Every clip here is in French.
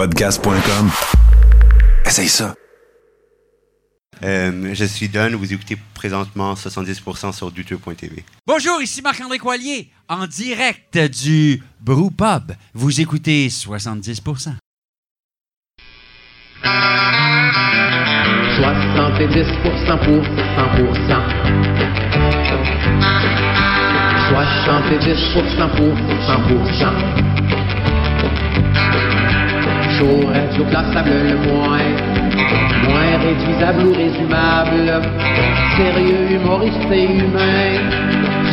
Podcast.com. Essaye ça. Euh, je suis Don, vous écoutez présentement 70% sur douteux.tv. Bonjour, ici Marc-André Coilier, en direct du Brew Pub. Vous écoutez 70%. 70% pour 100%. 70% pour 100%. Le moins, réduisable ou résumable. Sérieux, humoriste et humain.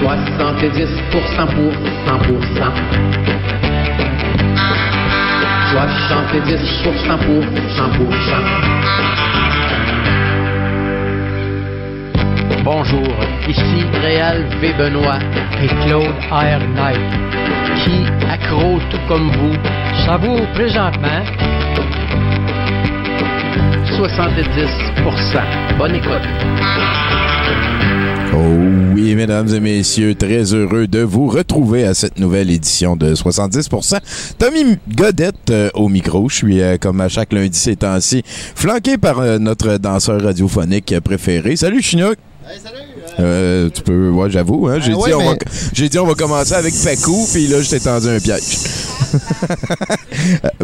70% pour 100%. 70% pour 100%. Bonjour, ici Réal V. Benoît et Claude R. Knight, qui, accro tout comme vous, savoure présentement 70%. Bonne écoute. Oh oui, mesdames et messieurs, très heureux de vous retrouver à cette nouvelle édition de 70%. Tommy Godette euh, au micro. Je suis, euh, comme à chaque lundi ces temps-ci, flanqué par euh, notre danseur radiophonique préféré. Salut, Chinook! Ahí sale. Euh, tu peux, ouais, j'avoue. Hein, j'ai, Ah dit, ouais, on va, j'ai dit on va commencer avec Pecou, puis là, je t'ai tendu un piège.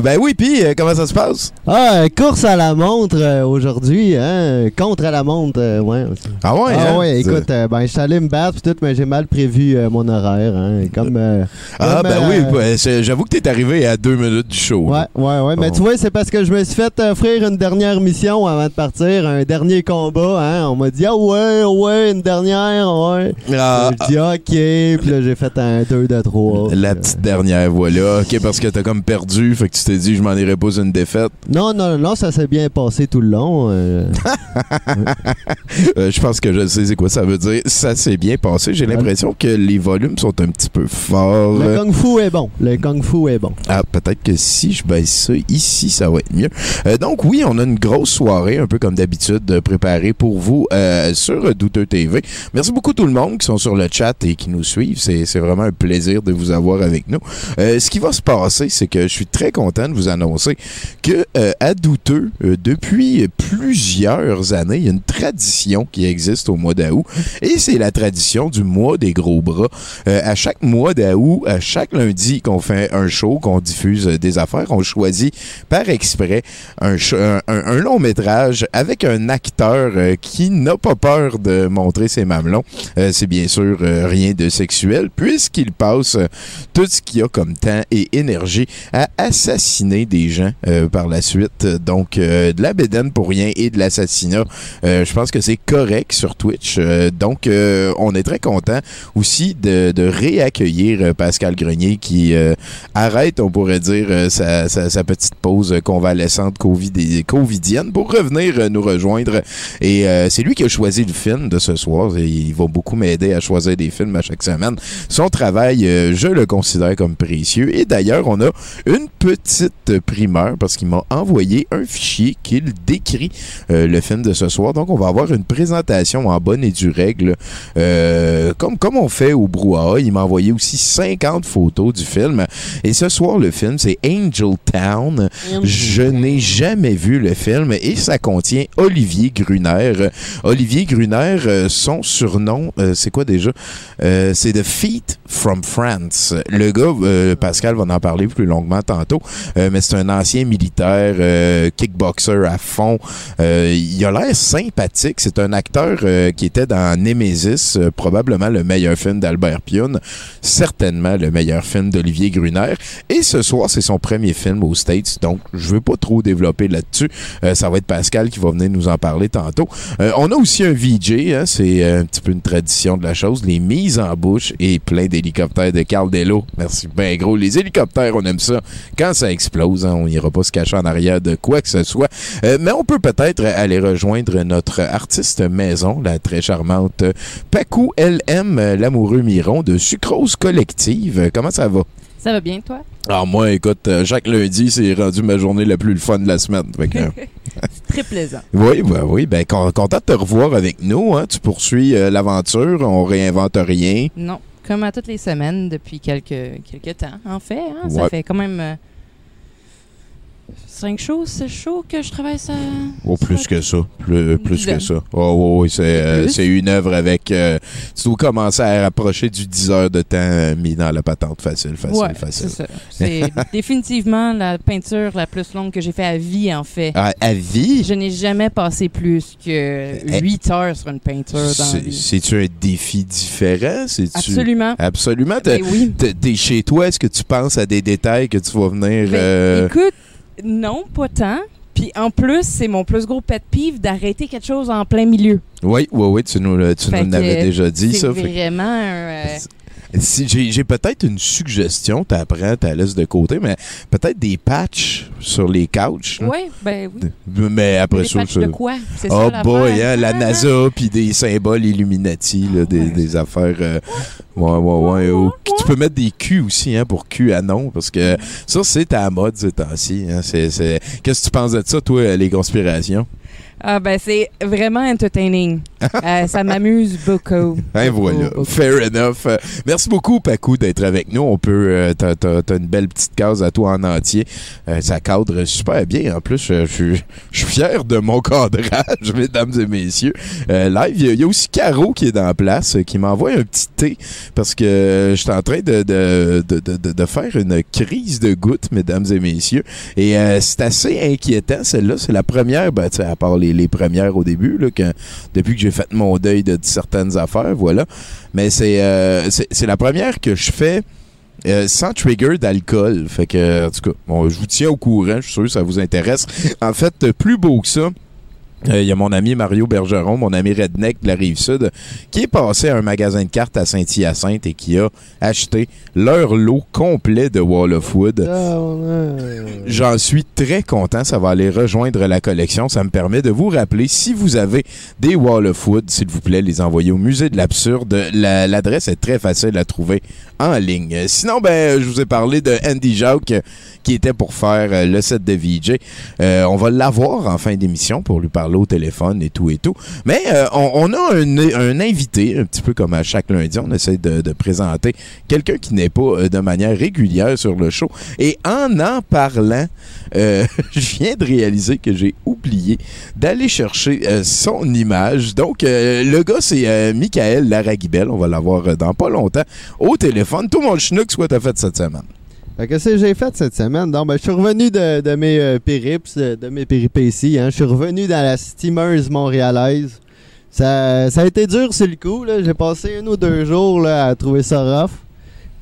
ben oui, puis euh, comment ça se passe? Ah, course à la montre euh, aujourd'hui, hein? Contre à la montre, euh, ouais. Ah ouais, Ah hein? ouais, écoute, euh, ben, je suis allé me battre pis tout, mais j'ai mal prévu euh, mon horaire, hein? Comme. euh, Ah comme, ben euh, oui, c'est- j'avoue que t'es arrivé à deux minutes du show. Ouais, ouais, ouais. Mais Bon. tu vois, c'est parce que je me suis fait offrir une dernière mission avant de partir, un dernier combat, hein? On m'a dit, ah ouais, ouais, une dernière, ouais. Ah, J'ai dit, ok, puis là, j'ai fait un 2 de 3. La petite dernière, voilà. OK, parce que t'as comme perdu, fait que tu t'es dit, je m'en irai pas une défaite. Non, non, non, ça s'est bien passé tout le long. euh. Euh, je pense que je sais c'est quoi ça veut dire. Ça s'est bien passé. J'ai l'impression que les volumes sont un petit peu forts. Le kung fu est bon. Le kung fu est bon. Ah, peut-être que si je baisse ça ici, ça va être mieux. Euh, donc oui, on a une grosse soirée, un peu comme d'habitude, préparée pour vous euh, sur Douteux TV. Merci beaucoup tout le monde qui sont sur le chat et qui nous suivent. C'est vraiment un plaisir de vous avoir avec nous. Euh, ce qui va se passer, c'est que je suis très content de vous annoncer que euh, à Douteux, euh, depuis plusieurs années, il y a une tradition qui existe au mois d'août et c'est la tradition du mois des gros bras. À chaque mois d'août, à chaque lundi qu'on fait un show, qu'on diffuse des affaires, on choisit par exprès un, un- long métrage avec un acteur qui n'a pas peur de montrer ses mamelons. Euh, c'est bien sûr euh, rien de sexuel puisqu'il passe euh, tout ce qu'il a comme temps et énergie à assassiner des gens euh, par la suite. Donc, de la bédaine pour rien et de l'assassinat, je pense que c'est correct sur Twitch. Donc, on est très content aussi de, réaccueillir Pascal Grenier qui arrête, on pourrait dire, sa, petite pause convalescente COVID covidienne pour revenir nous rejoindre. Et c'est lui qui a choisi le film de ce soir. Et il va beaucoup m'aider à choisir des films à chaque semaine. Son travail, euh, je le considère comme précieux. Et d'ailleurs, on a une petite primeur parce qu'il m'a envoyé un fichier qu'il décrit euh, le film de ce soir. Donc, on va avoir une présentation en bonne et due règle, euh, comme, comme on fait au Brouhaha. Il m'a envoyé aussi 50 photos du film. Et ce soir, le film, c'est Angel Town. Je n'ai jamais vu le film et ça contient Olivier Gruner. Olivier Gruner, euh, surnom, euh, c'est quoi déjà? Euh, c'est The Feet from France. Le gars, euh, Pascal va en parler plus longuement tantôt, euh, mais c'est un ancien militaire, euh, kickboxer à fond. Il a l'air sympathique. C'est un acteur qui était dans Nemesis, probablement le meilleur film d'Albert Pioun, certainement le meilleur film d'Olivier Gruner. Et ce soir, c'est son premier film aux States, donc je veux pas trop développer là-dessus. Ça va être Pascal qui va venir nous en parler tantôt. On a aussi un VJ, hein, c'est euh, un petit peu une tradition de la chose, les mises en bouche et plein d'hélicoptères de Carl Dello. Merci ben gros. Les hélicoptères, on aime ça. Quand ça explose, hein, on n'ira pas se cacher en arrière de quoi que ce soit. Euh, mais on peut peut-être aller rejoindre notre artiste maison, la très charmante Pacou LM, l'amoureux Miron de Sucrose Collective. Comment ça va? Ça va bien, toi? Alors moi, écoute, euh, chaque lundi, c'est rendu ma journée la plus fun de la semaine. Fait que, très plaisant. oui, oui, oui. Ben, con- content de te revoir avec nous. Hein. Tu poursuis euh, l'aventure. On réinvente rien. Non, comme à toutes les semaines depuis quelques, quelques temps, en fait. hein. Ça Ouais. fait quand même euh, Cinq shows, c'est shows que je travaille ça. Oh, plus que ça. Plus, plus dizaine. que ça. Oh, oui, oui, c'est euh, Plus? c'est une œuvre avec. euh, tu dois commencer à rapprocher du 10 heures de temps euh, mis dans la patente. Facile, facile, ouais, facile. c'est ça. C'est définitivement la peinture la plus longue que j'ai fait à vie, en fait. Ah, à vie? Je n'ai jamais passé plus que Eh, 8 heures sur une peinture dans C'est-. C'est-tu un défi différent? C'est-tu- Absolument. Absolument. T'es Ben oui. t'es- t'es chez toi, est-ce que tu penses à des détails que tu vas venir. Ben, euh, Écoute, non, pas tant. Puis en plus, c'est mon plus gros pet peeve d'arrêter quelque chose en plein milieu. Oui, oui, oui, tu nous, tu nous l'avais déjà dit, C'est ça. que- vraiment un, euh, Si j'ai peut-être une suggestion, tu apprends, tu laisse de côté, mais peut-être des patchs sur les couches. Ouais, ben oui. Mais après Des ça, patchs ça- de quoi? C'est Oh ça boy, hein, la NASA puis des symboles Illuminati, là, des, des affaires. euh, ouais, ouais, ouais. ou- Tu peux mettre des Q aussi hein, pour QAnon, parce que ça, c'est à la mode ces temps-ci. Hein, Qu'est-ce que tu penses de ça, toi, les conspirations? Ah ben c'est vraiment entertaining. Euh, ça m'amuse beaucoup. Hein, Beaucoup, voilà. beaucoup. Fair enough. Euh, merci beaucoup, Paco, d'être avec nous. On peut. euh, t'as, t'as- t'as une belle petite case à toi en entier. Euh, ça cadre super bien. En plus, je suis- fier de mon cadrage, mesdames et messieurs. Live, il y a- il y, a aussi Caro qui est dans la place, qui m'envoie un petit thé parce que je suis en train de, de, de, de, faire une crise de gouttes, mesdames et messieurs. Et c'est assez inquiétant, celle-là. C'est la première, ben, tu sais, à part les, les premières au début, là, quand, depuis que j'ai fait mon deuil de certaines affaires, voilà. Mais c'est euh, c'est la première que je fais euh, sans trigger d'alcool. Fait que, en tout cas, bon, je vous tiens au courant, je suis sûr que ça vous intéresse. En fait, plus beau que ça, euh, il y a mon ami Mario Bergeron, mon ami Redneck de la Rive-Sud, qui est passé à un magasin de cartes à Saint-Hyacinthe et qui a acheté leur lot complet de Wall of Wood. Ah. J'en suis très content. Ça va aller rejoindre la collection. Ça me permet de vous rappeler, si vous avez des Wall of Wood, s'il vous plaît, les envoyer au Musée de l'Absurde. La- L'adresse est très facile à trouver en ligne. Sinon, ben, je vous ai parlé de Andy Jacques qui était pour faire euh, le set de VJ. Euh, on va l'avoir en fin d'émission pour lui parler au téléphone et tout et tout. Mais euh, on, a un, invité, un petit peu comme à chaque lundi, on essaie de, présenter quelqu'un qui n'est pas de manière régulière sur le show. Et en en parlant, je viens de réaliser que j'ai oublié d'aller chercher son image. Donc, le gars, c'est Michael Laraguibel. On va l'avoir dans pas longtemps au téléphone. Tout mon schnook, que t'as fait cette semaine. Qu'est-ce que j'ai fait cette semaine? Donc, ben, je suis revenu de, mes euh, périps, de mes péripéties. Hein. Je suis revenu dans la steameuse montréalaise. Ça, ça a été dur sur le coup. J'ai passé un ou deux jours à trouver ça rough.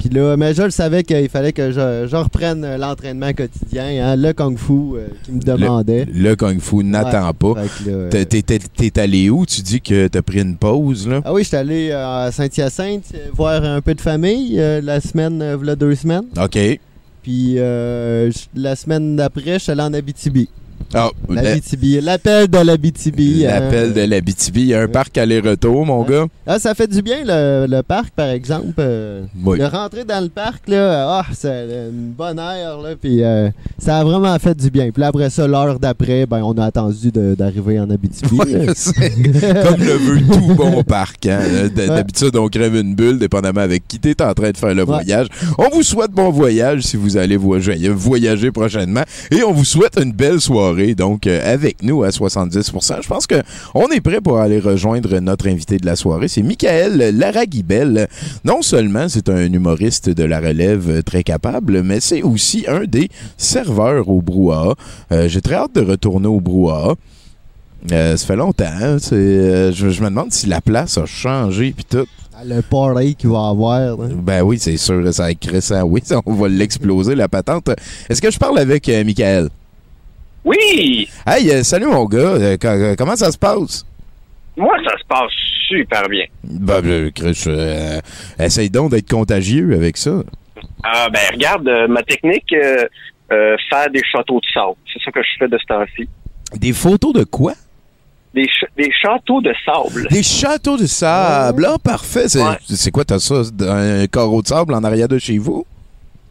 Puis là, mais je le savais qu'il fallait que je, je reprenne l'entraînement quotidien, hein, le kung-fu euh, qui me demandait. Le Kung Fu n'attend pas. T'es- T'es t'es- t'es allé où? Tu dis que t'as pris une pause, là? Ah oui, j'étais allé à Saint-Hyacinthe euh, voir un peu de famille euh, la semaine, euh, deux semaines. OK. Puis la semaine d'après, je suis allé en Abitibi. La- L'Abitibi, l'appel de l'Abitibi. hein. L'appel de l'Abitibi. Il y a un parc aller-retour, mon gars. Ah, ça fait du bien le, le parc, par exemple. euh, Oui. Le rentrer dans le parc, là, ah, c'est une bonne air, là, puis euh, ça a vraiment fait du bien. Puis après ça, l'heure d'après, ben, on a attendu d'arriver en Abitibi. Ouais, comme le veut tout bon parc. hein. Euh, D'habitude, on crève une bulle, dépendamment avec qui t'es en train de faire le voyage. On vous souhaite bon voyage si vous allez voyager prochainement. Et on vous souhaite une belle soirée, donc, euh, avec nous à 70% Je pense que on est prêt pour aller rejoindre notre invité de la soirée. C'est Michael Laraguibel. Non seulement c'est un humoriste de la relève euh, très capable, mais c'est aussi un des serveurs au brouhaha. Euh, J'ai très hâte de retourner au brouhaha. Euh, ça fait longtemps. hein, euh, je, je me demande si la place a changé puis tout. le party qu'il va avoir. là. Ben oui, c'est sûr, ça a écrit ça. Oui, on va l'exploser, la patente. Est-ce que je parle avec Michael? Oui! Hey, euh, salut mon gars. Euh, euh, comment ça se passe? Moi, ça se passe super bien. Ben, ben, Chris, euh, essaye donc d'être contagieux avec ça. Ah, ben, regarde, euh, ma technique, euh, faire des châteaux de sable. C'est ça que je fais de ce temps-ci. Des photos de quoi? Des, ch- des châteaux de sable. Des châteaux de sable. Ah, parfait. C'est, Ouais. quoi, t'as ça? Un carreau de sable en arrière de chez vous?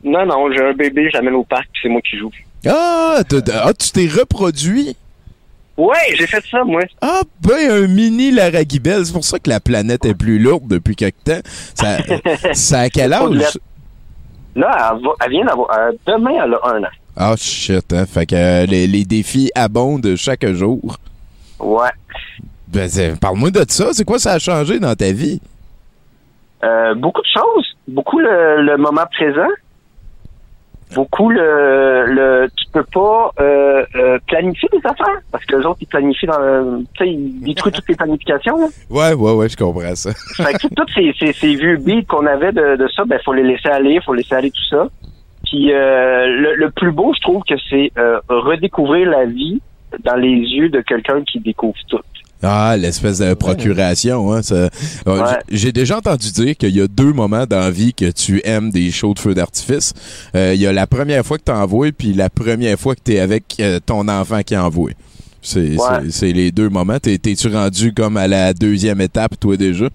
Non, non, j'ai un bébé, je l'amène au parc, c'est moi qui joue. Ah, ah, tu t'es reproduit? Ouais, j'ai fait ça, moi. Ah, ben, un mini Laraguibel. C'est pour ça que la planète est plus lourde depuis quelque temps. Ça, ça a quel âge? Là, elle, va- elle vient d'avoir... euh, demain, elle a un an. Ah, shit, hein? Fait que euh, les, les défis abondent chaque jour. Ouais. Ben, parle-moi de ça. C'est quoi ça a changé dans ta vie? Euh, beaucoup de choses. Beaucoup le, le moment présent. Beaucoup le, le tu peux pas euh, euh, planifier des affaires parce que les autres ils planifient dans le- tu sais ils détruisent toutes les planifications. là. Ouais, ouais, ouais, je comprends ça. Fait que toutes ces, ces, ces vieux beats qu'on avait de, de ça, ben faut les laisser aller, faut laisser aller tout ça. Puis euh, le, le plus beau, je trouve que c'est euh, redécouvrir la vie dans les yeux de quelqu'un qui découvre tout. Ah, l'espèce de procuration, hein. ça- euh, Ouais. J'ai déjà entendu dire qu'il y a deux moments dans la vie que tu aimes des shows de feu d'artifice. Euh, Il y a la première fois que tu envoies, puis la première fois que tu es avec euh, ton enfant qui envoie. C'est les deux moments. T'es- T'es-tu rendu comme à la deuxième étape, toi, déjà?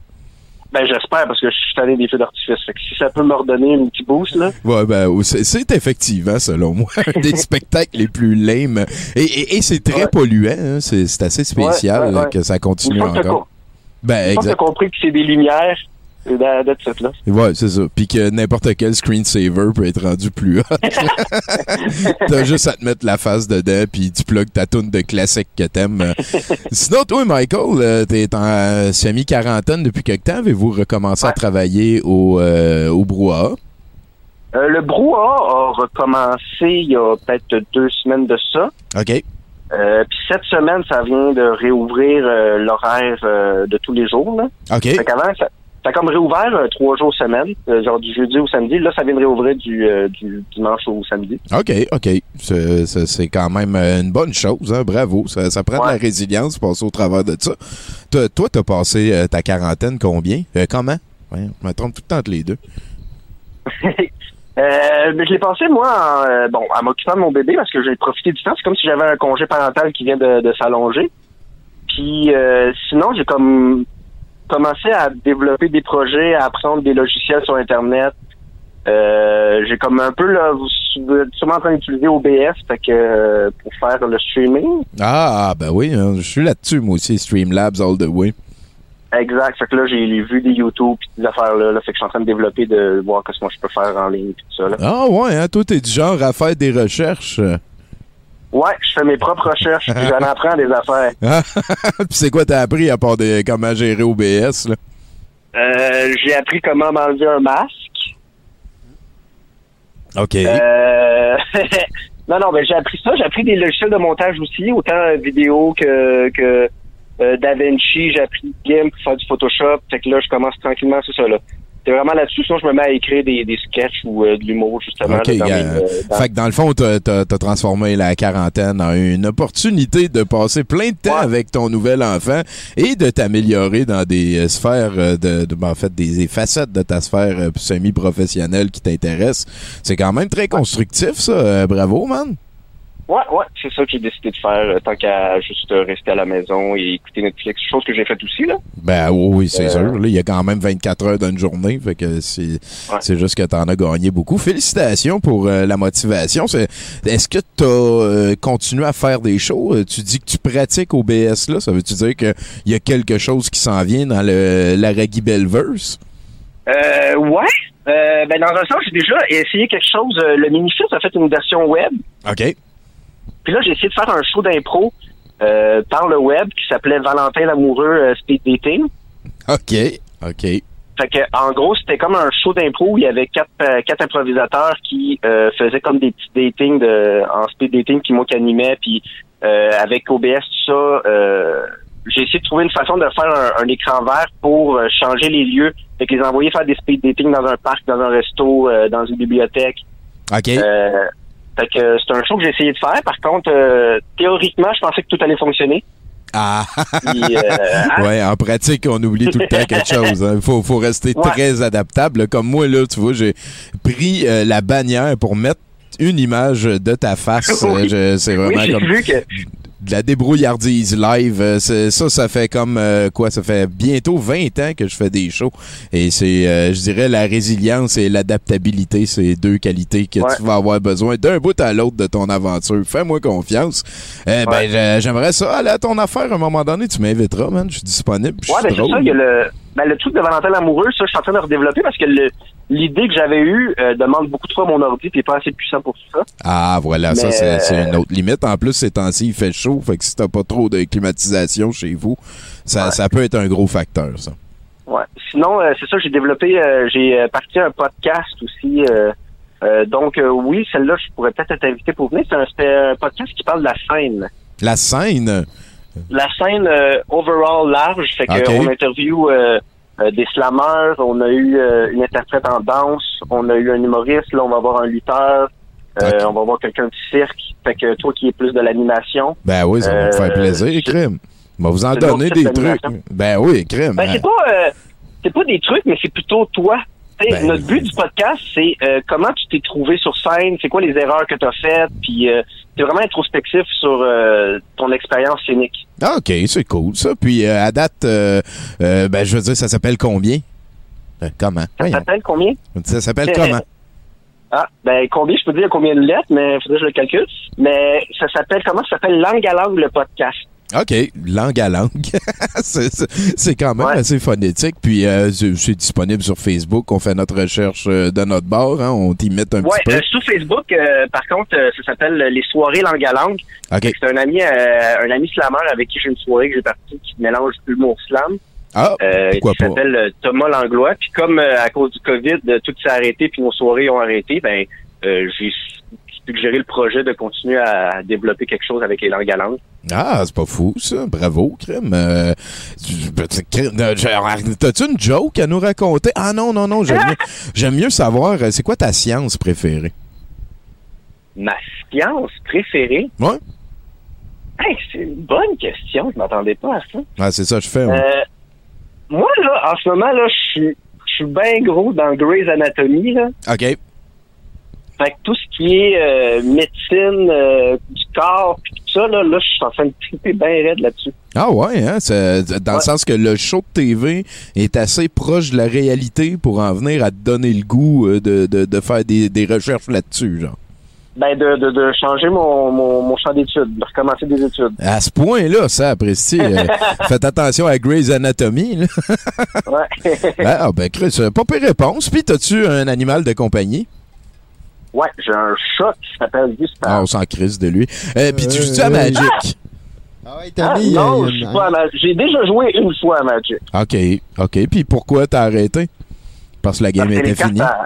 Ben j'espère parce que je suis tanné des feux d'artifice. Fait que si ça peut me redonner un petit boost là. Ouais, ben, c'est- effectivement, selon moi, un des spectacles les plus lame. Et, et- et c'est très polluant, hein. c'est assez spécial Ouais, ouais, que ça continue encore. Ben, exact. compris que c'est des lumières, dans de suite là. Ouais, c'est ça. Puis que n'importe quel screensaver peut être rendu plus hot. T'as juste à te mettre la face dedans, puis tu plugues ta toune de classique que t'aimes. Sinon, toi, Michael, euh, t'es en euh, semi-quarantaine depuis quelque temps. Avez-vous recommencé à travailler au, euh, au brouhaha? Euh, le brouhaha a recommencé il y a peut-être deux semaines de ça. OK. Euh, Puis cette semaine, ça vient de réouvrir l'horaire de tous les jours. Là. OK. Fait qu'avant, ça, ça a comme réouvert euh, trois jours semaine, euh, genre du jeudi au samedi. Là, ça vient de réouvrir du, euh, du dimanche au samedi. OK, OK. C'est- quand même une bonne chose, hein? bravo. Ça, ça prend de la résilience, passer au travers de ça. Toi, toi, t'as passé ta quarantaine combien? Comment? Ouais, je me trompe tout le temps entre les deux. Euh, mais je l'ai passé, moi, en, euh, bon, en m'occupant de mon bébé parce que j'ai profité du temps. C'est comme si j'avais un congé parental qui vient de, de s'allonger. Puis euh, sinon, j'ai comme commencé à développer des projets, à apprendre des logiciels sur Internet. Euh, j'ai comme un peu là, vous êtes sûrement en train d'utiliser OBS fait que, euh, pour faire le streaming. Ah, ben oui, hein, je suis là-dessus, moi aussi, Streamlabs all the way. Exact. Fait que là, j'ai vu des YouTube pis des affaires là, là. Fait que je suis en train de développer, de voir qu'est-ce que je peux faire en ligne pis tout ça. Là. Ah ouais, hein, toi, t'es du genre à faire des recherches. Ouais, je fais mes propres recherches puis j'en apprends des affaires. Puis c'est quoi t'as appris à part de comment gérer OBS, là? Euh, j'ai appris comment m'enlever un masque. OK. Euh, non, non, ben j'ai appris ça. J'ai appris des logiciels de montage aussi, autant vidéo que, que euh, DaVinci. J'ai appris GIMP pour faire du Photoshop. Fait que là, je commence tranquillement, c'est ça là. C'est vraiment là-dessus. Sinon, je me mets à écrire des, des sketchs ou euh, de l'humour, justement. OK, là, dans euh, dans- Fait que dans le fond, t'as as, transformé la quarantaine en une opportunité de passer plein de temps avec ton nouvel enfant et de t'améliorer dans des euh, sphères, euh, de, de- ben, en fait, des, des facettes de ta sphère semi-professionnelle qui t'intéresse. C'est quand même très constructif, ça. Bravo, man. Ouais, ouais, c'est ça que j'ai décidé de faire, euh, tant qu'à juste euh, rester à la maison et écouter Netflix, chose que j'ai faite aussi, là. Ben oui, oui, c'est Euh, sûr. Là, il y a quand même 24 heures d'une journée. Fait que c'est c'est juste que t'en as gagné beaucoup. Félicitations pour euh, la motivation. Est-ce que t'as euh, continué à faire des shows? Tu dis que tu pratiques OBS là. Ça veut-tu dire qu'il y a quelque chose qui s'en vient dans le la Raggy Bellverse? Euh, ouais. Euh, ben, dans un sens, j'ai déjà essayé quelque chose. le Minifils a fait une version web. OK. Puis là, j'ai essayé de faire un show d'impro euh, par le web qui s'appelait Valentin l'amoureux euh, Speed Dating. OK. OK. Fait que, en gros, c'était comme un show d'impro où il y avait quatre, euh, quatre improvisateurs qui euh, faisaient comme des petits datings de, en speed dating, puis moi qui animais, puis euh, avec OBS, tout ça, euh, j'ai essayé de trouver une façon de faire un, un écran vert pour changer les lieux. Fait que les envoyer faire des speed dating dans un parc, dans un resto, euh, dans une bibliothèque. OK. Euh, fait que c'est un show que j'ai essayé de faire. Par contre, euh, théoriquement, je pensais que tout allait fonctionner. Ah! Puis, euh, hein? ouais, en pratique, on oublie tout le temps quelque chose. Il faut, faut rester Ouais. très adaptable. Comme moi, là, tu vois, j'ai pris euh, la bannière pour mettre une image de ta face. Oui. Euh, C'est vraiment Oui, comme vu que de la débrouillardise live. Euh, Ça, ça fait comme euh, quoi? Ça fait bientôt 20 ans que je fais des shows. Et c'est, euh, je dirais, la résilience et l'adaptabilité, c'est deux qualités que Ouais. tu vas avoir besoin d'un bout à l'autre de ton aventure. Fais-moi confiance. Euh, Ben, je- j'aimerais ça aller à ton affaire à un moment donné. Tu m'inviteras, man. Je suis disponible. Ouais, ben c'est ça, il y a le, ben, le truc de Valentin l'amoureux, ça, je suis en train de redévelopper parce que le, l'idée que j'avais eue euh, demande beaucoup trop à mon ordi, est pas assez puissant pour ça. Ah, voilà, ça, Mais, c'est c'est euh, une autre limite. En plus, ces temps-ci, il fait chaud, fait que si t'as pas trop de climatisation chez vous, ça, ça peut être un gros facteur, ça. Ouais. Sinon, euh, c'est ça, j'ai développé, euh, j'ai euh, parti un podcast aussi. euh, euh, donc, euh, oui, celle-là, je pourrais peut-être être invité pour venir. C'est un, podcast qui parle de la scène. La scène, La scène euh, overall large, fait Ok. qu'on interview euh, euh, des slammeurs, on a eu euh, une interprète en danse, on a eu un humoriste, là, on va avoir un lutteur, euh, on va avoir quelqu'un du cirque. Fait que toi qui es plus de l'animation, ben oui, ça va me faire plaisir. On va vous en donner des trucs. Ben oui, crème. Ben, c'est pas, euh, c'est pas des trucs, mais c'est plutôt toi. Ben, notre but du podcast, c'est euh, comment tu t'es trouvé sur scène, c'est quoi les erreurs que tu as faites, puis euh, c'est vraiment introspectif sur euh, ton expérience scénique. Ah, OK, c'est cool, ça. Puis, euh, à date, euh, euh, ben, je veux dire, ça s'appelle combien? Comment? Ça s'appelle combien? Ça s'appelle comment? Ah, ben combien, je peux dire combien de lettres, mais il faudrait que je le calcule. Mais ça s'appelle, comment ça s'appelle? Langue à langue, le podcast. OK, langue à langue. c'est quand même Ouais. assez phonétique. Puis, euh, c'est disponible sur Facebook. On fait notre recherche euh, de notre bord. Hein, on t'imite un Ouais, petit peu. euh, sur Facebook, euh, par contre, euh, ça s'appelle les soirées langue à langue. OK. C'est un ami, euh, un ami slammer avec qui j'ai une soirée que j'ai partie qui mélange humour slam. Ah, pourquoi qui pas? s'appelle Thomas Langlois. Puis comme à cause du COVID, tout s'est arrêté puis nos soirées ont arrêté, ben euh, j'ai suggéré le projet de continuer à développer quelque chose avec les langues à langue. Ah, c'est pas fou, ça. Bravo, Crème. Euh, euh, genre, T'as-tu une joke à nous raconter? Ah non, non, non, j'aime mieux, savoir, euh, c'est quoi ta science préférée? Ma science préférée? Ouais. Hey, c'est une bonne question, je m'attendais pas à ça. Ah, c'est ça que je fais. moi. Euh, moi, là, en ce moment, là, je suis je suis bien gros dans Grey's Anatomy, là. OK. Fait que tout ce qui est euh, médecine euh, du corps pis tout ça, là, là, je suis en train de triper bien raide là-dessus. Ah ouais, hein? c'est- dans le sens que le show de TV est assez proche de la réalité pour en venir à te donner le goût euh, de, de, de faire des, des recherches là-dessus, genre. Ben, de, de, de changer mon, mon, mon champ d'études, de recommencer des études. À ce point-là, ça, apprécie. euh, faites attention à Grey's Anatomy. là. Ouais. Ah, ben, Chris, pas pire réponse. Puis, t'as-tu un animal de compagnie? Ouais, j'ai un chat qui s'appelle Ah, Gustave. on s'en crisse de lui. Euh, Puis, tu Euh, joues à euh, Magic? Ah ouais, Ah, Tommy, non, euh, je suis pas à Ma- J'ai déjà joué une fois à Magic. OK, OK. Puis, pourquoi t'as arrêté? Parce que la game Parce était finie. à-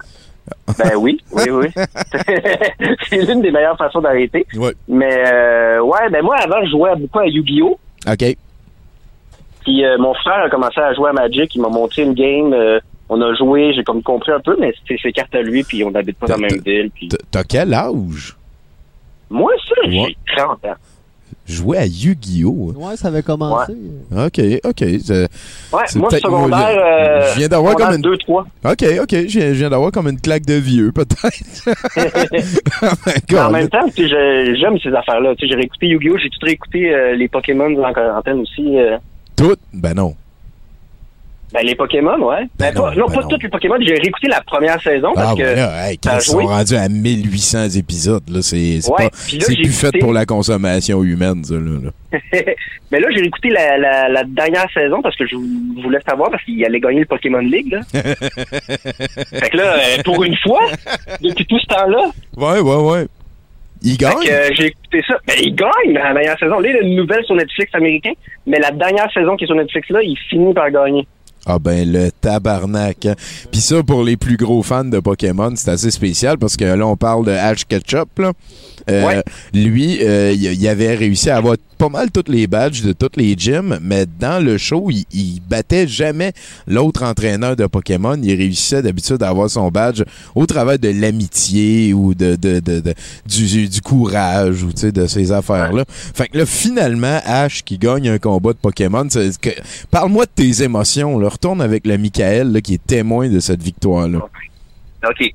Ben oui, oui, oui. c'est l'une des meilleures façons d'arrêter. Ouais. Mais euh, ouais, ben moi avant je jouais beaucoup à Yu-Gi-Oh! OK. Puis euh, mon frère a commencé à jouer à Magic, il m'a montré une game, euh, on a joué, j'ai comme compris un peu, mais c'est ses cartes à lui, puis on n'habite pas dans la même ville. Puis... T'as quel âge? Moi, ça, Ouais. j'ai 30 ans. Jouer à Yu-Gi-Oh! Ouais, ça avait commencé. OK, OK. Ouais, moi, secondaire, je- euh, je viens d'avoir comme une- 2-3. OK, OK. Je viens, d'avoir comme une claque de vieux, peut-être. Oh en même temps, tu sais, je- j'aime ces affaires-là. Tu sais, J'ai réécouté Yu-Gi-Oh! J'ai tout réécouté euh, les Pokémon en quarantaine aussi. euh. Tout? Ben non. Ben, les Pokémon, ouais. Ben Ben, pas- non, ben pas non. tous les Pokémon. J'ai réécouté la première saison parce Ah, que. voilà. Hey, ça a Chris, ils sont rendus à 1800 épisodes. Là. C'est, Ouais, pas- c'est plus fait pour la consommation humaine, ça. Là. Mais là, j'ai réécouté la, la, la dernière saison parce que je vou- voulais savoir parce qu'il allait gagner le Pokémon League. Là. fait que là, euh, pour une fois, depuis tout ce temps-là, Ouais, ouais, ouais. Il fait gagne? que, euh, j'ai écouté ça. Ben, il gagne la dernière saison. Là, il y a une nouvelle sur Netflix américain, mais la dernière saison qui est sur Netflix, là, il finit par gagner. Ah ben le tabarnak. hein. Puis ça pour les plus gros fans de Pokémon, c'est assez spécial parce que là on parle de Ash Ketchup là. Euh, Ouais. Lui, euh, il, avait réussi à avoir pas mal toutes les badges de toutes les gyms, mais dans le show, il, il battait jamais l'autre entraîneur de Pokémon. Il réussissait d'habitude à avoir son badge au travers de l'amitié ou de, de, de- de- du, du courage ou tu sais, de ces affaires-là. Fait que là, finalement, Ash qui gagne un combat de Pokémon, parle-moi de tes émotions. Là. Retourne avec le Michael là, qui est témoin de cette victoire-là. OK.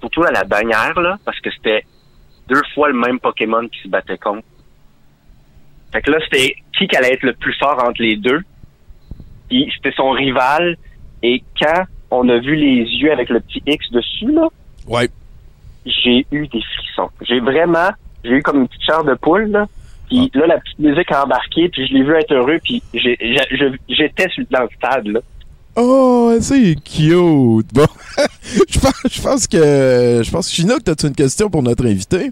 Surtout à la dernière, là, parce que c'était deux fois le même Pokémon qui se battait contre. Fait que là, c'était qui qui allait être le plus fort entre les deux. Puis c'était son rival. Et quand on a vu les yeux avec le petit X dessus, là, Ouais. j'ai eu des frissons. J'ai vraiment, j'ai eu comme une petite chair de poule, là. Puis là, la petite musique a embarqué, puis je l'ai vu être heureux, puis j'étais sur dans le stade, là. Oh, c'est cute. Bon, je pense, je pense que, je pense, Chinook, t'as-tu une question pour notre invité?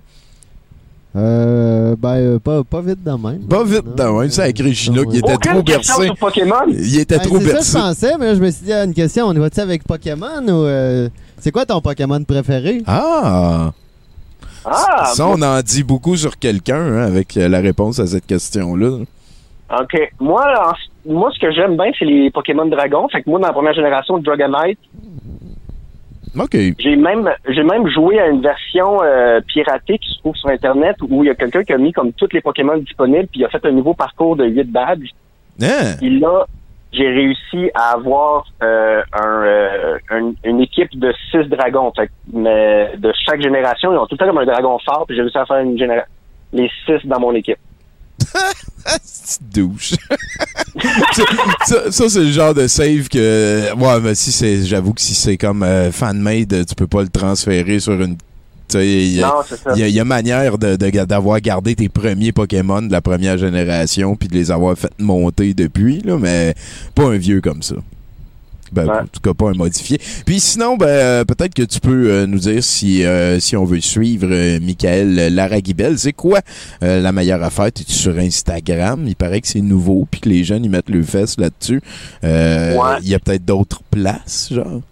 Euh, ben, euh, pas, pas vite de même. Pas vite Non, de même, euh, sacré Chinook, non, il était. Aucune trop bercé. sur Pokémon? Il était Ben, trop c'est ça que bercé. je pensais, mais là, je me suis dit, ah, une question, on y va-tu avec Pokémon ou... euh, c'est quoi ton Pokémon préféré? Ah! Ah, ça, on en dit beaucoup sur quelqu'un hein, avec euh, la réponse à cette question-là. OK. Moi, en- moi, ce que j'aime bien, c'est les Pokémon Dragon. Fait que moi, dans la première génération Dragonite, OK. j'ai même j'ai même joué à une version euh, piratée qui se trouve sur Internet où il y a quelqu'un qui a mis comme tous les Pokémon disponibles puis il a fait un nouveau parcours de 8 badges. Hein? Là, j'ai réussi à avoir euh, euh, un- une équipe de 6 dragons. Fait de chaque génération, ils ont tout le comme un dragon fort puis j'ai réussi à faire une les 6 dans mon équipe. Douche. ça, ça- ça, c'est le genre de save que. Ouais, mais si c'est. J'avoue que si c'est comme euh, fan-made, tu peux pas le transférer sur une. Il y a- y, y manière de- de- d'avoir gardé tes premiers Pokémon de la première génération puis de les avoir fait monter depuis, là, mais pas un vieux comme ça. Ben, Ouais. En tout cas, pas un modifié. Puis sinon, ben, euh, peut-être que tu peux euh, nous dire si, euh, si on veut suivre Michael Laraguibel. C'est quoi la meilleure affaire? Es-tu sur Instagram? Il paraît que c'est nouveau puis que les jeunes, ils mettent le fesses là-dessus. Ouais. Il y a peut-être d'autres places, genre?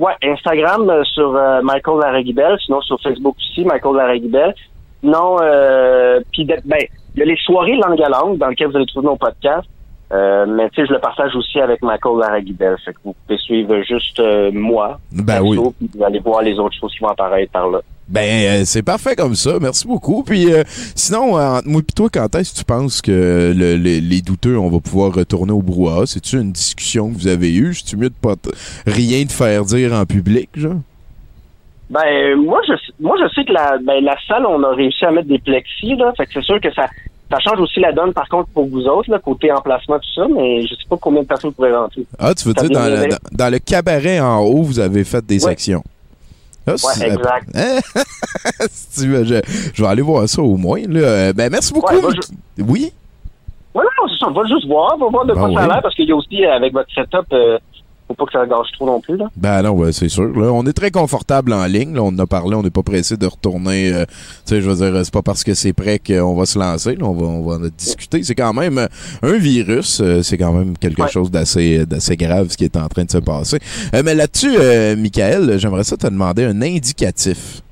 Ouais, Instagram euh, sur euh, Michael Laraguibel, sinon sur Facebook aussi, Michael Laraguibel. Non, euh, puis ben, il y a les soirées langue à langue dans lesquelles vous allez trouver nos podcasts. Euh, mais tu sais, je le partage aussi avec Michael Laraguibel. Fait que vous pouvez suivre juste euh, moi. Ben oui. puis vous allez voir les autres choses qui vont apparaître par là. Ben, euh, c'est parfait comme ça. Merci beaucoup. Puis, euh, sinon, euh, entre moi et toi, quand est-ce que tu penses que le- le- les douteux, on va pouvoir retourner au brouhaha? C'est-tu une discussion que vous avez eue? C'est-tu mieux de pas rien de faire dire en public, genre? Ben moi je moi je sais que la ben, la salle on a réussi à mettre des plexis là, fait que c'est sûr que ça ça change aussi la donne par contre pour vous autres là, côté emplacement tout ça, mais je sais pas combien de personnes pourraient rentrer. Ah, tu veux Ça dire, dans le, dans, dans le cabaret en haut, vous avez fait des Ouais. sections? Ah, c'est- exact. Hein? Si tu veux, je, je vais aller voir ça au moins. Là. Euh, Ben, merci beaucoup. Ouais, Oui? Ouais, non, c'est ça, on va juste voir, on va voir de quoi Ah ça a oui. l'air parce qu'il y a aussi euh, avec votre setup euh, faut pas que ça gâche trop non plus là. Ben non, ben, c'est sûr. Là, on est très confortable en ligne. Là, on en a parlé, on n'est pas pressé de retourner. euh, tu sais, je veux dire, c'est pas parce que c'est prêt qu'on va se lancer. là. on, va, on va en discuter. C'est quand même euh, un virus. euh, c'est quand même quelque Ouais. chose d'assez d'assez grave ce qui est en train de se passer. Euh, mais là-dessus, euh, Michael, j'aimerais ça te demander un indicatif.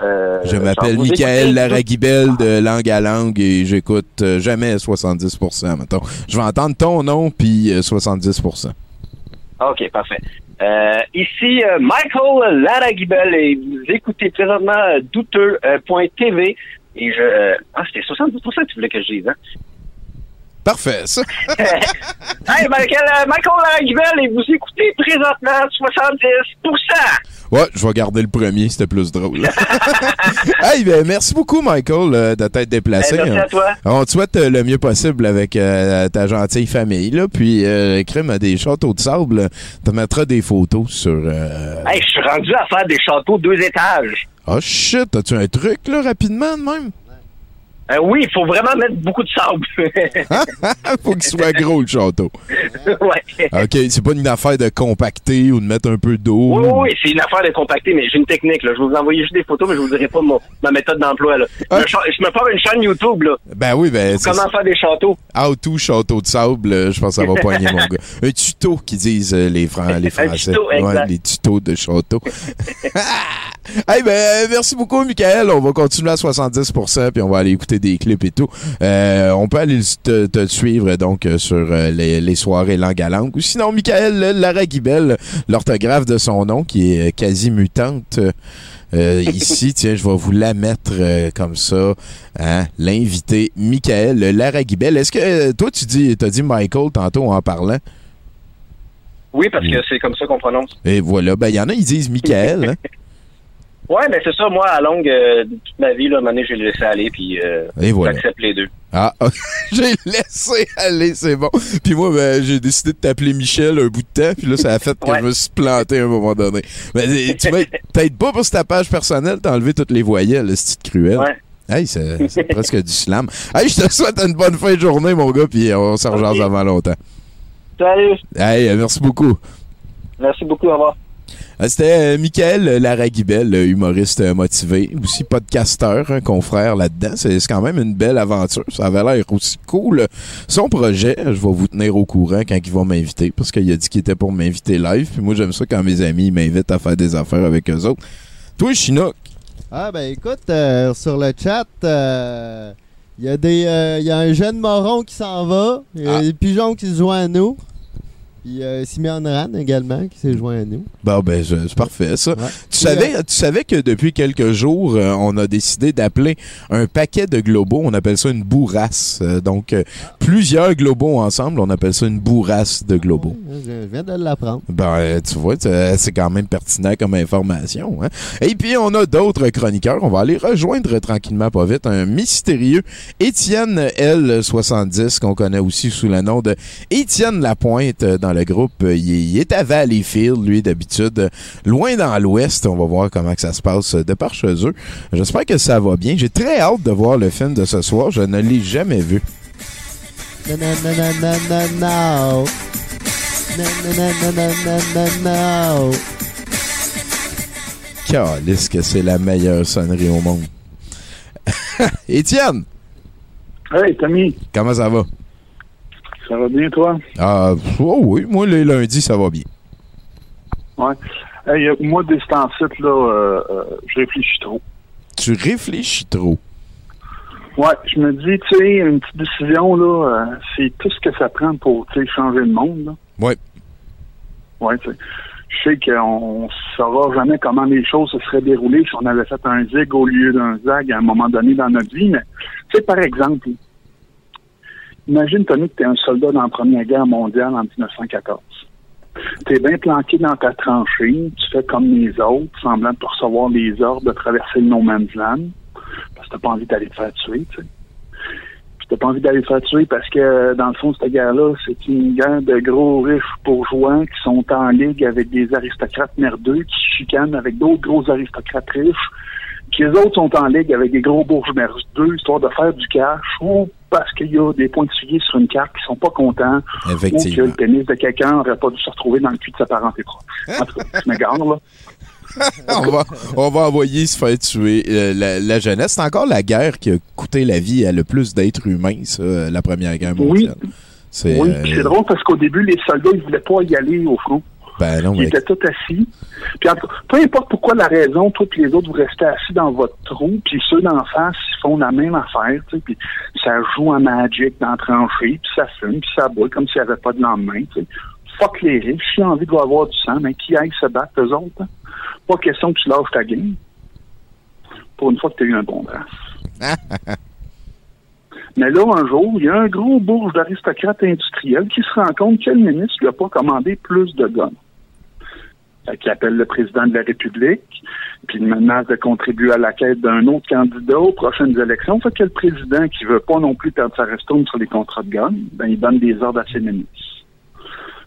Euh, Je m'appelle Michael Laraguibel de langue à langue et j'écoute euh, jamais 70%, mettons. Je vais entendre ton nom puis euh, 70%. OK, parfait. Euh, ici euh, Michael Laraguibel et vous écoutez présentement euh, douteux.tv et je euh, ah c'était 72% que tu voulais que je dise hein? Parfait, ça. hey Michael euh, Michael et vous écoutez présentement 70%. Ouais, je vais garder le premier, c'était plus drôle. hey, ben, merci beaucoup, Michael, euh, de t'être déplacé. Eh, merci à toi. On te souhaite euh, le mieux possible avec euh, ta gentille famille. Là. Puis, euh, crème à des châteaux de sable, tu mettras des photos sur... Hey, je suis rendu à faire des châteaux deux étages. Oh shit, as-tu un truc, là, rapidement, de même? Euh, oui, il faut vraiment mettre beaucoup de sable. Faut qu'il soit gros, le château. ouais. OK, c'est pas une affaire de compacter ou de mettre un peu d'eau. Oui, oui, oui, c'est une affaire de compacter, mais j'ai une technique. Là. Je vais vous envoyer juste des photos, mais je vous dirai pas ma méthode d'emploi. Là. Ah. Je, me cha- je me pars une chaîne YouTube. Là. Ben oui, ben... Comment faire des châteaux. How to château de sable, euh, je pense que ça va poigner mon gars. Un tuto qui disent euh, les, Fran- les Français. tuto, exact. les tutos de château. hey, ben, merci beaucoup, Michael. On va continuer à 70%, puis on va aller écouter des clips et tout. Euh, on peut aller te, te suivre donc euh, sur euh, les, les soirées langue à langue. Ou sinon, Michael Laraguibel, l'orthographe de son nom, qui est quasi mutante. Euh, ici, tiens, je vais vous la mettre euh, comme ça. Hein? L'invité, Michael Laraguibel. Est-ce que toi, tu dis, as dit Michael tantôt en parlant? Oui, parce que c'est comme ça qu'on prononce. Et voilà. Ben, il y en a, ils disent Michael. hein? Ouais, mais c'est ça. Moi, à longue, euh, de toute ma vie, là, à un moment donné, j'ai laissé aller, puis euh, voilà. j'accepte les deux. Ah, j'ai laissé aller, c'est bon. Puis moi, ben, j'ai décidé de t'appeler Michel un bout de temps, puis là, ça a fait que Ouais. je me suis planté à un moment donné. Mais euh, tu peut-être pas pour ta page personnelle, t'as enlevé toutes les voyelles, c'est cruelle. Ouais. Hey, c'est presque du slam. Hey, je te souhaite une bonne fin de journée, mon gars, puis on se rejase Ok. avant longtemps. Salut. Hey, merci beaucoup. Merci beaucoup. Au revoir. Euh, C'était euh, Michael Laragibel, euh, humoriste motivé, aussi podcasteur, un confrère là-dedans. C'est c'est quand même une belle aventure. Ça avait l'air aussi cool. Son projet, je vais vous tenir au courant quand il va m'inviter, parce qu'il a dit qu'il était pour m'inviter live. Puis moi, j'aime ça quand mes amis m'invitent à faire des affaires avec eux autres. Toi, Chinook, Ah, ben écoute, euh, sur le chat, euh, il y, a des, euh, il y a un jeune moron qui s'en va, il y a Ah. des pigeons qui se joignent à nous, puis euh, Ran également qui s'est joint à nous. Bon, ben, c'est parfait, ça. Ouais. Tu savais, tu savais que depuis quelques jours, euh, on a décidé d'appeler un paquet de globaux, on appelle ça une bourrasse. Euh, donc, euh, plusieurs globaux ensemble, on appelle ça une bourrasse de globaux. Je, je viens de l'apprendre. Ben, tu vois, c'est quand même pertinent comme information. Hein? Et puis, on a d'autres chroniqueurs. On va aller rejoindre tranquillement, pas vite, un mystérieux Étienne L70, qu'on connaît aussi sous le nom de Étienne Lapointe dans le groupe. Euh, Il, est- il est à Valleyfield, lui, d'habitude, euh, loin dans l'ouest. On va voir comment que ça se passe euh, de par chez eux. J'espère que ça va bien. J'ai très hâte de voir le film de ce soir. Je ne l'ai jamais vu. Na na. Calisse que c'est la meilleure sonnerie au monde. Étienne, Hey, Tommy, comment ça va? Ça va bien, toi? Ah, oh oui, moi, les lundis, ça va bien. Ouais. Hey, euh, moi, des temps-ci, là, euh, euh, je réfléchis trop. Tu réfléchis trop. Ouais, je me dis, tu sais, une petite décision, là, euh, c'est tout ce que ça prend pour, tu sais, changer le monde, là. Ouais. Ouais, tu sais. Je sais qu'on saura jamais comment les choses se seraient déroulées si on avait fait un zig au lieu d'un zag à un moment donné dans notre vie, mais, tu sais, par exemple, imagine, Tony, que tu es un soldat dans la Première Guerre mondiale en 1914. Tu es bien planqué dans ta tranchée, tu fais comme les autres, semblant de recevoir les ordres de traverser le No Man's Land, parce que t'as pas envie d'aller te faire tuer, tu sais. T'as pas envie d'aller te faire tuer parce que, dans le fond, cette guerre-là, c'est une guerre de gros riches bourgeois qui sont en ligue avec des aristocrates merdeux, qui chicanent avec d'autres gros aristocrates riches, qui les autres sont en ligue avec des gros bourges merdeux, histoire de faire du cash, ou parce qu'il y a des points de suivi sur une carte qui sont pas contents, ou que le pénis de quelqu'un aurait pas dû se retrouver dans le cul de sa parenté proche. En tout cas, je m'égare, là. on, va, on va envoyer se faire tuer euh, la, la jeunesse. C'est encore la guerre qui a coûté la vie à le plus d'êtres humains, ça, la Première Guerre Oui. mondiale. C'est, Oui, euh, puis c'est drôle parce qu'au début, les soldats, ils voulaient pas y aller au front. Ben non, Ils mais étaient tous assis. Puis en tout cas, peu importe pourquoi la raison, toi et les autres, vous restez assis dans votre trou, puis ceux d'en face, ils font la même affaire, tu sais, puis ça joue en Magic dans la tranchée, puis ça fume, puis ça boit comme s'il n'y avait pas de lendemain, tu sais. Fuck les riches, si envie de avoir du sang, mais qui aille se battre, eux autres, hein? Pas question que tu lâches ta game. Pour une fois que tu as eu un bon brasse. Mais là, un jour, il y a un gros bourge d'aristocrates industriels qui se rend compte que le ministre lui a pas commandé plus de guns. Fait qu'il appelle le président de la République, puis il menace de contribuer à la quête d'un autre candidat aux prochaines élections. Fait que le président, qui veut pas non plus perdre sa restaume sur les contrats de guns, ben, il donne des ordres à ses ministres.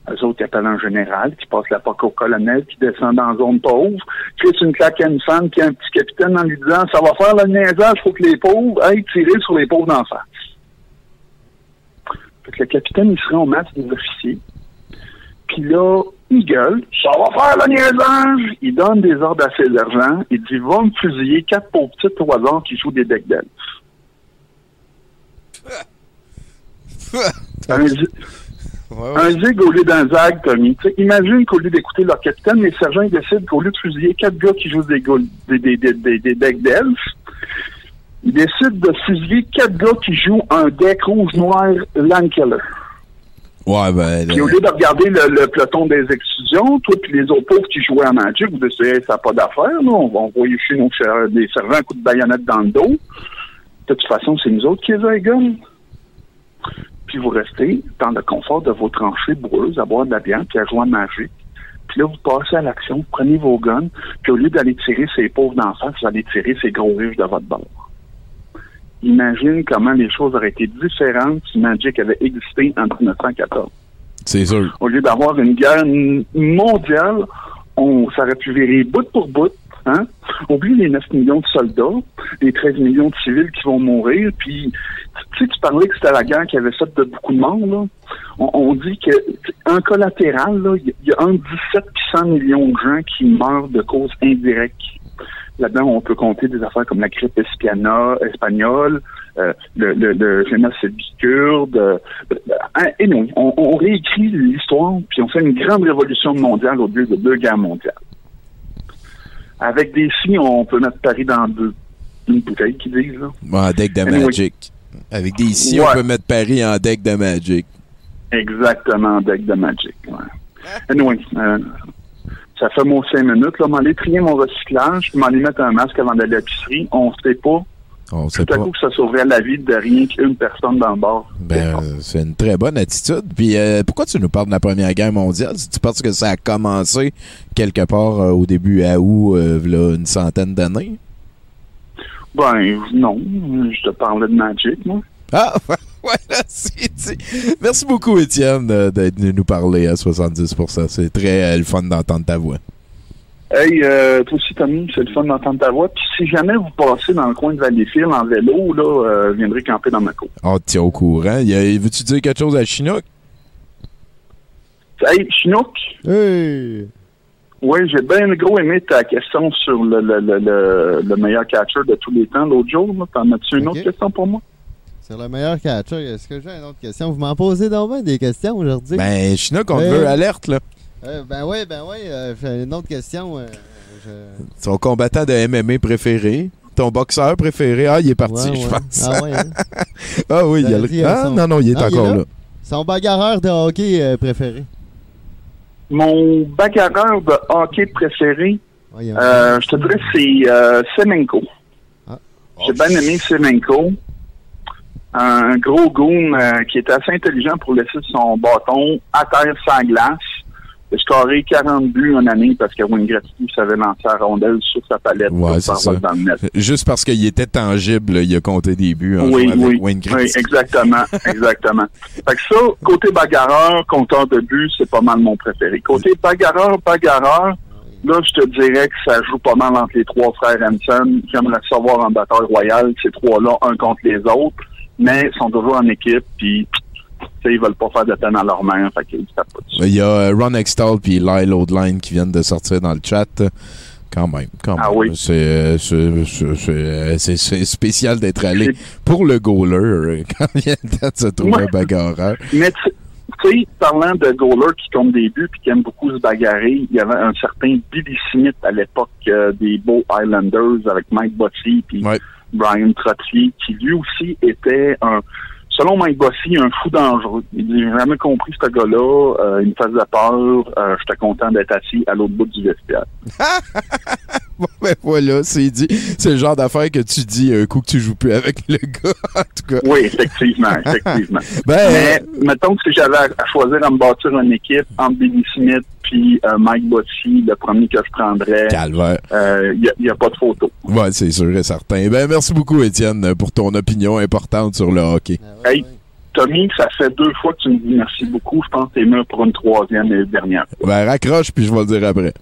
Eux autres, ils appellent un général qui passe la POC au colonel, qui descend dans la zone pauvre, qui fait une claque à une femme qui a un petit capitaine en lui disant Ça va faire le niaisage, faut que les pauvres aillent tirer sur les pauvres d'en face. Fait que le capitaine, il se rend au match des officiers. Puis là, il gueule, ça va faire le niaisage! Il donne des ordres à ses sergents. Il dit, va me fusiller quatre pauvres au hasard qui jouent des decks d'elfes. Un, zi- un zig au lieu d'un zag, Tommy. Imagine qu'au lieu d'écouter leur capitaine, les sergents ils décident qu'au lieu de fusiller quatre gars qui jouent des, des, des, des, decks d'elfes, ils décident de fusiller quatre gars qui jouent un deck rouge-noir Landkiller. Ouais, ben, Puis au lieu de regarder le, le peloton des exclusions, toi puis les autres pauvres qui jouaient à Magic, vous Hey, ça n'a pas d'affaire, là. on va envoyer chez nos des servants un coup de baïonnette dans le dos. De toute façon, c'est nous autres qui les avons. Puis vous restez dans le confort de vos tranchées boueuses, à boire de la bière, puis à jouer à Magic. Puis là, vous passez à l'action, vous prenez vos guns, puis au lieu d'aller tirer ces pauvres d'en face, vous allez tirer ces gros riches de votre bord. Imagine comment les choses auraient été différentes si Magic avait existé en 1914 c'est sûr. au lieu d'avoir une guerre mondiale, on, ça aurait pu virer bout pour bout. Hein? Oublie les 9 millions de soldats, les 13 millions de civils qui vont mourir, puis tu sais, tu parlais que c'était la guerre qui avait fait de beaucoup de monde. Là. On, on dit que un collatéral, il y a entre 17 et 100 millions de gens qui meurent de causes indirectes. Là-dedans, on peut compter des affaires comme la grippe espiana, espagnole, euh, le, le, le génocide kurde. Euh, et non, on, on réécrit l'histoire, puis on fait une grande révolution mondiale au lieu de deux guerres mondiales. Avec des si, on peut mettre Paris dans deux, une bouteille, qui disent. Là. Deck de Anyway. Magic. Avec des si, Ouais. on peut mettre Paris en deck de Magic. Exactement, deck de Magic. Ouais. Anyway, euh, ça fait mon cinq minutes. Là, m'aller trier mon recyclage, puis m'aller mettre un masque avant d'aller à l'épicerie. On sait pas. On sait Tout à pas. coup, que ça sauverait la vie de rien qu'une personne dans le bar. Ben, euh, c'est une très bonne attitude. Puis euh, pourquoi tu nous parles de la Première Guerre mondiale? Tu penses que ça a commencé quelque part euh, au début à août, euh, v'là une centaine d'années? Ben, non. Je te parlais de Magic, moi. Ah, voilà, c'est dit. Merci beaucoup, Étienne, euh, d'être venu nous parler à 70%. C'est très euh, le fun d'entendre ta voix. Hey, euh, toi aussi, Tommy, c'est le fun d'entendre ta voix. Puis si jamais vous passez dans le coin de Valleyfield en vélo, là, euh, je viendrai camper dans ma cour. On te tient au courant. Y a- Veux-tu dire quelque chose à Chinook? Hey, Chinook, Hey! oui, j'ai bien gros aimé ta question sur le, le, le, le, le meilleur catcher de tous les temps l'autre jour. T'en as-tu une autre question pour moi? C'est le meilleur catcher. Est-ce que j'ai une autre question? Vous m'en posez donc bien des questions aujourd'hui? Ben, Chinook, on te Euh, veut alerte, là. Euh, ben oui, ben oui. euh, j'ai une autre question. euh, je- Ton combattant de MMA préféré. Ton boxeur préféré. Ah, il est parti, Ouais, je ouais. pense. Ah ouais, hein? Ah oui, il y a le... Ah, son- non, non, il est Non, il est encore là? là. Son bagarreur de hockey euh, préféré? Mon bagarreur de hockey préféré, euh, je te dirais, c'est euh, Semenko. Ah. J'ai bien aimé Semenko. Un gros goon euh, qui était assez intelligent pour laisser son bâton à terre sans glace. Il a scoré 40 buts en année parce que Wayne Gretzky savait lancer la rondelle sur sa palette Ouais, c'est ça. dans le net. Juste parce qu'il était tangible, il a compté des buts en Oui, avec oui, oui, exactement, exactement. Fait que ça, côté bagarreur, compteur de but, c'est pas mal mon préféré. Côté bagarreur, bagarreur, là, je te dirais que ça joue pas mal entre les trois frères Hanson. J'aimerais savoir en bataille royale, ces trois-là, un contre les autres, mais ils sont toujours en équipe, puis tu sais, ils veulent pas faire de peine à leur mère, fait qu'ils pas dessus. Il y a euh, Ron Extall puis Lyle Oldline qui viennent de sortir dans le chat. Quand même, quand Ah même. oui. C'est, euh, c'est, euh, c'est- spécial d'être allé pour le goaler quand il vient de se trouver Ouais. un bagarreur. Mais tu sais, parlant de goalers qui comptent des buts puis qui aiment beaucoup se bagarrer, il y avait un certain Billy Smith à l'époque euh, des Beaux Islanders avec Mike Bossy puis Ouais. Brian Trottier, qui lui aussi était un, selon Mike Bossy, un fou dangereux. Il dit, j'ai jamais compris ce gars-là, euh, il me faisait peur, euh, j'étais content d'être assis à l'autre bout du vestiaire. Bon, ben voilà, c'est dit. C'est le genre d'affaire que tu dis un coup que tu joues plus avec le gars, en tout cas. Oui, effectivement, effectivement. Ben, Mais mettons que si j'avais à, choisir à me bâtir une équipe entre Billy Smith puis euh, Mike Bossy, le premier que je prendrais, calvaire. il n'y a, pas de photo. Ouais, c'est sûr et certain. Ben, merci beaucoup, Étienne, pour ton opinion importante sur le hockey. Hey, Tommy, ça fait deux fois que tu me dis merci beaucoup. Je pense que t'es mûr pour une troisième et dernière. Ben, raccroche, puis je vais le dire après.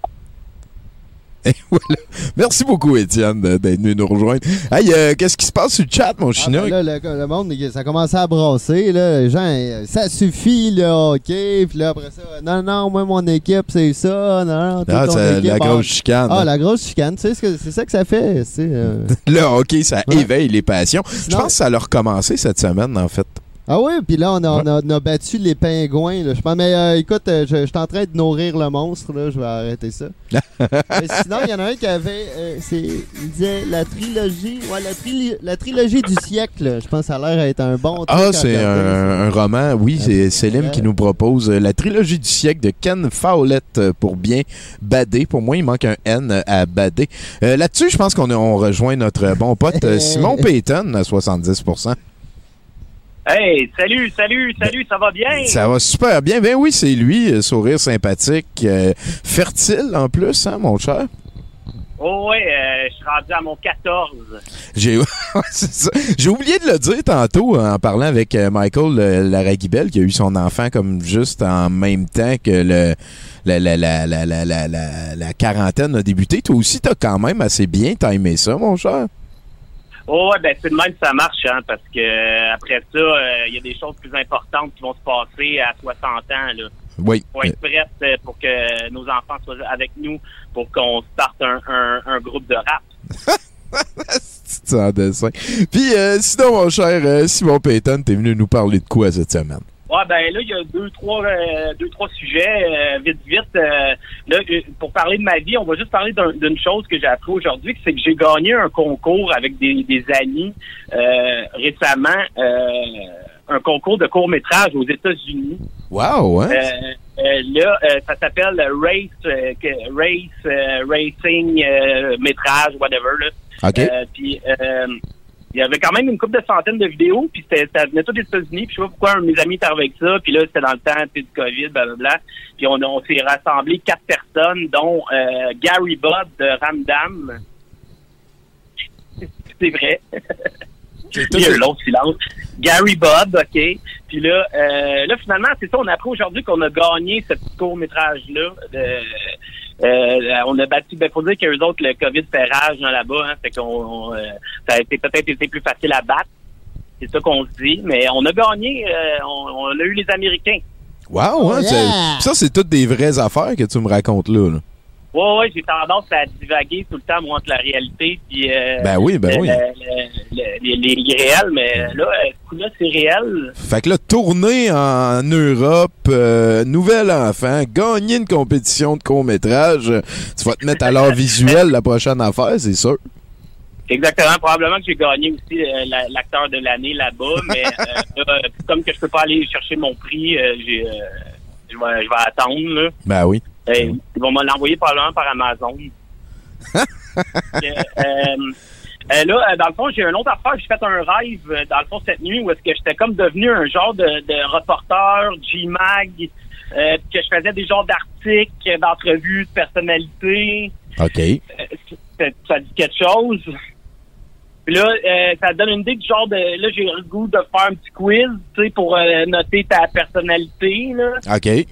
Voilà. Merci beaucoup, Étienne, d'être venu nous rejoindre. Hey, euh, qu'est-ce qui se passe sur le chat, mon Ah, chinois? ben là, le, le monde, ça a commencé à brasser. Là. Les gens, euh, ça suffit le hockey. Puis là, après ça, non, non, moi, mon équipe, c'est ça. Non, non, toi, Ah, c'est la ah. grosse chicane. Ah, la grosse chicane. Tu sais, ce que- c'est ça que ça fait. euh. Le hockey, ça Ouais. éveille les passions. Je pense que ça a recommencé cette semaine, en fait. Ah oui, puis là, on a, on a- on a battu les pingouins. Là. Je pense, mais euh, écoute, euh, je, je suis en train de nourrir le monstre. Là. Je vais arrêter ça. mais sinon, il y en a un qui avait. euh, c'est, il disait la trilogie. Ouais, la, la trilogie du siècle. Je pense que ça a l'air d'être un bon Ah, c'est un, un roman. Oui, c'est Célim ouais. qui nous propose euh, la trilogie du siècle de Ken Follett euh, pour bien bader. Pour moi, il manque un N à bader. Euh, Là-dessus, je pense qu'on on rejoint notre bon pote Simon Payton à 70%. Hey, salut, salut, salut, ça va bien? Ça va super bien. Ben oui, c'est lui, euh, sourire sympathique, euh, fertile en plus, hein, mon cher? Oh ouais, euh, je suis rendu à mon 14. J'ai. J'ai oublié de le dire tantôt en parlant avec euh, Michael euh, Laragibel qui a eu son enfant comme juste en même temps que le la, la, la, la, la, la, la- la quarantaine a débuté. Toi aussi, t'as quand même assez bien timé ça, mon cher. Oh ouais, ben c'est de même que ça marche, hein, parce que euh, après ça, euh, il y a des choses plus importantes qui vont se passer à 60 ans, là. Oui. Faut être prête euh, pour que nos enfants soient avec nous, pour qu'on starte un, un, un groupe de rap. C'est en dessin. Puis euh, sinon, mon cher euh, Simon Payton, t'es venu nous parler de quoi cette semaine? Ouais, ben là, il y a deux, trois, euh, deux, trois sujets, euh, vite, vite. euh, là, pour parler de ma vie, on va juste parler d'un- d'une chose que j'ai appris aujourd'hui, c'est que j'ai gagné un concours avec des, des amis récemment, un concours de court métrage aux États-Unis. Wow, euh, là, ça s'appelle Race, Race, Racing, métrage, whatever. Là. OK. Puis il y avait quand même une couple de centaines de vidéos, puis c'était- ça venait tout des États-Unis, puis je sais pas pourquoi un de mes amis était avec ça, puis là, c'était dans le temps du COVID, blablabla. Puis on, on s'est rassemblé quatre personnes, dont euh, Gary Budd de Ramdam. C'est vrai. Il y a eu un long silence. Gary Budd, OK. Puis là, euh, là finalement, c'est ça, on a appris aujourd'hui qu'on a gagné ce petit court-métrage-là. de- euh, on a battu, ben, faut dire qu'eux autres, le COVID fait rage hein, là-bas, hein, fait qu'on, on, euh, ça a été peut-être été plus facile à battre. C'est ça qu'on se dit, mais on a gagné, euh, on, on a eu les Américains. Wow, hein? yeah! Ça, c'est toutes des vraies affaires que tu me racontes là. là. Ouais, ouais, j'ai tendance à divaguer tout le temps, moi, entre la réalité puis euh, Ben oui, ben le- oui. le- le- les, irréels, mais là, ce coup-là, c'est réel. Fait que là, tourner en Europe, euh, nouvel enfant, gagner une compétition de court-métrage, tu vas te mettre à l'art visuel la prochaine affaire, c'est sûr. Exactement. Probablement que j'ai gagné aussi euh, la- l'acteur de l'année là-bas, mais euh, là, comme que je peux pas aller chercher mon prix, euh, j'ai, je vais, je vais attendre. Là. Ben oui. Euh, ils vont me l'envoyer probablement par Amazon. Euh, euh, euh, là, dans le fond, j'ai un autre affaire. J'ai fait un rêve, dans le fond, cette nuit, où est-ce que j'étais comme devenu un genre de, de reporter, G-Mag, euh, que je faisais des genres d'articles, d'entrevues de personnalités. OK. Ça, ça dit quelque chose. Puis là, euh, ça donne une idée du genre de... Là, j'ai le goût de faire un petit quiz, tu sais, pour noter ta personnalité, là. OK.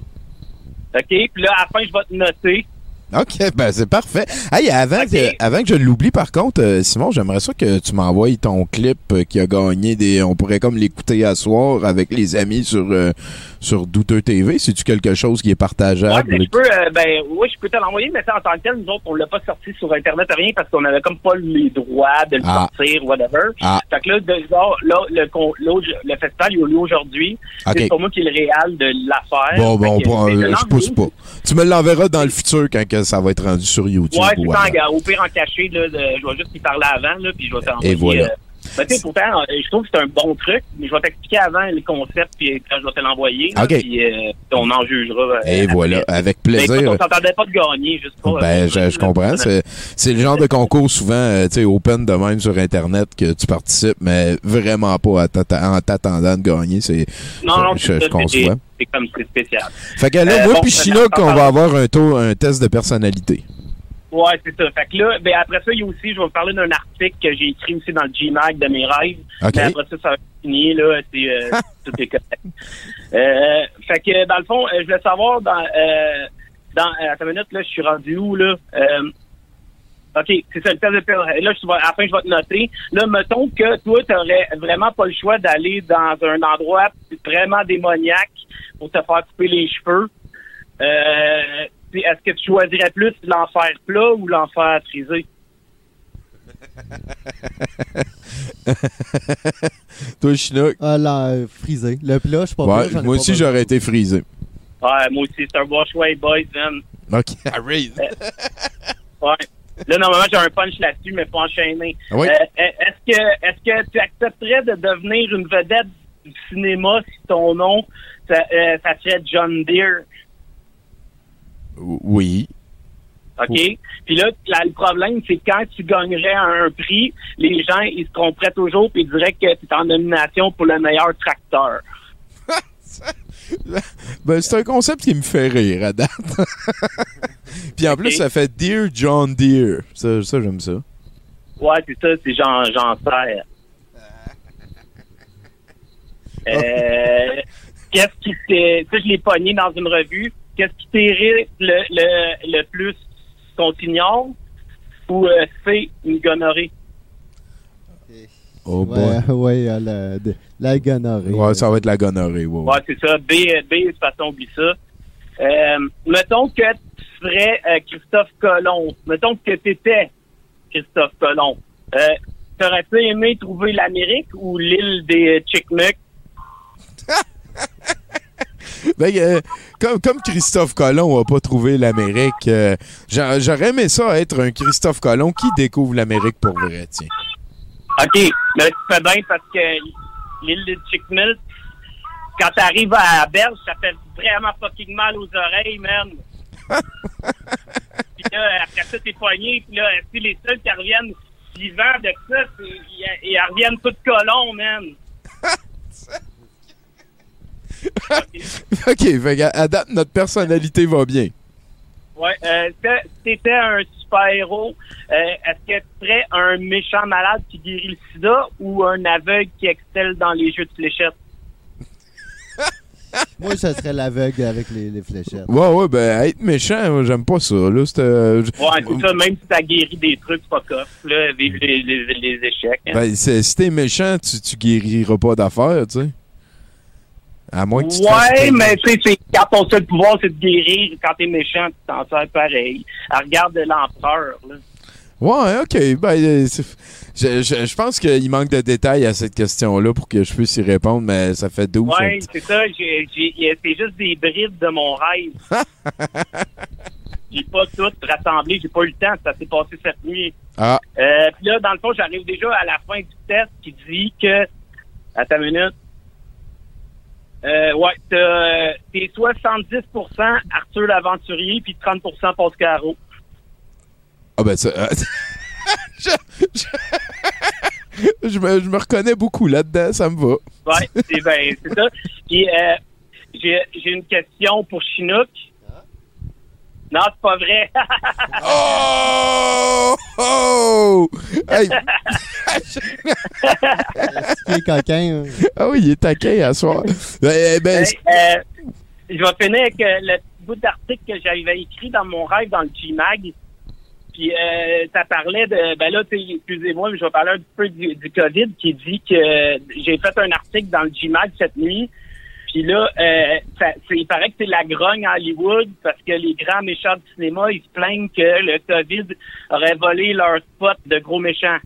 OK? Puis là, à la fin, je vais te noter. OK, ben c'est parfait. Hey, avant, que, avant que je l'oublie, par contre, euh, Simon, j'aimerais ça que tu m'envoies ton clip euh, qui a gagné des. On pourrait comme l'écouter à soir avec les amis sur, euh, sur Douteux TV. C'est-tu quelque chose qui est Ouais, partageable? mais je peux, euh, ben, oui, je peux te l'envoyer, mais ça, en tant que tel, nous autres, on l'a pas sorti sur Internet, rien, parce qu'on avait comme pas les droits de le Ah. sortir, whatever. Ah. Fait que là, de, genre, là, le, le festival, il a eu lieu aujourd'hui. C'est pour moi qui est le réel de l'affaire. Bon, bon, bon, euh, je je pousse pas. Tu me l'enverras dans le futur quand que ça va être rendu sur YouTube. Ouais, ou gars. Au pire, en caché, là, de- je vais juste y parler avant, là, puis je vais t'envoyer. Et voilà. euh, ben, pourtant, euh, je trouve que c'est un bon truc, mais je vais t'expliquer avant les concepts, puis quand je vais te l'envoyer, là, OK. puis euh, on en jugera. euh, Et voilà, avec plaisir. écoute, on s'entendait pas de gagner, juste pas. Ben, euh, je, je comprends. C'est, le genre de concours souvent, euh, tu sais, open de même sur Internet que tu participes, mais vraiment pas en t'attendant de gagner. C'est, Non, non, je, je conçois. C'est- comme c'est spécial. Fait que là, Euh, moi bon, puis ben, Chinook, on va avoir un tour, un test de personnalité. Ouais, c'est ça. Fait que là, ben après ça, il y a aussi, je vais vous parler d'un article que j'ai écrit aussi dans le G-Mag de mes rêves. OK. Mais après ça, ça va finir, là. C'est, euh, tout est correct. Euh, fait que, dans le fond, je voulais savoir, dans, euh, dans, attends une minute, là, je suis rendu où, là? Euh, OK, c'est ça, le test de per- Là, je vais, à la fin, je vais te noter. Là, mettons que toi, tu n'aurais vraiment pas le choix d'aller dans un endroit vraiment démoniaque pour te faire couper les cheveux. Euh, est-ce que tu choisirais plus l'enfer plat ou l'enfer frisé? Toi, Chinook? Ah, là, euh, frisé. Le plat, je suis pas Ouais, moi pas aussi, j'aurais été frisé. Ouais, moi aussi, c'est un bon choix, boys, man. OK, arrête. Ouais. Là, normalement, j'ai un punch là-dessus, mais faut enchaîner. Ah oui. Euh, est-ce que est-ce que tu accepterais de devenir une vedette du cinéma si ton nom, ça, euh, ça serait John Deere? Oui. OK? Puis là, le problème, c'est que quand tu gagnerais un prix, les gens, ils se tromperaient toujours puis ils diraient que tu es en nomination pour le meilleur tracteur. Ben, c'est un concept qui me fait rire à date. Puis en plus, ça fait Dear John Deere. Ça, ça j'aime ça. Ouais, c'est ça, c'est Jean, Jean Serre. Euh, Qu'est-ce qui t'est. Ça, je l'ai pogné dans une revue. Qu'est-ce qui t'irrite le, le, le plus qu'on t'ignore? Ou euh, c'est une gonorrhée? Oh Ouais, ouais, euh, la, de- la gonorrhée. Ouais, ça va être la gonorrhée. Ouais, ouais. Ouais, c'est ça. B, B, de toute façon, oublie ça. Euh, mettons que tu serais euh, Christophe Colomb. Mettons que tu étais Christophe Colomb. Euh, T'aurais-tu aimé trouver l'Amérique ou l'île des Chickmuck? Ben, euh, comme, comme Christophe Colomb n'a pas trouvé l'Amérique, euh, j'a- j'aurais aimé ça être un Christophe Colomb qui découvre l'Amérique pour vrai, tiens. OK, mais tu fais bien parce que l'île des Chickmuck, quand t'arrives à berge, ça fait vraiment fucking mal aux oreilles, man. puis là, après ça, t'es poigné, puis là, si les seuls qui reviennent vivants de ça, ils, ils reviennent tous colons, man. OK, fait qu'à- à date, notre personnalité va bien. Ouais, euh, si t'étais un super-héros, euh, est-ce que tu serais un méchant malade qui guérit le sida ou un aveugle qui excelle dans les jeux de fléchettes? Moi, ça serait l'aveugle avec les, les fléchettes. Ouais, ouais, ben, être méchant, moi, j'aime pas ça. Là, c'est, euh, Ouais, c'est ça, même si t'as guéri des trucs, fuck off, là, les, les, les échecs. hein. ben, c'est- si t'es méchant, tu, tu guériras pas d'affaires, tu sais. À moins que tu Ouais, mais tu sais, c'est- quand ton seul pouvoir, c'est de guérir, quand t'es méchant, tu t'en sers pareil. Alors, regarde l'empereur, là. Ouais, ok. Ben, euh, je, je, je pense qu'il manque de détails à cette question-là pour que je puisse y répondre, mais ça fait 12. Ouais, c'est ça, j'ai, j'ai, c'est juste des brides de mon rêve. j'ai pas tout rassemblé, j'ai pas eu le temps, ça s'est passé cette nuit. Ah, Euh, puis là, dans le fond, j'arrive déjà à la fin du test qui dit que. Attends une minute. Euh, ouais, t'as- t'es 70% Arthur l'aventurier, puis 30% Pascaro. ah ben ça. euh, je, je- je me, je me reconnais beaucoup là-dedans, ça me va. Ouais, c'est ben, c'est ça. Puis euh, j'ai j'ai une question pour Chinook. Non, c'est pas vrai. Oh! Oh! Hey! Qui est coquin. hein. ah oui, il est taquin à soir. Ben, ben, Hey, euh, je vais finir avec euh, le petit bout d'article que j'avais écrit dans mon rêve dans le G-Mag. Puis euh, ça parlait de ben là, tu sais, excusez-moi, mais je vais parler un petit peu du, du COVID qui dit que euh, j'ai fait un article dans le G-Mag cette nuit. Puis là, euh, ça, c'est- il paraît que c'est la grogne à Hollywood parce que les grands méchants du cinéma, ils se plaignent que le COVID aurait volé leur spot de gros méchants.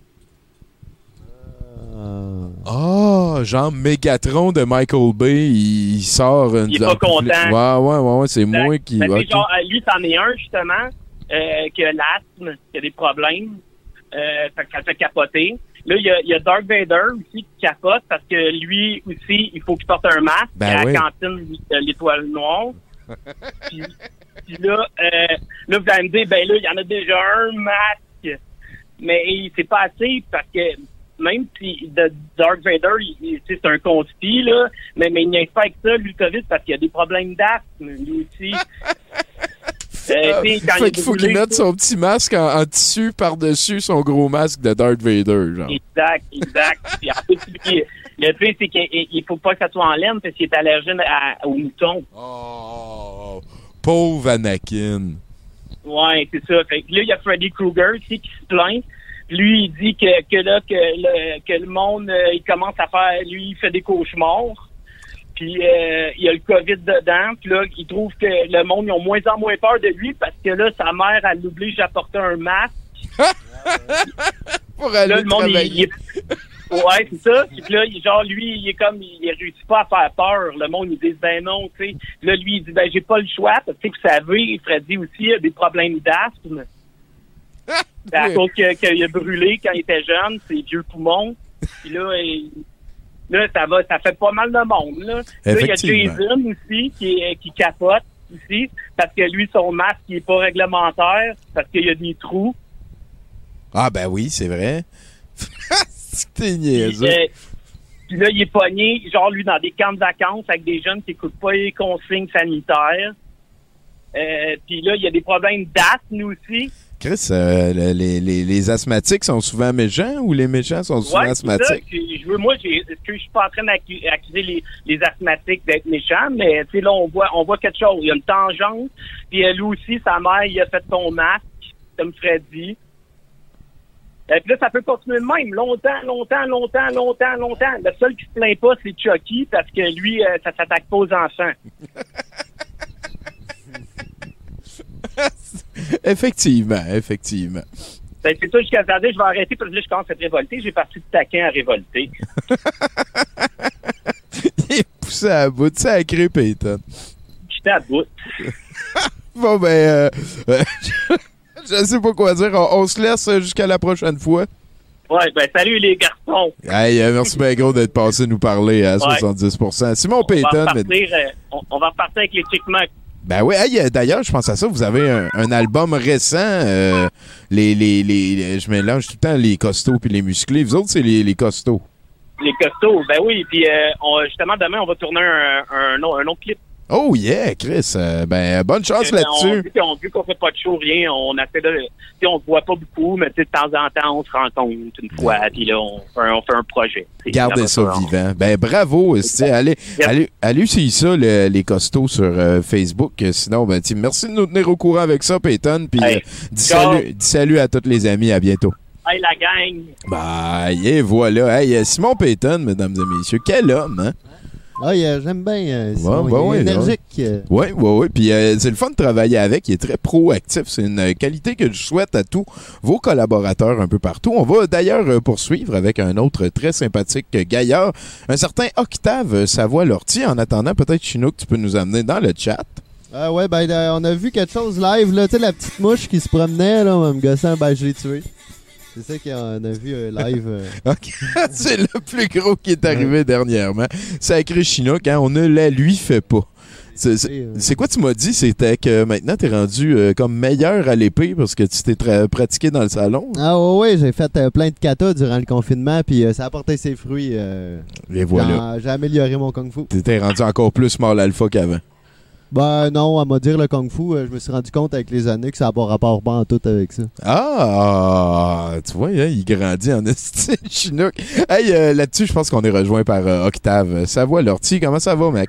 Ah, genre Megatron de Michael Bay, il sort une. Il est pas content. Ouais, ouais, ouais, ouais, c'est moi qui. Ben, tu sais, ok. genre, euh, lui, c'en est un, justement, euh, qui a l'asthme, qui a des problèmes. Euh, ça le fait capoter. Là, il y a, il y a Dark Vader aussi qui capote parce que lui aussi, il faut qu'il porte un masque Ben à oui. la cantine de l'Étoile Noire. puis, puis là, euh, là, vous allez me dire, ben là, il y en a déjà un masque. Mais c'est pas assez parce que même si de Dark Vader, c'est un conspi, là, mais, mais il n'y a pas avec ça, lui, le COVID, parce qu'il y a des problèmes d'asthme, lui aussi. Euh, sais, quand fait il qu'il faut qu'il mette son petit masque en, en tissu par-dessus son gros masque de Darth Vader, genre. Exact, exact. Puis en plus, le pire, c'est qu'il il faut pas que ça soit en laine parce qu'il est allergique à- aux moutons. Oh, pauvre Anakin. Ouais, c'est ça. Fait que là, il y a Freddy Krueger qui se plaint. Lui, il dit que, que là, que le, que le monde, euh, il commence à faire, lui, il fait des cauchemars. Puis euh, il y a le COVID dedans. Puis là, il trouve que le monde, ils ont moins en moins peur de lui parce que là, sa mère, elle l'oblige à porter un masque. Pour aller là, le monde, il, il Ouais, c'est ça. Puis là, il- genre, lui, il est comme, il réussit pas à faire peur. Le monde, il dit, ben non, tu sais. Là, lui, il dit, ben, j'ai pas le choix. Parce que, vous savez, Freddy aussi a des problèmes d'asthme. C'est à cause qu'il a brûlé quand il était jeune, ses vieux poumons. Puis là, il- là, ça va, ça fait pas mal de monde, là. Là, il y a. Jason aussi qui, qui capote aussi. Parce que lui, son masque, il est pas réglementaire. Parce qu'il y a des trous. Ah, ben oui, c'est vrai. t'es niaiseux. Euh, Puis là, il est pogné, genre, lui, dans des camps de vacances avec des jeunes qui n'écoutent pas les consignes sanitaires. Euh, puis là, il y a des problèmes d'asthme aussi. Chris, euh, le- les, les, les asthmatiques sont souvent méchants ou les méchants sont souvent Ouais, c'est ça. asthmatiques? Je veux, moi, j'ai- est-ce que je suis pas en train d'accu- d'accuser les, les asthmatiques d'être méchants, mais là, on voit, on voit quelque chose. Il y a une tangente. Puis lui aussi, sa mère, il a fait son masque, comme Freddy. Et puis là, ça peut continuer de même, longtemps, longtemps, longtemps, longtemps, longtemps. Le seul qui se plaint pas, c'est Chucky, parce que lui, euh, ça s'attaque pas aux enfants. effectivement, effectivement. Ben, c'est ça jusqu'à ce je vais arrêter parce que là, je commence à être révolté. J'ai parti de taquin à révolter. Il est poussé à bout de sacré Peyton. J'étais à bout. Bon, ben, euh, euh, je sais pas quoi dire. On, on se laisse jusqu'à la prochaine fois. Ouais, ben salut les garçons. Hey, euh, merci bien gros d'être passé nous parler à Ouais. 70 Simon On va mais- on, on va repartir avec les. Ben oui, euh, d'ailleurs, je pense à ça. Vous avez un, album récent. euh, les, les, les, je mélange tout le temps les costauds puis les musclés. Vous autres, c'est les, les costauds. Les costauds, ben oui. Puis euh, justement, demain, on va tourner un, un, un autre clip. Oh yeah, Chris. Euh, ben, bonne chance là-dessus. On, vu qu'on fait pas de show, rien, on de... tu sais, On se voit pas beaucoup, mais de temps en temps, on se rencontre une fois, puis là, on fait un, on fait un projet. Gardez ça vraiment vivant. Ben bravo. Allez, allez, allez ça, le- les costauds sur euh, Facebook. Sinon, ben, merci de nous tenir au courant avec ça, Peyton. Puis Hey, euh, dis, salut, dis salut à tous les amis. À bientôt. Hey, la gang! Bye. Et voilà. Hey, Simon Peyton, mesdames et messieurs. Quel homme, hein? Ah, euh, j'aime bien. euh, Simon, Ouais, il est ouais, énergique. euh. Oui, oui, oui. Puis euh, c'est le fun de travailler avec. Il est très proactif. C'est une euh, qualité que je souhaite à tous vos collaborateurs un peu partout. On va d'ailleurs euh, poursuivre avec un autre très sympathique euh, gaillard, un certain Octave euh, Savoie-Lortie. En attendant, peut-être, Chinook, tu peux nous amener dans le chat. Ah ouais, ben euh, on a vu quelque chose live, là. Tu sais, la petite mouche qui se promenait, là, en me gossant, ben je l'ai tué. C'est ça qu'on a vu euh, live. euh. OK. c'est le plus gros qui est arrivé dernièrement. Sacré Chinook, hein, on ne la lui fait pas. C'est- quoi tu m'as dit? C'était que maintenant, t'es rendu euh, comme meilleur à l'épée parce que tu t'es pratiqué dans le salon. Ah ouais, ouais, j'ai fait euh, plein de katas durant le confinement, puis euh, ça a porté ses fruits. Et voilà. J'ai amélioré mon kung fu. T'étais rendu encore plus mort l'alpha qu'avant. Ben non, à me dire le kung fu, euh, je me suis rendu compte avec les années que ça n'a pas rapport pas en tout avec ça. Ah, tu vois, hein, il grandit en estime, Chinook. Hey, euh, là-dessus, je pense qu'on est rejoint par euh, Octave. Ça va, Lortie? Comment ça va, mec?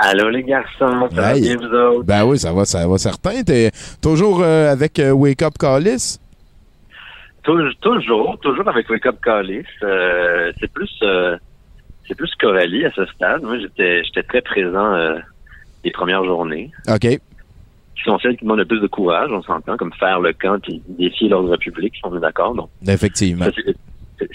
Allô les garçons, ça va bien vous autres? Ben oui, ça va, ça va certain. T'es toujours euh, avec euh, Wake Up Callis? Tou- toujours, toujours avec Wake Up Callis. Euh, c'est plus euh, c'est plus Coralie à ce stade. Moi j'étais j'étais très présent euh, les premières journées. OK. Qui sont celles qui demandent le plus de courage, on s'entend, comme faire le camp et défier l'ordre public, si on est d'accord. Donc, Effectivement. c'est-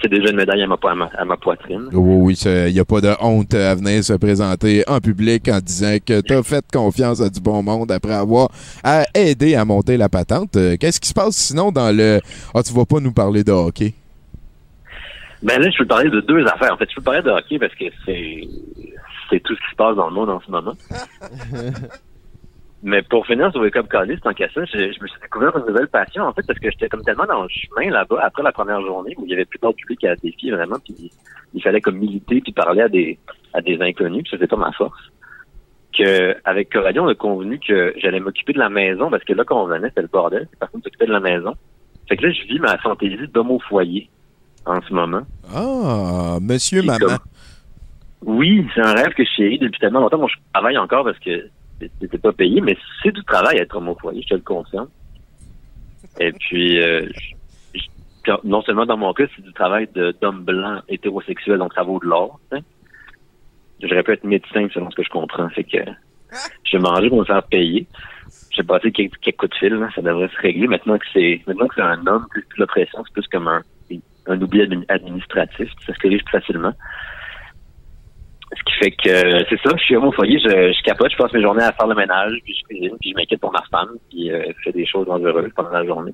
déjà une médaille à ma, à ma, à ma poitrine. Oui, oui, il n'y a pas de honte à venir se présenter en public en disant que tu as fait confiance à du bon monde après avoir à aider à monter la patente. Euh, Qu'est-ce qui se passe sinon dans le... Ah, tu vas pas nous parler de hockey? Ben là, je peux parler de deux affaires. En fait, je peux parler de hockey parce que c'est c'est tout ce qui se passe dans le monde en ce moment. Mais pour finir sur Wake Up Callis, tant qu'à ça, je, je me suis découvert une nouvelle passion, en fait, parce que j'étais comme tellement dans le chemin là-bas, après la première journée, où il y avait plus d'ordre public à défier, vraiment, puis il fallait comme militer, puis parler à des à des inconnus, puis c'était pas ma force, que avec Coralie, on a convenu que j'allais m'occuper de la maison, parce que là, quand on venait, c'était le bordel, personne ne s'occupait de la maison. Fait que là, je vis ma fantaisie d'homme au foyer, en ce moment. Ah, monsieur, maman. comme- Oui, c'est un rêve que je chéris depuis tellement longtemps. Moi, je travaille encore parce que c'était pas payé, mais c'est du travail être homme au foyer, je te le confirme. Et puis, euh, je- non seulement dans mon cas, c'est du travail d'homme blanc hétérosexuel, donc ça vaut de l'or. J'aurais pu être médecin selon ce que je comprends. Fait que je vais manger pour me faire payer. J'ai passé quelques, quelques coups de fil, là, ça devrait se régler. Maintenant que c'est maintenant que c'est un homme, plus, plus l'oppression, c'est plus comme un, un oubli admi- administratif, ça se corrige plus facilement. Ce qui fait que c'est ça, je suis à mon foyer, je, je capote, je passe mes journées à faire le ménage, puis je cuisine, puis je m'inquiète pour ma femme, puis euh, je fais des choses dangereuses pendant la journée.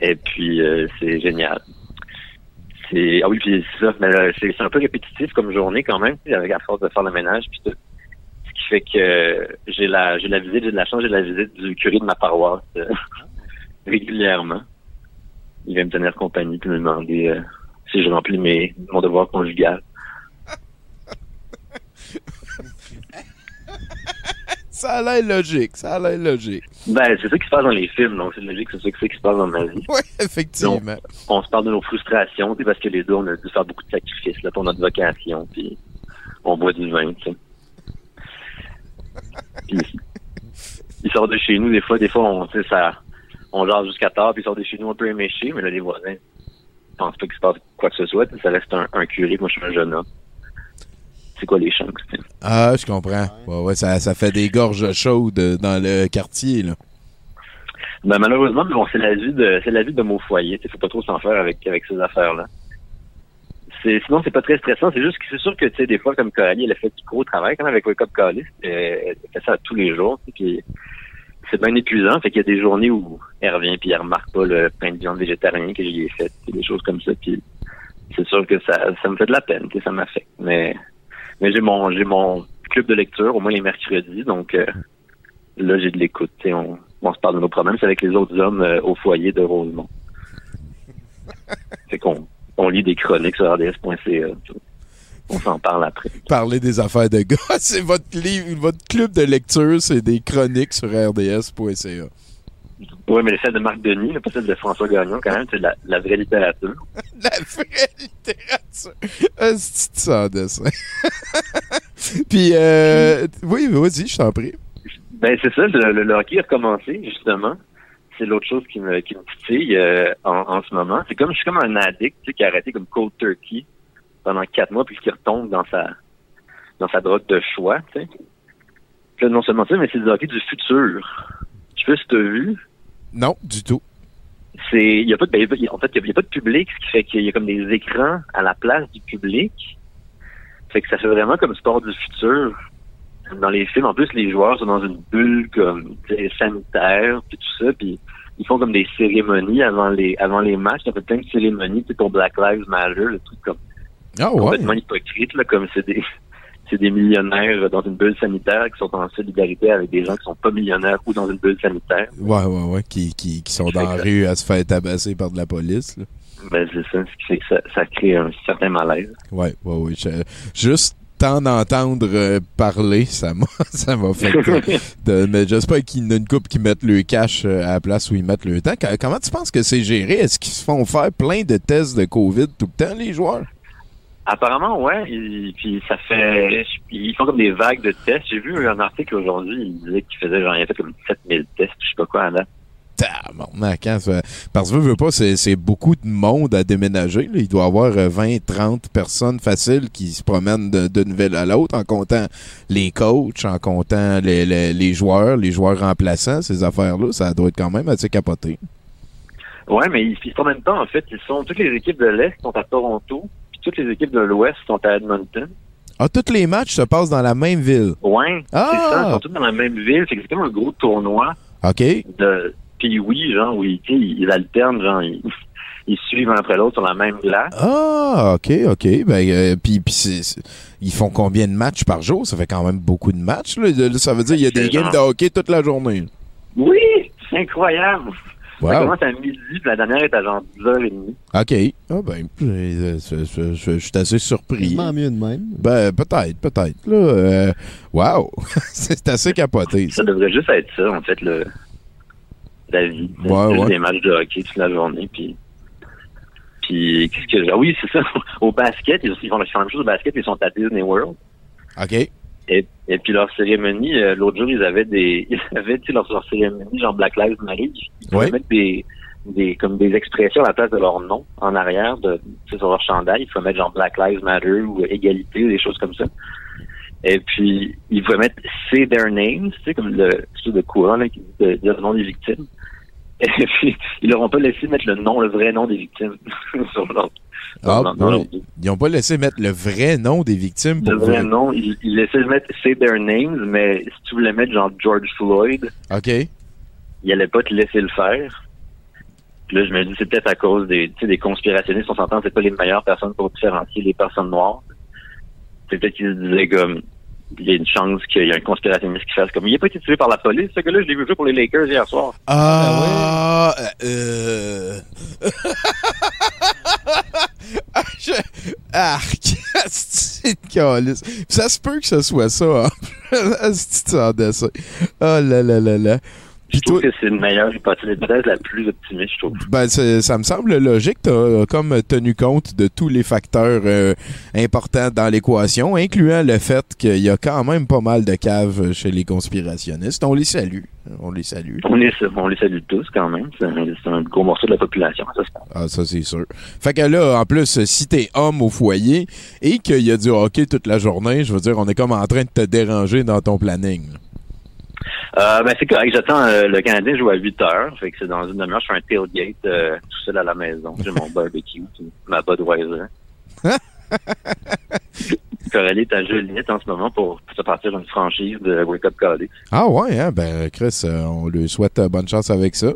Et puis euh, c'est génial. C'est ah oui, puis c'est ça, mais euh, c'est un peu répétitif comme journée quand même, avec à force de faire le ménage puis tout. Ce qui fait que j'ai la j'ai la visite, j'ai de la chance, j'ai la visite du curé de ma paroisse euh, régulièrement. Il vient me tenir compagnie puis me demander euh, si je remplis mes, mon devoir conjugal. Ça a l'air logique, ça a l'air logique. Ben, c'est ça qui se passe dans les films, donc c'est logique, c'est ça qui se passe dans ma vie. Oui, effectivement. Donc, on se parle de nos frustrations, parce que les deux, on a dû faire beaucoup de sacrifices là, pour notre vocation, puis on boit du vin, tu sais. Puis, ils sortent de chez nous, des fois, des fois, on, ça, on jusqu'à tard, puis ils sortent de chez nous un peu éméchés, mais là, les voisins pensent pas qu'il se passe quoi que ce soit, ça reste un, un curé, moi, je suis un jeune homme. C'est quoi les chances, tu sais. Ah, je comprends. Ouais, ouais, ça, ça fait des gorges chaudes dans le quartier, là. Ben, malheureusement, bon, c'est la vie de, c'est la vie de mon foyer. Il faut pas trop s'en faire avec, avec ces affaires-là. C'est, sinon, c'est pas très stressant. C'est juste que c'est sûr que, tu sais, des fois, comme Coralie, elle a fait du gros travail quand même avec Wake Up Callis. Elle fait ça tous les jours. Puis, c'est bien épuisant. Fait qu'il y a des journées où elle revient puis elle remarque pas le pain de viande végétarien que j'y ai fait. Des choses comme ça. Puis, c'est sûr que ça, ça me fait de la peine. Ça m'affecte. Mais, mais j'ai mon, j'ai mon club de lecture, au moins les mercredis. Donc, euh, là, j'ai de l'écoute. On, on se parle de nos problèmes. C'est avec les autres hommes euh, au foyer de Rosemont. fait qu'on on lit des chroniques sur rds.ca. On s'en parle après. Parler des affaires de gars, c'est votre livre, votre club de lecture, c'est des chroniques sur rds.ca. Oui, mais celle de Marc Denis, pas celle de François Gagnon, quand même, c'est la, la vraie littérature. La vraie littérature. Un petit sans dessin. Puis, euh, oui, vas-y, je t'en prie. Ben c'est ça, le, le, le hockey a recommencé, justement. C'est l'autre chose qui me, qui me titille euh, en, en ce moment. C'est comme je suis comme un addict tu sais, qui a arrêté comme cold turkey pendant quatre mois puis qui retombe dans sa dans sa drogue de choix, tu sais. Puis là, non seulement ça, mais c'est du hockey du futur. Je sais pas si t'as vu. Non, du tout. C'est il y a pas de, ben, il y a- en fait il y a, pas de public, ce qui fait qu'il y a comme des écrans à la place du public. Fait que ça fait vraiment comme sport du futur. Dans les films, en plus, les joueurs sont dans une bulle comme sanitaire, puis tout ça, puis ils font comme des cérémonies avant les avant les matchs. Ils fait plein de cérémonies, sais, pour Black Lives Matter, le truc comme Ah ouais. complètement hypocrite, là, comme c'est des c'est des millionnaires dans une bulle sanitaire qui sont en solidarité avec des gens qui sont pas millionnaires ou dans une bulle sanitaire. Ouais, ouais, ouais, qui, qui, qui sont dans la rue à se faire tabasser par de la police. Là. Ben c'est ça, ce qui fait que ça, ça crée un certain malaise. Ouais, ouais, ouais. je- juste temps d'entendre euh, parler, ça m'a ça m'a fait. de- mais j'espère qu'il y en a une couple qui mettent le cash euh, à la place où ils mettent le temps. Qu- Comment tu penses que c'est géré? Est-ce qu'ils se font faire plein de tests de COVID tout le temps, les joueurs? Apparemment, ouais. Et, puis ça fait. Ils font comme des vagues de tests. J'ai vu un article aujourd'hui, il disait qu'il faisait genre, il a fait comme 7000 tests, je sais pas quoi, là. Hein, ça- Parce que veux, veux pas, c'est beaucoup de monde à déménager. là. Il doit y avoir euh, 20, 30 personnes faciles qui se promènent d'une ville à l'autre en comptant les coachs, en comptant les, les- les joueurs, les joueurs remplaçants, ces affaires-là. Ça doit être quand même assez capoté. Ouais, mais ils, ils en même temps, en fait, ils sont. Toutes les équipes de l'Est sont à Toronto, toutes les équipes de l'Ouest sont à Edmonton. Ah, tous les matchs se passent dans la même ville. Ah! c'est ça, ils sont tous dans la même ville. C'est comme un gros tournoi OK? de. Puis oui, genre, oui, ils alternent, genre, ils, ils suivent un après l'autre sur la même glace. Ah, OK, OK. Ben, euh, puis, ils font combien de matchs par jour? Ça fait quand même beaucoup de matchs. là. Ça veut dire qu'il y a des games genre- de hockey toute la journée. Oui, c'est incroyable. Wow. Ça commence à midi, puis la dernière est à genre 10h30. OK. Ah ben, je, je- je- je suis assez surpris. Quasiment mieux de même. Ben, peut-être, peut-être. Là, euh, wow! c'est assez capoté, ça. Ça devrait juste être ça, en fait, le, la vie. Ouais, juste ouais. des matchs de hockey toute la journée, puis... Puis, qu'est-ce que... Ah oui, c'est ça. Au basket, ils, font la ils font la même chose au basket, ils sont à Disney World. OK. Et, et puis leur cérémonie, euh, l'autre jour, ils avaient des... Ils avaient, tu sais, leur, leur cérémonie, genre Black Lives Matter, ils Ouais. mettre des... Des, comme des expressions à la place de leur nom en arrière de tu sais, sur leur chandail il faut mettre genre Black Lives Matter ou égalité ou des choses comme ça et puis, ils pouvaient mettre say their names, tu sais, comme le truc de courant, là, qui dit dire le nom des victimes. Et puis, ils leur ont pas laissé mettre le nom, le vrai nom des victimes sur leur, Ah, dans- dans. Ils n'ont pas laissé mettre le vrai nom des victimes pour le vrai nom. Ils, ils laissaient mettre say their names, mais si tu voulais mettre genre George Floyd, OK. ils allaient pas te laisser le faire. Puis là, je me dis, c'est peut-être à cause des, des conspirationnistes, on s'entend, c'est pas les meilleures personnes pour différencier les personnes noires. C'est peut-être qu'ils se disaient comme, il y a une chance qu'il y ait un conspirationniste qui fasse comme, il a pas été tué par la police, ce gars-là, je l'ai vu jouer pour les Lakers hier soir. Ah, euh... Ah, je... Arc! C'est une calice. Ça se peut que ce soit ça. hein. C'est dessin. Oh là là là là. Je trouve que c'est une meilleure hypothèse, peut-être la plus optimiste, je trouve. Ben, ça me semble logique. Tu as comme tenu compte de tous les facteurs euh, importants dans l'équation, incluant le fait qu'il y a quand même pas mal de caves chez les conspirationnistes. On les salue. On les salue. On les, on les salue tous quand même. C'est un, gros morceau de la population, ça. Ah, ça, c'est sûr. Fait que là, en plus, si t'es homme au foyer et qu'il y a du hockey toute la journée, je veux dire, on est comme en train de te déranger dans ton planning. Euh, ben, c'est correct. J'attends euh, le Canadien joue à 8 heures. Fait que c'est dans une demi-heure. Je fais un tailgate euh, tout seul à la maison. J'ai mon barbecue, puis ma Budweiser. Coralie est à Joliette en ce moment pour se partir une franchise de Wake Up. Ah ouais, hein? Ben, Chris, on lui souhaite bonne chance avec ça.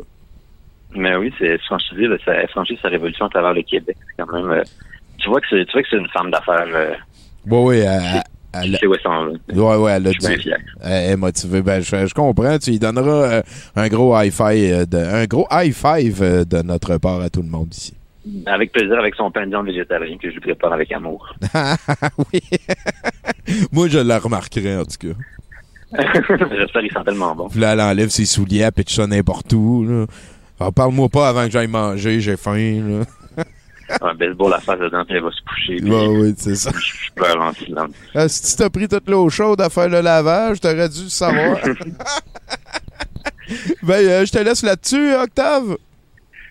Mais oui, c'est franchisé, là, ça franchise sa révolution à travers le Québec. C'est quand même. tu vois que c'est tu vois que c'est une femme d'affaires. Ouais, elle, elle- où elle s'en va. ouais, ouais, elle a Je suis bien dit- fier. Elle est motivée. Ben, je, je comprends. Tu lui donneras euh, un gros high five, de, un gros high five euh, de notre part à tout le monde ici. Avec plaisir, avec son pain de viande végétarien que je lui prépare avec amour. oui. Moi, je la remarquerai, en tout cas. J'espère qu'il sent tellement bon. Puis là, elle enlève ses souliers, elle pitch ça n'importe où. Là. Alors, parle-moi pas avant que j'aille manger, j'ai faim. Là. Un baseball à face dedans, puis elle va se coucher. puis Ouais, oui, c'est ça. Je pleure en silence. Ah, si tu t'as pris toute l'eau chaude à faire le lavage, t'aurais dû le savoir. ben, euh, je te laisse là-dessus, Octave.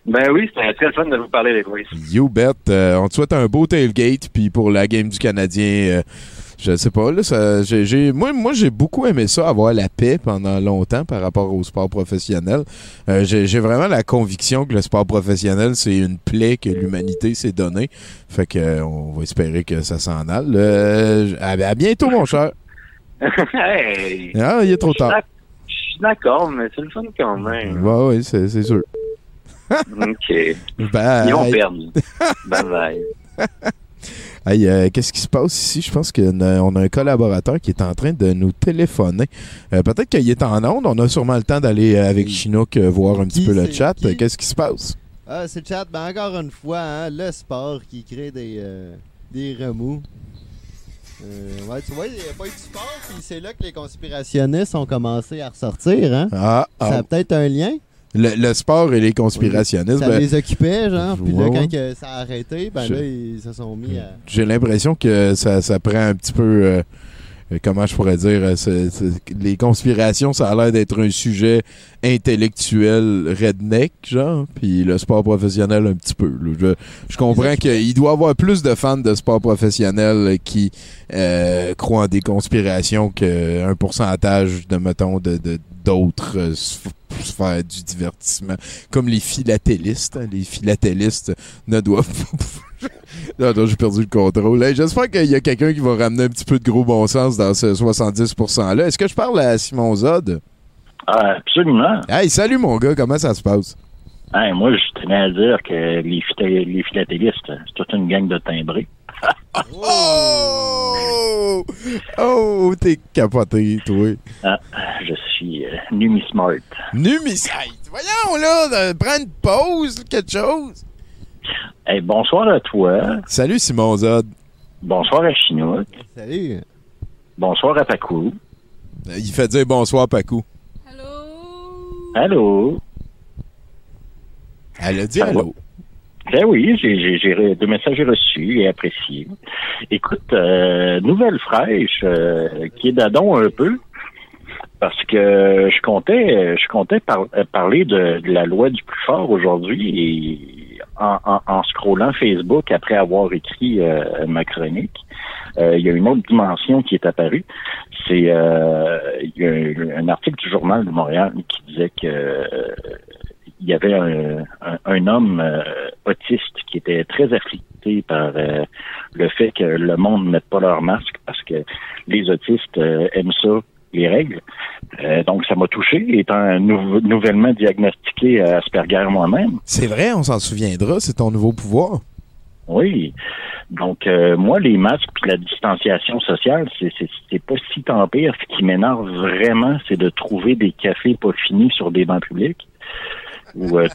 Ben oui, c'était très fun de vous parler, les boys. You bet. Euh, on te souhaite un beau tailgate, puis pour la game du Canadien, euh, je sais pas, là, ça, moi, moi j'ai beaucoup aimé ça, avoir la paix pendant longtemps par rapport au sport professionnel. Euh, j'ai, vraiment la conviction que le sport professionnel, c'est une plaie que l'humanité s'est donnée. Fait que euh, on va espérer que ça s'en aille. Euh, à, à bientôt, mon cher. hey! Ah, il est trop tard. Je suis d'accord, mais c'est le fun quand même. Ouais, ouais, c'est, sûr. OK. Bye. Ils vont perdre. bye bye. Hey, euh, qu'est-ce qui se passe ici? Je pense qu'on a, un collaborateur qui est en train de nous téléphoner. Euh, Peut-être qu'il est en onde. On a sûrement le temps d'aller euh, avec Chinook voir un petit Qui peu le chat. Qui? Qu'est-ce qui se passe? Ah, c'est le chat. Ben, encore une fois, hein, le sport qui crée des, des remous. Euh, ouais, tu vois, il n'y a pas eu de sport, puis c'est là que les conspirationnistes ont commencé à ressortir, hein? Ah, Ça ah. a peut-être un lien. Le, le sport et les conspirationnistes. Ça ben, les occupait, genre. Puis là, quand que ça a arrêté, ben là, ils se sont mis à. J'ai l'impression que ça, ça prend un petit peu. euh, euh, comment je pourrais dire euh, Les conspirations, ça a l'air d'être un sujet intellectuel redneck, genre. Puis le sport professionnel, un petit peu. Je, je comprends qu'il doit y avoir plus de fans de sport professionnel qui euh, croient en des conspirations qu'un pourcentage de, mettons, de. de- d'autres euh, sphères du divertissement, comme les philatélistes. hein. Les philatélistes ne doivent pas non, non, j'ai perdu le contrôle. Hey, J'espère qu'il y a quelqu'un qui va ramener un petit peu de gros bon sens dans ce 70%-là. Est-ce que je parle à Simon Zod? Ah, absolument. Hey, salut mon gars, comment ça se passe? Hey, moi, je tenais à dire que les, les philatélistes, c'est toute une gang de timbrés. Oh! Oh, t'es capoté, toi. Ah, je suis euh, numismart. Numisite! Voyons, là, de prendre une pause, quelque chose. Hey, bonsoir à toi. Salut Simon Zod. Bonsoir à Chinook. Salut. Bonsoir à Pacou. Il fait dire bonsoir, Pacou. Allô? Elle a dit Ça va? allô. Ben oui, j'ai j'ai- deux messages reçus et appréciés. Écoute, euh, nouvelle fraîche euh, qui est d'adon un peu parce que je comptais je comptais euh, parler de, de la loi du plus fort aujourd'hui et en, en, en scrollant Facebook après avoir écrit euh, ma chronique, euh, il y a une autre dimension qui est apparue. C'est euh, il y a un, un article du journal de Montréal qui disait que il y avait un, un, un homme euh, autiste qui était très afflicté par euh, le fait que le monde ne mette pas leur masque parce que les autistes euh, aiment ça, les règles. Euh, donc, ça m'a touché, étant nou- nouvellement diagnostiqué à Asperger moi-même. C'est vrai, on s'en souviendra, c'est ton nouveau pouvoir. Oui. Donc, euh, moi, les masques puis la distanciation sociale, c'est pas si tant pire. Ce qui m'énerve vraiment, c'est de trouver des cafés pas finis sur des bancs publics. Ou, euh,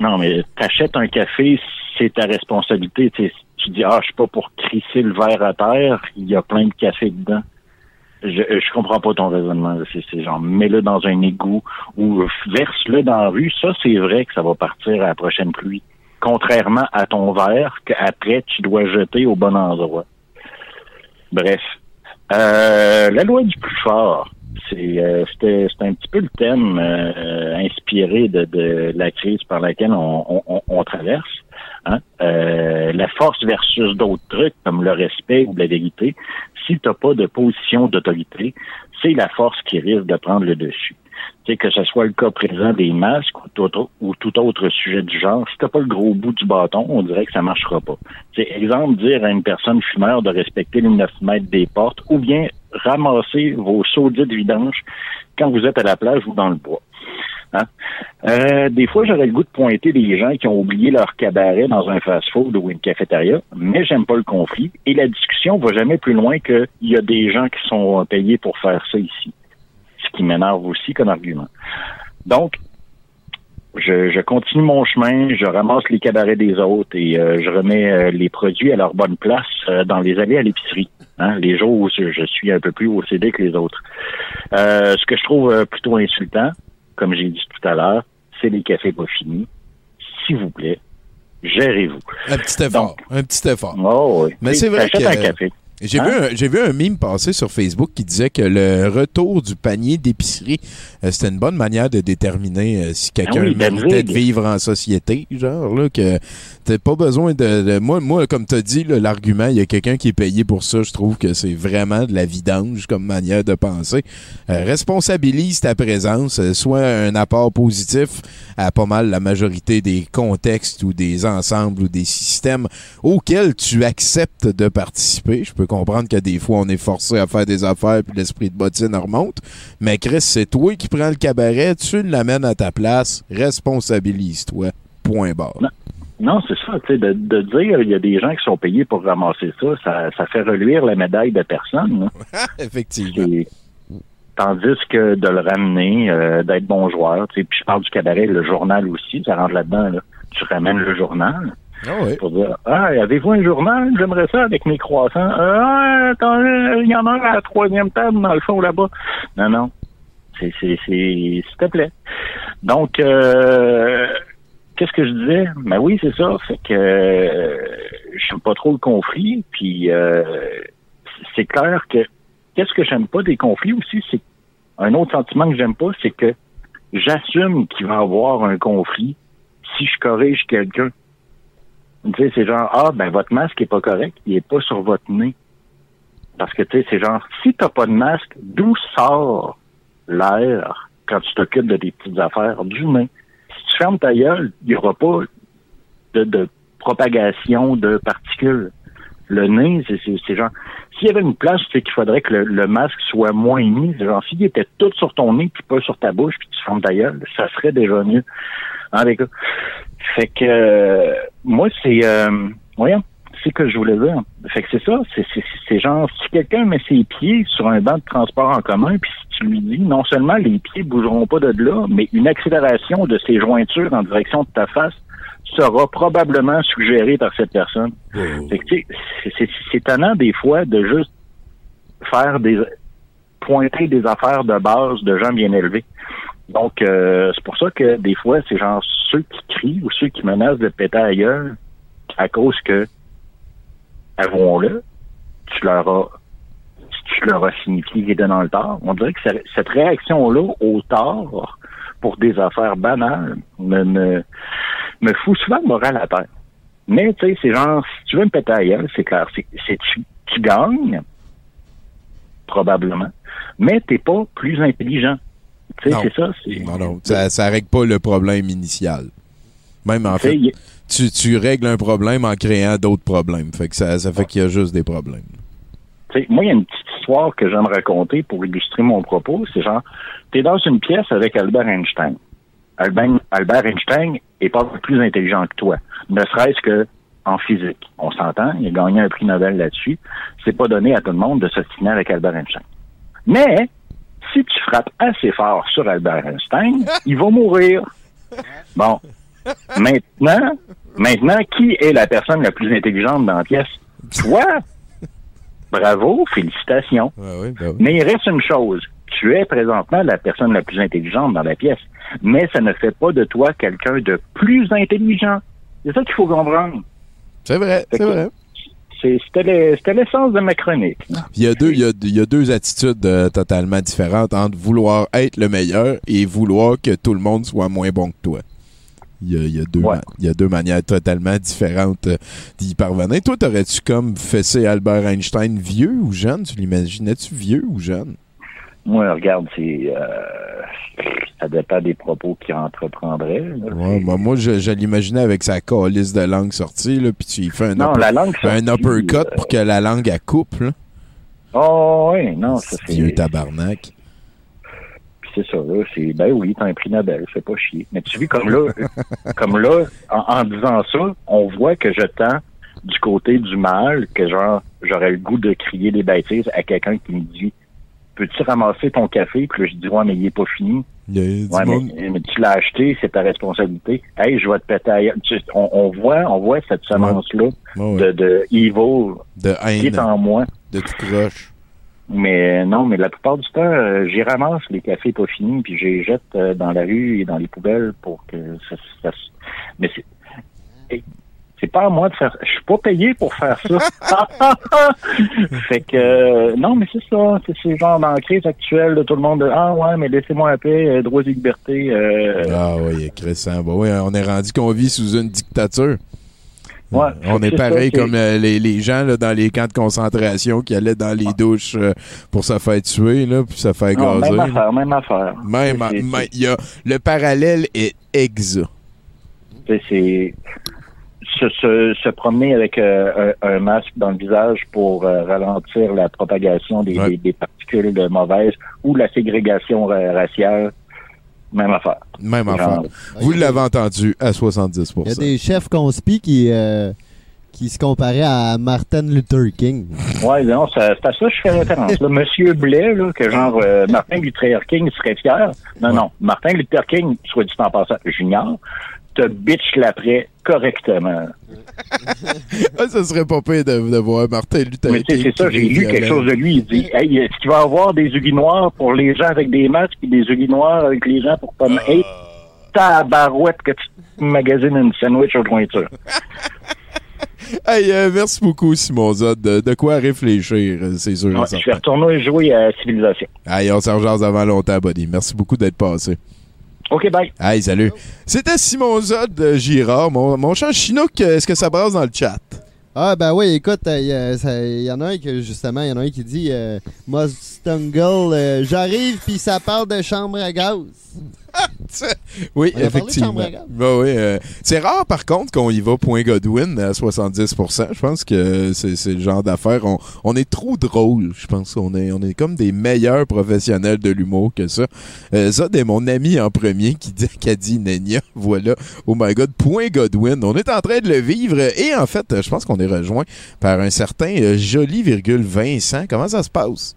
Non, mais t'achètes un café, c'est ta responsabilité. Tu dis, ah, je suis pas pour crisser le verre à terre, il y a plein de café dedans. Je, je comprends pas ton raisonnement. c'est genre, mets-le dans un égout ou verse-le dans la rue. Ça, c'est vrai que ça va partir à la prochaine pluie. Contrairement à ton verre qu'après, tu dois jeter au bon endroit. Bref. Euh, la loi du plus fort. Euh, c'était un petit peu le thème euh, inspiré de, de la crise par laquelle on, on, on traverse. Hein? Euh, la force versus d'autres trucs comme le respect ou la vérité. Si tu n'as pas de position d'autorité, c'est la force qui risque de prendre le dessus. Que ce soit le cas présent des masques ou tout autre, sujet du genre, si t'as pas le gros bout du bâton, on dirait que ça marchera pas. C'est exemple, dire à une personne fumeur de respecter les 9 mètres des portes ou bien ramasser vos saudis de vidange quand vous êtes à la plage ou dans le bois. Hein? Euh, des fois, j'aurais le goût de pointer des gens qui ont oublié leur cabaret dans un fast-food ou une cafétéria, mais j'aime pas le conflit. Et la discussion va jamais plus loin qu'il y a des gens qui sont payés pour faire ça ici. Ce qui m'énerve aussi comme argument. Donc, je, je continue mon chemin, je ramasse les cabarets des autres et euh, je remets euh, les produits à leur bonne place euh, dans les allées à l'épicerie. Hein, les jours où je je suis un peu plus au CD que les autres. Ce que je trouve plutôt insultant, comme j'ai dit tout à l'heure, c'est les cafés pas finis. S'il vous plaît, gérez-vous. Un petit effort. un petit effort. Oh, oui. Mais c'est vrai que un café. J'ai Hein? vu vu un meme passer sur Facebook qui disait que le retour du panier d'épicerie euh, c'était une bonne manière de déterminer euh, si quelqu'un Ah oui, méritait de vivre en société, genre là que t'as pas besoin de, moi moi comme t'as dit l'argument il y a quelqu'un qui est payé pour ça, je trouve que c'est vraiment de la vidange comme manière de penser. Euh, responsabilise ta présence, euh, soit un apport positif à pas mal la majorité des contextes ou des ensembles ou des systèmes auxquels tu acceptes de participer. Je peux comprendre que des fois on est forcé à faire des affaires puis l'esprit de bottine remonte, mais Chris, c'est toi qui prends le cabaret, tu l'amènes à ta place, responsabilise-toi. Point barre. Non, c'est ça, tu sais, de, de dire il y a des gens qui sont payés pour ramasser ça, ça, ça fait reluire la médaille de personne. là. Effectivement. Et- Tandis que de le ramener, euh, d'être bon joueur, tu sais, puis je parle du cabaret, le journal aussi, ça rentre là-dedans, là. Tu ramènes le journal. Pour dire, ah, avez-vous un journal? J'aimerais ça avec mes croissants. Ah, attends, il y en a un à la troisième table dans le fond là-bas. Non, non. C'est, c'est, c'est, s'il te plaît. Donc, euh, qu'est-ce que je disais? Ben oui, c'est ça. Fait que euh, j'aime pas trop le conflit. Puis euh, c'est clair que qu'est-ce que j'aime pas des conflits aussi, c'est un autre sentiment que j'aime pas, c'est que j'assume qu'il va y avoir un conflit si je corrige quelqu'un. Tu sais, c'est genre, ah, ben, votre masque est pas correct, il est pas sur votre nez. Parce que, tu sais, c'est genre, si t'as pas de masque, d'où sort l'air quand tu t'occupes de des petites affaires? Du nez. Fermes ta gueule, il y aura pas de, propagation de particules. Le nez, c'est, genre, s'il y avait une place, c'est qu'il faudrait que le, masque soit moins mis. Genre, s'il était tout sur ton nez, puis pas sur ta bouche, puis tu fermes ta gueule, ça serait déjà mieux. Les gars? Fait que, euh, moi, c'est, euh, voyons, c'est ce que je voulais dire. Fait que c'est ça, c'est, genre, si quelqu'un met ses pieds sur un banc de transport en commun, puis si tu lui dis, non seulement les pieds bougeront pas de là, mais une accélération de ses jointures en direction de ta face sera probablement suggérée par cette personne. Fait que, c'est, étonnant des fois de juste faire des pointer des affaires de base de gens bien élevés. Donc, euh, c'est pour ça que des fois, c'est genre ceux qui crient ou ceux qui menacent de péter gueule à cause que, avouons-le, tu leur as tu leur as signifié qu'il était dans le tort. On dirait que cette- réaction-là au tort pour des affaires banales me, me, me fout souvent le moral à terre. Mais, tu sais, c'est genre, si tu veux me péter gueule, c'est clair, c'est, tu, tu gagnes, probablement, mais t'es pas plus intelligent. Tu sais, Non. c'est ça. Non, non, ça, ça règle pas le problème initial. Même en fait, tu, tu règles un problème en créant d'autres problèmes. Fait que ça, ça fait qu'il y a juste des problèmes. Moi, il y a une petite histoire que j'aime raconter pour illustrer mon propos. C'est genre, t'es dans une pièce avec Albert Einstein. Albert, Albert Einstein est pas plus intelligent que toi, ne serait-ce que en physique. On s'entend, il a gagné un prix Nobel là-dessus. C'est pas donné à tout le monde de s'obstiner avec Albert Einstein. Mais, si tu frappes assez fort sur Albert Einstein, il va mourir. Bon. maintenant, maintenant, qui est la personne la plus intelligente dans la pièce? Toi! Bravo, félicitations. ben oui. Mais il reste une chose. Tu es présentement la personne la plus intelligente dans la pièce. Mais ça ne fait pas de toi quelqu'un de plus intelligent. C'est ça qu'il faut comprendre. C'est vrai, c'est vrai. C'était le- c'était l'essence de ma chronique. Il y a deux, il y a, il y a deux attitudes euh, totalement différentes entre vouloir être le meilleur et vouloir que tout le monde soit moins bon que toi. Il y a, il y a deux, il y a deux manières totalement différentes euh, d'y parvenir. Toi, t'aurais-tu comme fessé Albert Einstein vieux ou jeune? Tu l'imaginais-tu vieux ou jeune? Moi, regarde, c'est euh, ça dépend des propos qu'il entreprendrait. là. Ouais, moi, moi, je, je l'imaginais avec sa calice de langue sortie, là, puis tu y fais un, Non, upper- la langue un uppercut pour que la langue elle coupe. Là. Oh oui, non, ça c'est. Vieux tabarnak. C'est ça, là, c'est ben oui, t'as un prix Nobel, fais pas chier. Mais tu vis comme là, comme là, en, en disant ça, on voit que je tends du côté du mal, que genre j'aurais le goût de crier des bêtises à quelqu'un qui me dit Peux-tu ramasser ton café? Puis là, je dis Ouais, mais il est pas fini. Il Ouais, mais, mais tu l'as acheté, c'est ta responsabilité. Hey, je vais te péter ailleurs. Tu- on, on voit, on voit cette semence-là Ouais, ouais. de, de evil De qui est haine. en moi. De tout croche. Mais non, mais la plupart du temps, euh, j'y ramasse les cafés pas finis, puis je les jette euh, dans la rue et dans les poubelles pour que ça, ça se- Mais c'est... c'est pas à moi de faire... Je suis pas payé pour faire ça. fait que... euh, non, mais c'est ça. C'est ce genre dans la crise actuelle, là, tout le monde... Ah ouais, mais laissez-moi peu, euh, droits et libertés. Ah oui, Crescent. Bah oui, on est rendu qu'on vit sous une dictature. Ouais, on est pareil comme euh, les, les gens là, dans les camps de concentration qui allaient dans les douches euh, pour se faire tuer, là, puis se faire Non, gazer. même affaire, même affaire. Même, y a, le parallèle est exa. C'est- se, se, se promener avec euh, un, un masque dans le visage pour ralentir la propagation des, des, des particules de mauvaises ou la ségrégation ra- raciale, même affaire. Même Genre, affaire. Vous l'avez entendu à 70 Il y a des chefs conspi qui, euh, qui se comparaient à Martin Luther King. Ouais, non, c'est à ça que je fais référence. Là, Monsieur Blais, là, que genre euh, Martin Luther King serait fier. Non, non. Martin Luther King, soit dit en passant, junior, te bitch l'après correctement. Ah, ça serait pas pire de, de voir Martin Luther Mais tu sais, King c'est ça, j'ai lu quelque chose de lui. Il dit Hey, est-ce qu'il va y avoir des aiguilles noirs pour les gens avec des masques et des aiguilles noires avec les gens pour pas. Ah. Hey, tabarouette que tu magasines une sandwich aux jointures. Hey, euh, merci beaucoup, Simon Zod. De, de quoi réfléchir, euh, c'est sûr. Ouais, je vais retourner jouer à Civilisation. Hey, on s'en avant longtemps, buddy. Merci beaucoup d'être passé. OK, bye. Hey, salut. C'était Simon Zod de Girard. Mon, mon cher Chinook, est-ce que ça brasse dans le chat? Ah, ben oui, écoute, il y, a- ça- y en a un que, justement, il y en a un qui dit euh, Mustungle, euh, j'arrive, puis ça parle de chambre à gaz. Oui, On effectivement. Ben oui, euh, c'est rare, par contre, qu'on y va point Godwin à 70%. Je pense que c'est c'est le genre d'affaire. On, on est trop drôle, je pense. On est, on est comme des meilleurs professionnels de l'humour que ça. Euh, Zod est mon ami en premier qui, dit, qui a dit Nenia. Voilà. Oh my God, point Godwin. On est en train de le vivre. Et en fait, je pense qu'on est rejoint par un certain euh, joli virgule Vincent. Comment ça se passe?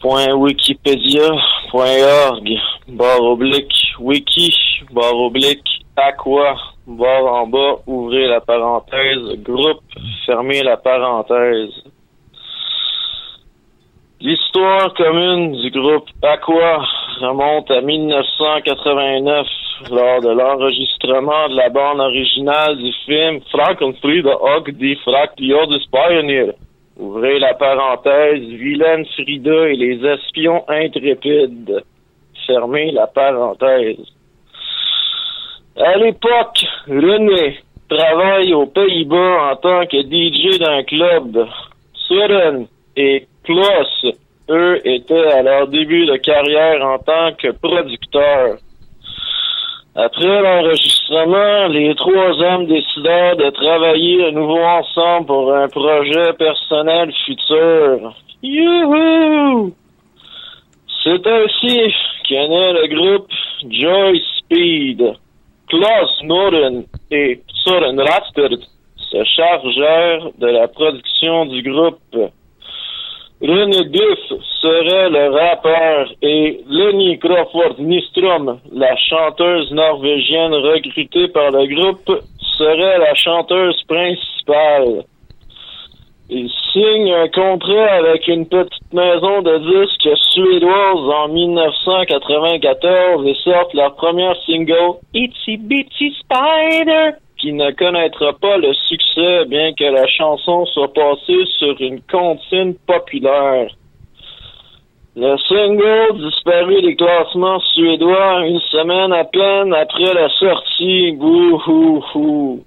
fr.wikipedia.org, barre oblique, wiki, barre oblique, aqua, barre en bas, ouvrez la parenthèse, groupe, fermez la parenthèse. L'histoire commune du groupe Aqua remonte à 1989 lors de l'enregistrement de la bande originale du film Frankenfried og die Fraktiodes Pioneer. Ouvrez la parenthèse, Vilaine Frida et les espions intrépides. Fermez la parenthèse. À l'époque, René travaille aux Pays-Bas en tant que DJ d'un club. Søren et Klaus, eux, étaient à leur début de carrière en tant que producteurs. Après l'enregistrement, les trois hommes décidèrent de travailler à nouveau ensemble pour un projet personnel futur. Youhou! C'est ainsi qu'est né le groupe Joy Speed. Klaus Noren et Søren Rastert se chargèrent de la production du groupe. Duff serait le rappeur et Lenny Crawford Nystrom, la chanteuse norvégienne recrutée par le groupe, serait la chanteuse principale. Ils signent un contrat avec une petite maison de disques suédoise en 1994 et sortent leur premier single Itsy Bitsy Spider qui ne connaîtra pas le succès bien que la chanson soit passée sur une comptine populaire. Le single disparut des classements suédois une semaine à peine après la sortie. Bouhouhou.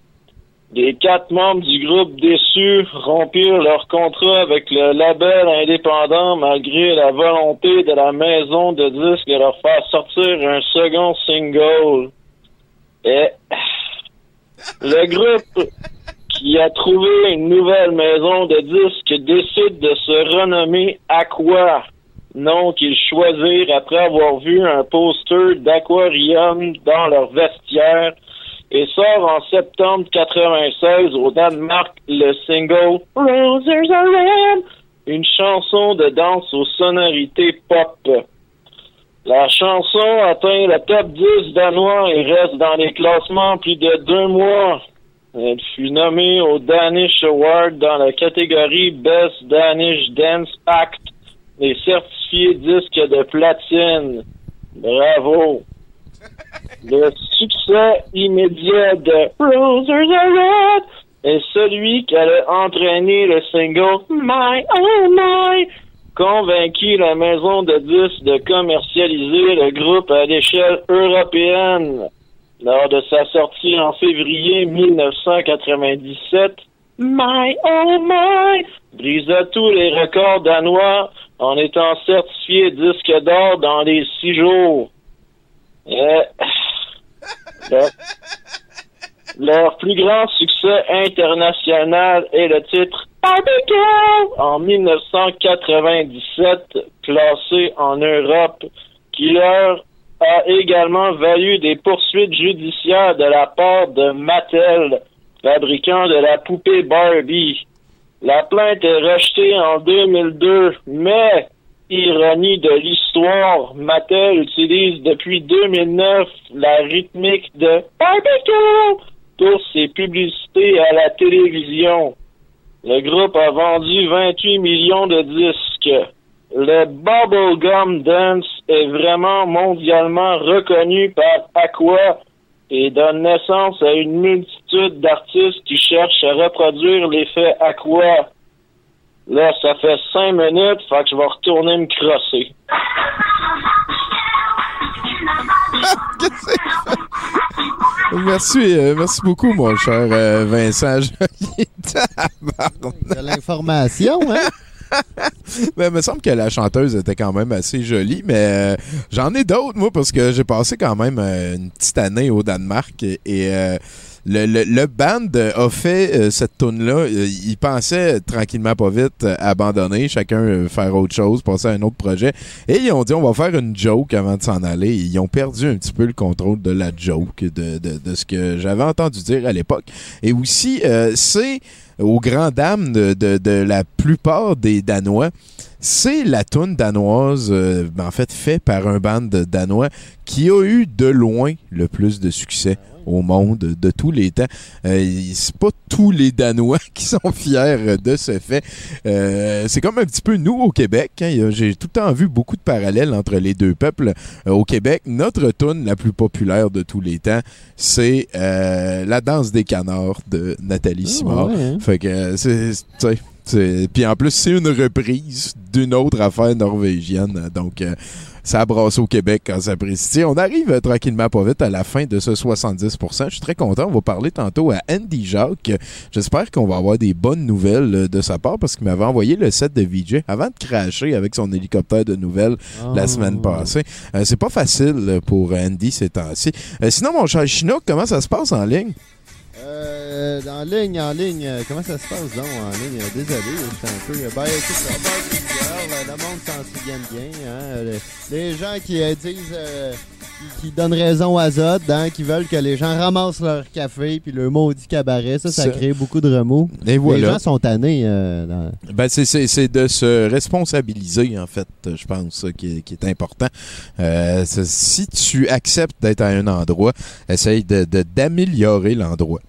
Les quatre membres du groupe déçus rompirent leur contrat avec le label indépendant malgré la volonté de la maison de disques de leur faire sortir un second single. Et le groupe qui a trouvé une nouvelle maison de disques décide de se renommer Aqua, nom qu'ils choisirent après avoir vu un poster d'aquarium dans leur vestiaire et sort en septembre 96 au Danemark le single Roses Are Red, une chanson de danse aux sonorités pop. La chanson atteint le top 10 danois et reste dans les classements plus de deux mois. Elle fut nommée au Danish Award dans la catégorie Best Danish Dance Act et certifiée disque de platine. Bravo! Le succès immédiat de Roses Are Red est celui qui allait entraîner le single My Oh My, convaincu la maison de disques de commercialiser le groupe à l'échelle européenne. Lors de sa sortie en février 1997, My Oh My brisa tous les records danois en étant certifié disque d'or dans les six jours. Euh, leur, leur plus grand succès international est le titre En 1997, classé en Europe, qui leur a également valu des poursuites judiciaires de la part de Mattel, fabricant de la poupée Barbie. La plainte est rejetée en 2002, mais ironie de l'histoire, Mattel utilise depuis 2009 la rythmique de Barbecue pour ses publicités à la télévision. Le groupe a vendu 28 millions de disques. Le Bubblegum Dance est vraiment mondialement reconnu par Aqua et donne naissance à une multitude d'artistes qui cherchent à reproduire l'effet Aqua. Là, ça fait cinq minutes, fait que je vais retourner me crosser. Merci, euh, merci beaucoup, mon cher euh, Vincent. De l'information, hein? Mais il me semble que la chanteuse était quand même assez jolie, mais euh, j'en ai d'autres, moi, parce que j'ai passé quand même euh, une petite année au Danemark et euh, le, le, le band a fait euh, cette tune là Il pensait tranquillement pas vite euh, abandonner, chacun euh, faire autre chose, passer à un autre projet. Et ils ont dit on va faire une joke avant de s'en aller. Ils ont perdu un petit peu le contrôle de la joke, de, de, de ce que j'avais entendu dire à l'époque. Et aussi, euh, c'est aux grandes dames de, de, de la plupart des Danois, c'est la toune danoise, euh, en fait, fait par un band de danois qui a eu de loin le plus de succès au monde de tous les temps. Euh, c'est pas tous les Danois qui sont fiers de ce fait. Euh, c'est comme un petit peu nous au Québec. hein. J'ai tout le temps vu beaucoup de parallèles entre les deux peuples. Euh, au Québec, notre tune la plus populaire de tous les temps, c'est euh, La danse des canards de Nathalie Simard. ouais, hein. Fait que c'est- puis en plus c'est une reprise d'une autre affaire norvégienne. Donc euh, ça brasse au Québec quand ça précise. On arrive euh, tranquillement pas vite à la fin de ce 70%. Je suis très content. On va parler tantôt à Andy Jacques. J'espère qu'on va avoir des bonnes nouvelles euh, de sa part parce qu'il m'avait envoyé le set de VJ avant de cracher avec son hélicoptère de nouvelles la Oh. semaine passée. C'est pas facile pour Andy ces temps-ci. Sinon, mon cher Chinook, comment ça se passe en ligne? Euh, en ligne, en ligne, euh, comment ça se passe donc en ligne? Euh, Désolé, je suis un peu. Ben écoute, le monde s'en souvient bien. Hein? euh, Les, gens qui euh, disent euh, qui, donnent raison à Zod, hein, qui veulent que les gens ramassent leur café puis le maudit cabaret. Ça, ça, Ça- crée beaucoup de remous. Et voilà. Les gens sont tannés. euh, dans- Ben, c'est- de se responsabiliser, en fait, je pense, qui, est, qui est important. Euh, si tu acceptes d'être à un endroit, essaye de- de- d'améliorer l'endroit.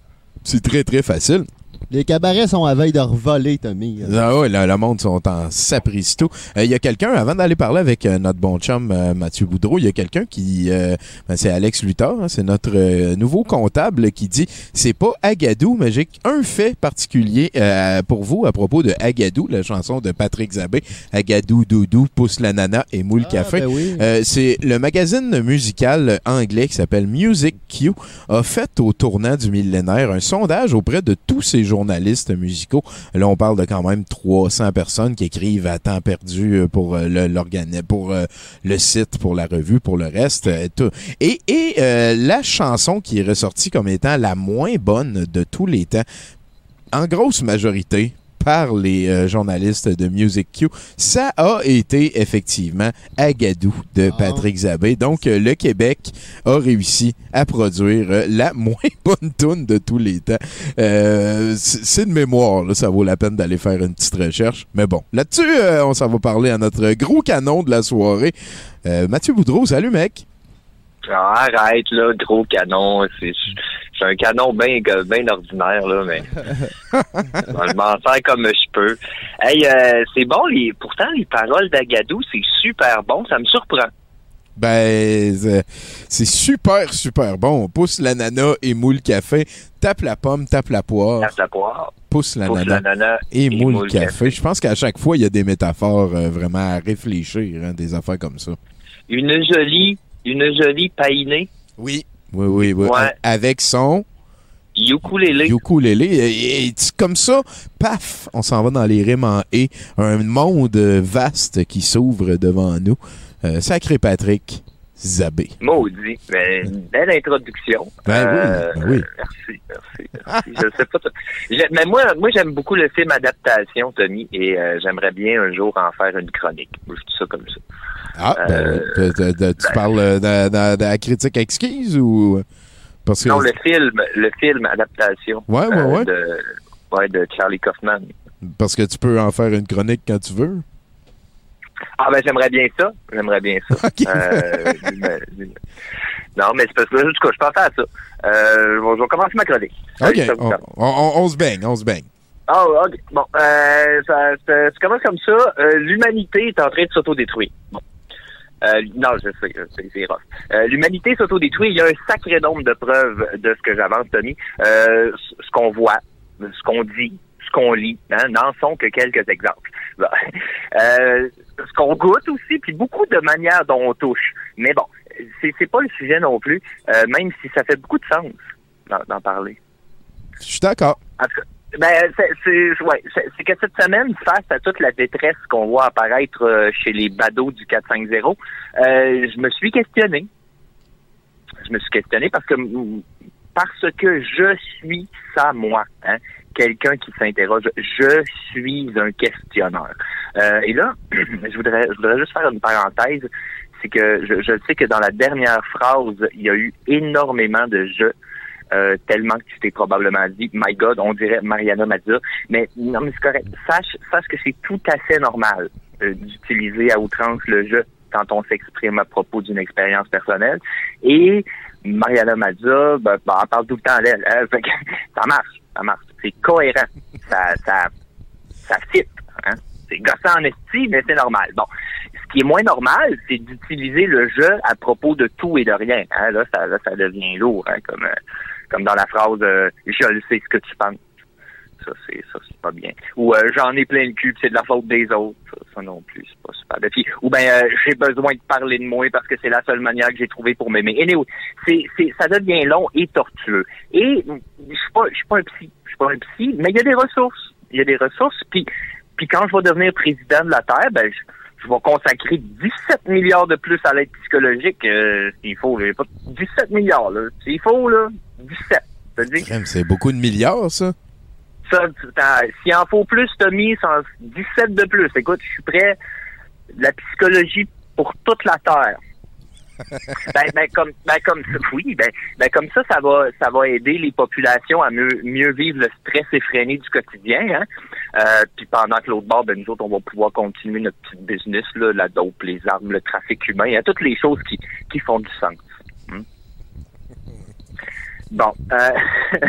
C'est très, très facile. Les cabarets sont à veille de revoler, Tommy. Ah ouais, le, le monde sont en sapristo. Il y a quelqu'un, avant d'aller parler avec euh, notre bon chum euh, Mathieu Boudreau, il y a quelqu'un qui, euh, ben, c'est Alex Luthor, hein, c'est notre euh, nouveau comptable qui dit, c'est pas Agadou, mais j'ai un fait particulier euh, pour vous à propos de Agadou, la chanson de Patrick Zabé, Agadou, Doudou, Pousse la nana et Moule Café. ben oui. Euh, c'est le magazine musical anglais qui s'appelle Music Q a fait au tournant du millénaire un sondage auprès de tous ces journalistes musicaux. Là, on parle de quand même 300 personnes qui écrivent à temps perdu euh, pour euh, le, pour euh, le site, pour la revue, pour le reste. Et, et la chanson qui est ressortie comme étant la moins bonne de tous les temps, en grosse majorité, par les euh, journalistes de Music Q, ça a été effectivement Agadou de Patrick Zabé. Donc, euh, le Québec a réussi à produire euh, la moins bonne tune de tous les temps. C'est de mémoire, là, ça vaut la peine d'aller faire une petite recherche. Mais bon, là-dessus, on s'en va parler à notre gros canon de la soirée. Mathieu Boudreau, salut mec! Arrête, là, gros canon. C'est un canon bien ben ordinaire, là, mais je m'en sers comme je peux. Hey, euh, c'est bon, les, pourtant, les paroles d'Agadou, c'est super bon. Ça me surprend. Ben, c'est- c'est super, super bon. On pousse l'ananas et moule café. Tape la pomme, tape la poire. Tape la poire. Pousse l'ananas l'ananas et, et moule moule café. café. Je pense qu'à chaque fois, il y a des métaphores euh, vraiment à réfléchir, hein, des affaires comme ça. Une jolie, une jolie païnée. Oui. Oui, oui, oui. Ouais. Avec son Ukulélé. ukulélé. Et, comme ça, paf, on s'en va dans les rimes en « et ». Un monde vaste qui s'ouvre devant nous. Euh, sacré Patrick Zabé. Maudit. Mais une belle introduction. Ben oui, Euh, ben oui. Merci, merci, merci. Je sais pas. Mais moi, moi j'aime beaucoup le film Adaptation, Tommy, et euh, j'aimerais bien un jour en faire une chronique. Je dis ça comme ça. Ah, ben, Euh. Tu- tu- tu parles de, de- de la critique exquise ou... Parce que... Non, le film, le film Adaptation. Ouais, ouais, ouais. De, ouais, de Charlie Kaufman. Parce que tu peux en faire une chronique quand tu veux. Ah ben j'aimerais bien ça. J'aimerais bien ça. Euh, non, mais c'est parce que en tout cas, je pensais à ça. Euh, je vais- commencer ma chronique. OK, on, se baigne, on se baigne. Ah, ok. Bon, euh, ça, ça, ça commence comme ça. Euh, L'humanité est en train de s'autodétruire. Bon. Euh, non, je sais, c'est rough. Euh, L'humanité s'autodétruit. Il y a un sacré nombre de preuves de ce que j'avance, Tommy. Euh, ce qu'on voit, ce qu'on dit, ce qu'on lit, hein, n'en sont que quelques exemples. Bon. Euh, ce qu'on goûte aussi, puis beaucoup de manières dont on touche. Mais bon, c'est c'est pas le sujet non plus, euh, même si ça fait beaucoup de sens d'en- d'en parler. Je suis d'accord. En tout cas, Ben, c'est, c'est, ouais, c'est, c'est que cette semaine, face à toute la détresse qu'on voit apparaître euh, chez les badauds du 450, euh, je me suis questionné. Je me suis questionné parce que parce que je suis ça moi, hein, quelqu'un qui s'interroge. Je suis un questionneur. Euh, et là, je voudrais, je voudrais juste faire une parenthèse. C'est que je, je sais que dans la dernière phrase, il y a eu énormément de je. Euh, tellement que tu t'es probablement dit, my God, on dirait Mariana Mazza. Mais non, mais c'est correct. Sache, sache que c'est tout à fait normal euh, d'utiliser à outrance le je quand on s'exprime à propos d'une expérience personnelle. Et Mariana Mazza, ben, ben, elle parle tout le temps d'elle. hein. Ça marche, ça marche. C'est cohérent. Ça, ça, ça fit. Hein? C'est gossant en esti, mais c'est normal. Bon. Ce qui est moins normal, c'est d'utiliser le je à propos de tout et de rien. Hein? Là, ça, ça devient lourd, hein? comme, euh, comme dans la phrase euh, Je sais ce que tu penses. Ça, c'est ça, c'est pas bien. Ou euh, j'en ai plein le cul, c'est de la faute des autres. Ça, non plus, c'est pas super. Puis, ou ben j'ai besoin de parler de moi parce que c'est la seule manière que j'ai trouvé pour m'aimer. Anyway, c'est, ça devient long et tortueux. Et je suis pas, pas un psy, suis pas un psy, mais il y a des ressources. Il y a des ressources. Puis, puis quand je vais devenir président de la Terre, ben je, je vais consacrer 17 milliards de plus à l'aide psychologique euh, s'il faut. Là. Pas 17 milliards, là. S'il faut, là, 17. C'est-à-dire, Crème, C'est beaucoup de milliards, ça. ça, s'il en faut plus, Tommy, c'est en 17 de plus. Écoute, je suis prêt. La psychologie pour toute la Terre. ben, ben, comme, ben, comme ça, oui, ben, ben, comme ça, ça va, ça va aider les populations à mieux, vivre le stress effréné du quotidien, hein. Euh, puis pendant que l'autre bord, ben, nous autres, on va pouvoir continuer notre petit business, là, la dope, les armes, le trafic humain, hein, toutes les choses qui, qui font du sens. Hmm. Bon, euh,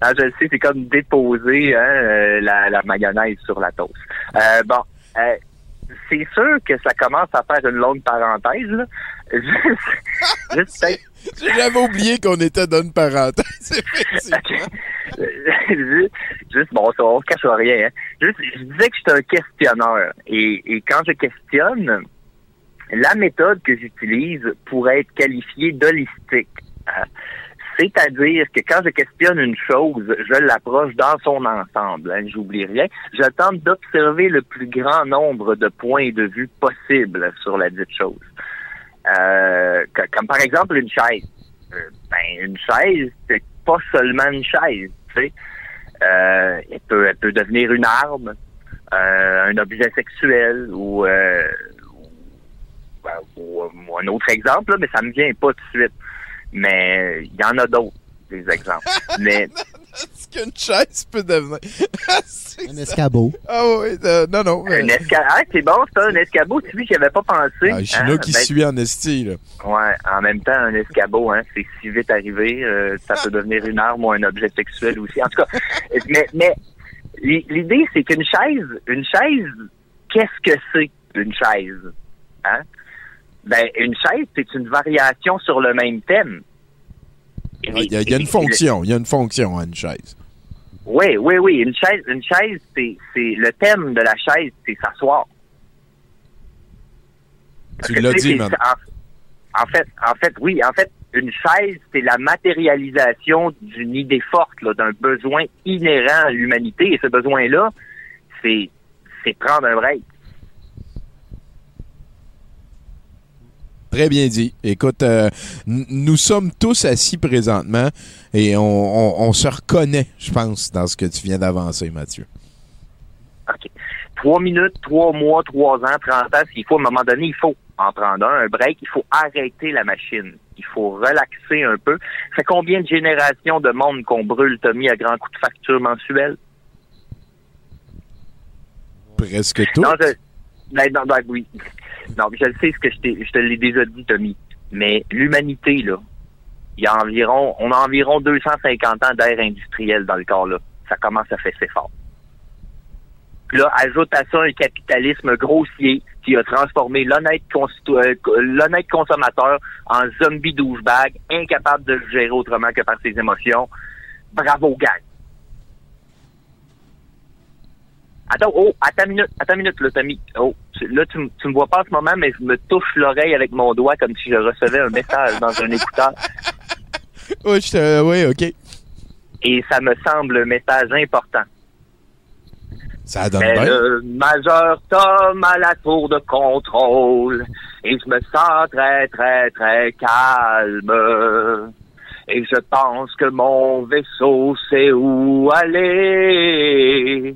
ah, je le sais, c'est comme déposer hein, euh, la, mayonnaise sur la toast. Bon, c'est sûr que ça commence à faire une longue parenthèse. Là. Juste, J'avais oublié qu'on était dans une parenthèse. juste, juste, bon, ça, on cache rien. Hein. Juste, je disais que j'étais un questionneur. Et, et quand je questionne, la méthode que j'utilise pourrait être qualifiée d'holistique. C'est-à-dire que quand je questionne une chose, je l'approche dans son ensemble. Hein, J'oublie rien. Je tente d'observer le plus grand nombre de points de vue possibles sur la dite chose. Euh, comme par exemple une chaise. Euh, ben, une chaise, c'est pas seulement une chaise, tu sais. Euh, elle, peut, elle peut devenir une arme, un objet sexuel ou, ou, ben, ou, ou un autre exemple, là, mais ça me vient pas tout de suite. Mais il y en a d'autres, des exemples. mais Est-ce qu'une chaise peut devenir. Un escabeau. Ah oui, euh, non, non. mais- un escabeau, ah, c'est bon, ça, un escabeau, tu vois, j'y avais pas pensé. Ah, Chino hein? qui Ben, suit en esti, là. Ouais, en même temps, un escabeau, hein, c'est si vite arrivé, euh, ça peut devenir une arme ou un objet sexuel aussi. En tout cas, mais, mais l'i- l'idée, c'est qu'une chaise, une chaise, qu'est-ce que c'est une chaise? Hein? Ben, une chaise, c'est une variation sur le même thème. Ah, Il y, a- il y a une fonction, il y a une fonction à une chaise. Oui, oui, oui. Une chaise, une chaise, c'est, c'est le thème de la chaise, c'est s'asseoir. Tu l'as dit, man. En, en fait, en fait, oui. En fait, une chaise, c'est la matérialisation d'une idée forte, là, d'un besoin inhérent à l'humanité. Et ce besoin-là, c'est, c'est prendre un break. Très bien dit. Écoute, euh, nous sommes tous assis présentement et on, on- on se reconnaît, je pense, dans ce que tu viens d'avancer, Mathieu. OK. Trois minutes, trois mois, trois ans, trente ans, s'il faut, à un moment donné, il faut en prendre un, un break, il faut arrêter la machine. Il faut relaxer un peu. Ça fait combien de générations de monde qu'on brûle, Tommy, à grands coups de facture mensuelle? Presque tout. Non, je... ben, ben, oui. Non, je le sais ce que je, je te l'ai déjà dit, Tommy. Mais l'humanité, là, il y a environ, on a environ 250 ans d'ère industrielle dans le corps, là. Ça commence à fesser fort. Puis là, ajoute à ça un capitalisme grossier qui a transformé l'honnête euh, consommateur en zombie douchebag, incapable de le gérer autrement que par ses émotions. Bravo, gang. Attends, oh, attends une minute, attends une minute, là, Tommy. Oh, tu- là, tu, tu me vois pas en ce moment, mais je me touche l'oreille avec mon doigt comme si je recevais un message dans un écouteur. Oui, je te- oui, OK. Et ça me semble un message important. Ça donne bien. le majeur Tom à la tour de contrôle et je me sens très, très, très calme. Et je pense que mon vaisseau sait où aller.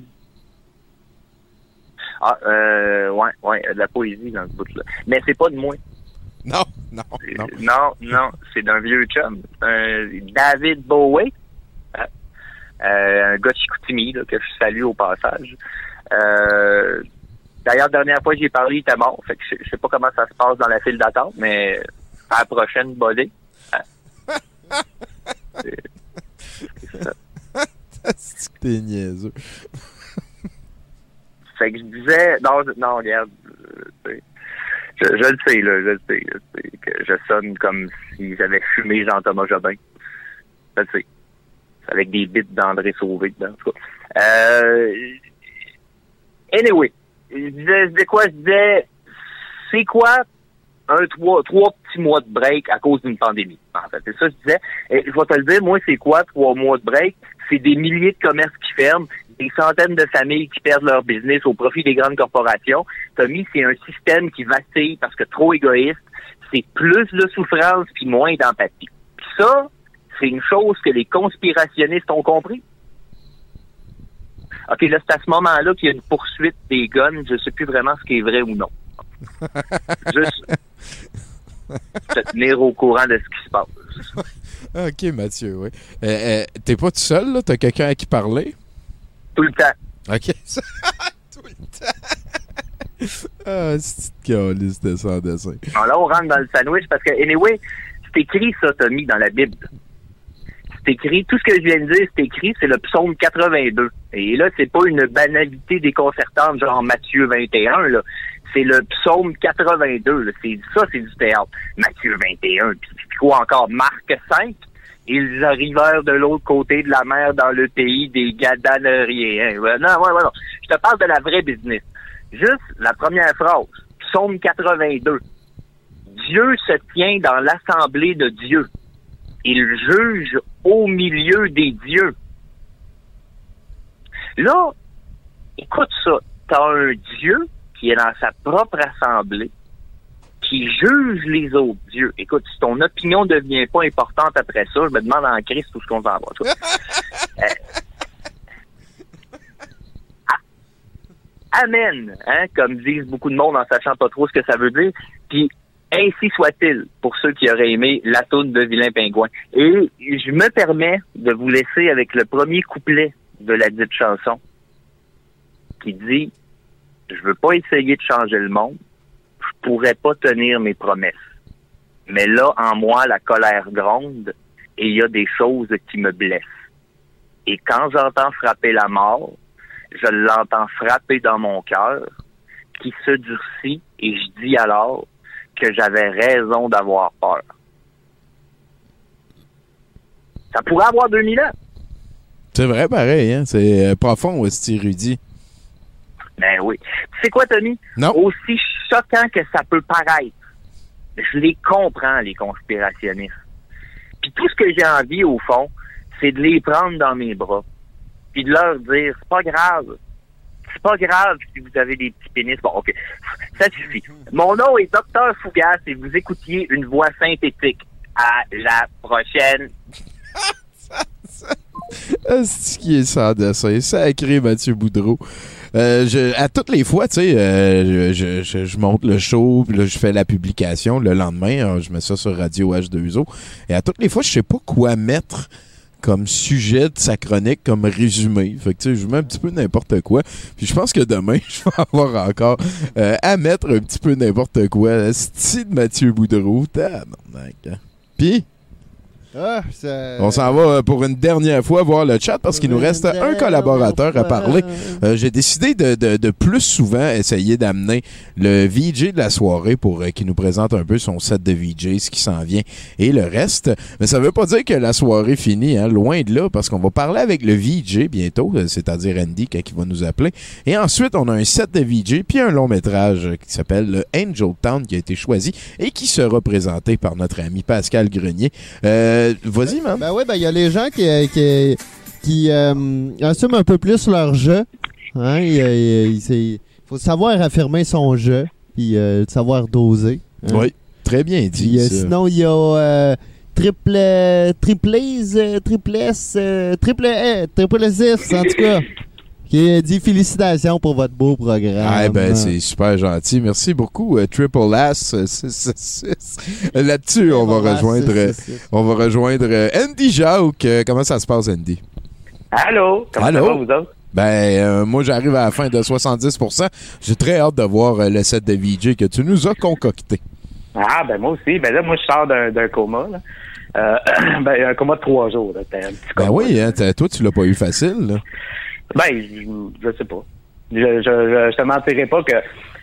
Ah, euh, ouais, ouais, de la poésie dans ce bout-là. Mais c'est pas de moi. Non, non, non. Non, non, c'est d'un vieux chum. Un David Bowie. Euh, euh, un gars de Chicoutimi, là, que je salue au passage. Euh, D'ailleurs, dernière fois que j'ai parlé, il était mort. Fait que je, je sais pas comment ça se passe dans la file d'attente, mais à la prochaine, bodé. C'est que t'es niaiseux. Fait que je disais, non, non, regarde, euh, je, le sais, là, je le sais, je sais, je sonne comme si j'avais fumé Jean-Thomas Jobin. Je le sais. Avec des bits d'André Sauvé dedans, en tout cas. Euh, anyway, je disais, je quoi? Je disais, c'est quoi un trois, trois petits mois de break à cause d'une pandémie. En fait, c'est ça que je disais. Et je vais te le dire, moi, c'est quoi trois mois de break? C'est des milliers de commerces qui ferment, des centaines de familles qui perdent leur business au profit des grandes corporations. Tommy, c'est un système qui vacille parce que trop égoïste. C'est plus de souffrance puis moins d'empathie. Puis ça, c'est une chose que les conspirationnistes ont compris. OK, là, c'est à ce moment-là qu'il y a une poursuite des guns. Je sais plus vraiment ce qui est vrai ou non. Juste, te tenir au courant de ce qui se passe. OK, Mathieu, oui. Euh, euh, T'es pas tout seul, là? T'as quelqu'un à qui parler? Tout le temps. OK. tout le temps. ah, c'est une de sans dessin? Alors là, on rentre dans le sandwich parce que, anyway, c'est écrit ça, Tommy, dans la Bible. C'est écrit, tout ce que je viens de dire, c'est écrit, c'est le psaume 82. Et là, c'est pas une banalité déconcertante, genre Matthieu 21, là. C'est le psaume 82, là. C'est, ça, c'est du théâtre. Matthieu 21, puis, puis quoi encore? Marc 5. Ils arrivèrent de l'autre côté de la mer dans le pays des Gadaneriens. Ouais, non, ouais, ouais, non. Je te parle de la vraie business. Juste la première phrase. Psaume 82. Dieu se tient dans l'assemblée de Dieu. Il juge au milieu des dieux. Là, écoute ça. T'as un Dieu qui est dans sa propre assemblée, qui juge les autres dieux. Écoute, si ton opinion ne devient pas importante après ça, je me demande en Christ où ce qu'on s'en va. Euh, Amen, hein, comme disent beaucoup de monde en sachant pas trop ce que ça veut dire. Puis ainsi soit-il pour ceux qui auraient aimé la toune de Vilain Pingouin. Et je me permets de vous laisser avec le premier couplet de la dite chanson qui dit Je veux pas essayer de changer le monde, pourrais pas tenir mes promesses. Mais là, en moi, la colère gronde et il y a des choses qui me blessent. Et quand j'entends frapper la mort, je l'entends frapper dans mon cœur, qui se durcit et je dis alors que j'avais raison d'avoir peur. Ça pourrait avoir 2000 ans. C'est vrai, pareil, hein? C'est euh, profond, aussi, érudit. Ben oui. Tu sais quoi, Tommy? Non. Aussi choquant que ça peut paraître, je les comprends, les conspirationnistes. Puis tout ce que j'ai envie, au fond, c'est de les prendre dans mes bras. Puis de leur dire, c'est pas grave. C'est pas grave si vous avez des petits pénis. Bon, OK. Ça suffit. Mon nom est Docteur Fougas et vous écoutiez une voix synthétique. À la prochaine. C'est qui est sans dessin? Sacré Mathieu Boudreau. Euh, à toutes les fois, tu sais, euh, je, monte le show, puis là, je fais la publication le lendemain. alors, je mets ça sur Radio H2O. Et à toutes les fois, je sais pas quoi mettre comme sujet de sa chronique, comme résumé. Fait que, tu sais, je mets un petit peu n'importe quoi. Puis je pense que demain, je vais avoir encore euh, à mettre un petit peu n'importe quoi. Style de Mathieu Boudreau. Tabarnak. hein. Puis... Ah, ça- On s'en va euh, pour une dernière fois voir le chat parce qu'il nous reste un collaborateur à parler. Euh, J'ai décidé de, de- de plus souvent essayer d'amener le VJ de la soirée pour euh, qu'il nous présente un peu son set de VJ, ce qui s'en vient et le reste. Mais ça veut pas dire que la soirée finit, hein, loin de là, parce qu'on va parler avec le VJ bientôt, c'est-à-dire Andy il va nous appeler. Et ensuite, on a un set de VJ puis un long métrage qui s'appelle le Angel Town qui a été choisi et qui sera présenté par notre ami Pascal Grenier. Euh, Vas-y, man. Ben oui, ben il y a les gens qui, qui, qui euh, assument un peu plus leur jeu. Hein? Il, il faut savoir affirmer son jeu, puis euh, savoir doser. hein. Oui, très bien dit. Puis, euh, ça. sinon, il y a euh, triple, euh, triple S, euh, triple S, euh, triple E, triple S, en tout cas. Qui dit félicitations pour votre beau programme. Ah, ben, c'est super gentil. Merci beaucoup, euh, Triple S euh, 666. Là-dessus, on va rejoindre, 666. on va rejoindre euh, Andy. Euh, comment ça se passe, Andy? Allô? Comment Allô? ça va, vous autres? Ben, euh, moi, j'arrive à la fin de 70%. J'ai très hâte de voir euh, le set de VJ que tu nous as concocté. Ah, ben moi aussi. Ben là, moi, je sors d'un coma. Là. Euh, ben, un coma de trois jours. Là. C'était un petit Ben oui, hein, toi, tu l'as pas eu facile. là. Ben, je, je sais pas. Je, je, je, te mentirais pas que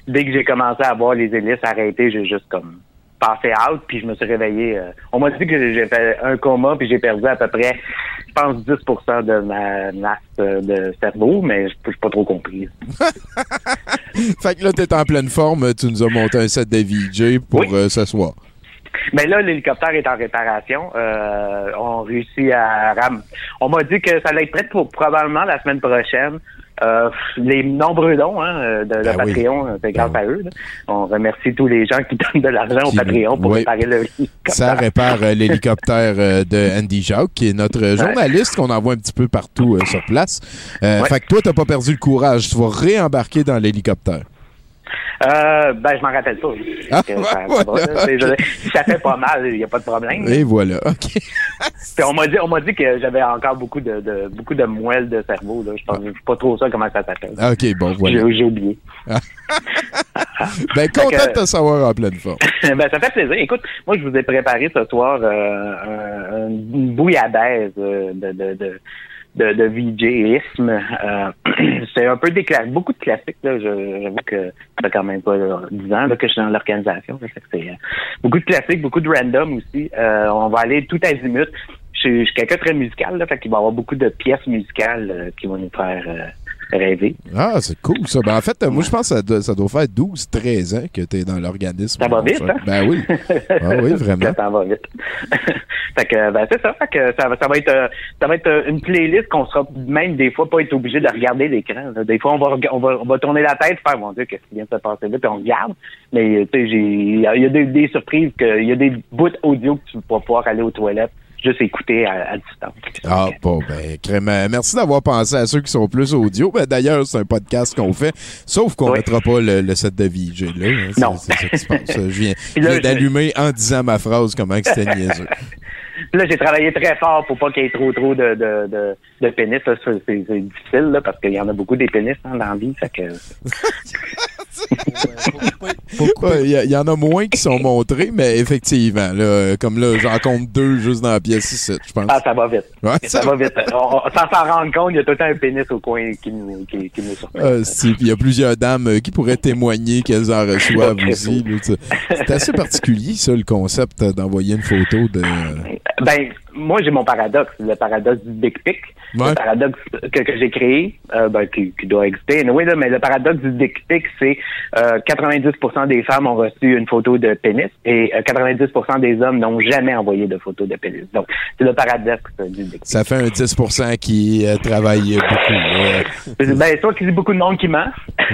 dès que j'ai commencé à voir les hélices arrêter, j'ai juste comme passé out, puis je me suis réveillé. euh, on m'a dit que j'ai fait un coma, puis j'ai perdu à peu près, je pense, 10% de ma masse de cerveau, mais je n'ai pas trop compris. Fait que là, t'es en pleine forme. Tu nous as monté un set de VJ pour euh, ce soir. Mais là, l'hélicoptère est en réparation. Euh, on réussit à ram. On m'a dit que ça allait être prêt pour probablement la semaine prochaine. Euh, les nombreux dons hein, de, de Ben. Patreon, euh, c'est grâce à eux. là. On remercie tous les gens qui donnent de l'argent au Patreon pour oui. réparer le Ça répare euh, l'hélicoptère euh, de Andy Jacques, qui est notre euh, journaliste qu'on envoie un petit peu partout euh, sur place. Euh, Ouais. Fait que toi, t'as pas perdu le courage. Tu vas réembarquer dans l'hélicoptère. Euh, ben, je m'en rappelle pas. Ah, ça, voilà, je- ça fait pas mal, il n'y a pas de problème. Et voilà, OK. Puis on m'a dit, on m'a dit que j'avais encore beaucoup de, de beaucoup de moelle de cerveau. Là. Je je sais pas trop ça comment ça s'appelle. OK, bon, voilà. J'ai, oublié. Ben, content de te savoir en pleine forme. ben, ça fait plaisir. Écoute, moi, je vous ai préparé ce soir euh, un- une bouillabaisse euh, de, de, de, de, de VJisme. Euh, c'est un peu des cla- beaucoup de classiques. Là. Je- J'avoue que ça fait quand même pas là, 10 ans là, que je suis dans l'organisation. C'est euh, beaucoup de classiques, beaucoup de random aussi. Euh, on va aller tout azimut. Je je suis quelqu'un très musical, là, fait qu'il va y avoir beaucoup de pièces musicales euh, qui vont nous faire euh, rêver. Ah, c'est cool, ça. Ben, en fait, euh, moi, je pense que ça doit, ça doit faire 12, 13 ans que tu es dans l'organisme. Ça va vite, hein? Ben oui. Ah oui, vraiment. Ça va vite. fait que, ben, c'est ça. Fait que ça, va- ça va être, euh, ça va être euh, une playlist qu'on sera même des fois pas être obligé de regarder l'écran. Des fois, on va, on va, on va tourner la tête, faire, mon Dieu, qu'est-ce qui vient de se passer là, puis on regarde. Mais, euh, tu sais, il y a des, des surprises il y a des bouts audio que tu vas pouvoir aller aux toilettes, juste écouter à, à distance. Ah, bon, ben, crème. Merci d'avoir pensé à ceux qui sont plus audio. Ben, d'ailleurs, c'est un podcast qu'on fait, sauf qu'on Oui. mettra pas le, le set de VJ, là. hein. Non. C'est ça qui se passe. Je viens, d'allumer en disant ma phrase, comment que c'était niaiseux. Puis là, j'ai travaillé très fort pour pas qu'il y ait trop trop de, de, de, de pénis. c'est difficile là, parce qu'il y en a beaucoup des pénis hein, dans la vie. Fait que... Ouais, Il y, en a moins qui sont montrés, mais effectivement, là, euh, comme là, j'en compte deux juste dans la pièce ici, je pense. Ah, ça va vite. Ouais, ça, va vite. On- on- sans s'en rendre compte, il y a tout le temps un pénis au coin qui nous, qui, qui nous surprend. Ah, il y a plusieurs dames euh, qui pourraient témoigner qu'elles en reçoivent aussi. C'est assez particulier, ça, le concept euh, d'envoyer une photo de. Ben, moi, j'ai mon paradoxe, le paradoxe du dick pic. Ouais. Le paradoxe que, que j'ai créé, euh, ben, qui, qui doit exister. Oui, là, mais le paradoxe du dick pic, c'est euh, 90% des femmes ont reçu une photo de pénis et euh, 90% des hommes n'ont jamais envoyé de photo de pénis. Donc, c'est le paradoxe euh, du dick pic. Ça fait un 10% qui euh, travaille beaucoup. Ben, soit qu'il y a beaucoup de monde qui ment,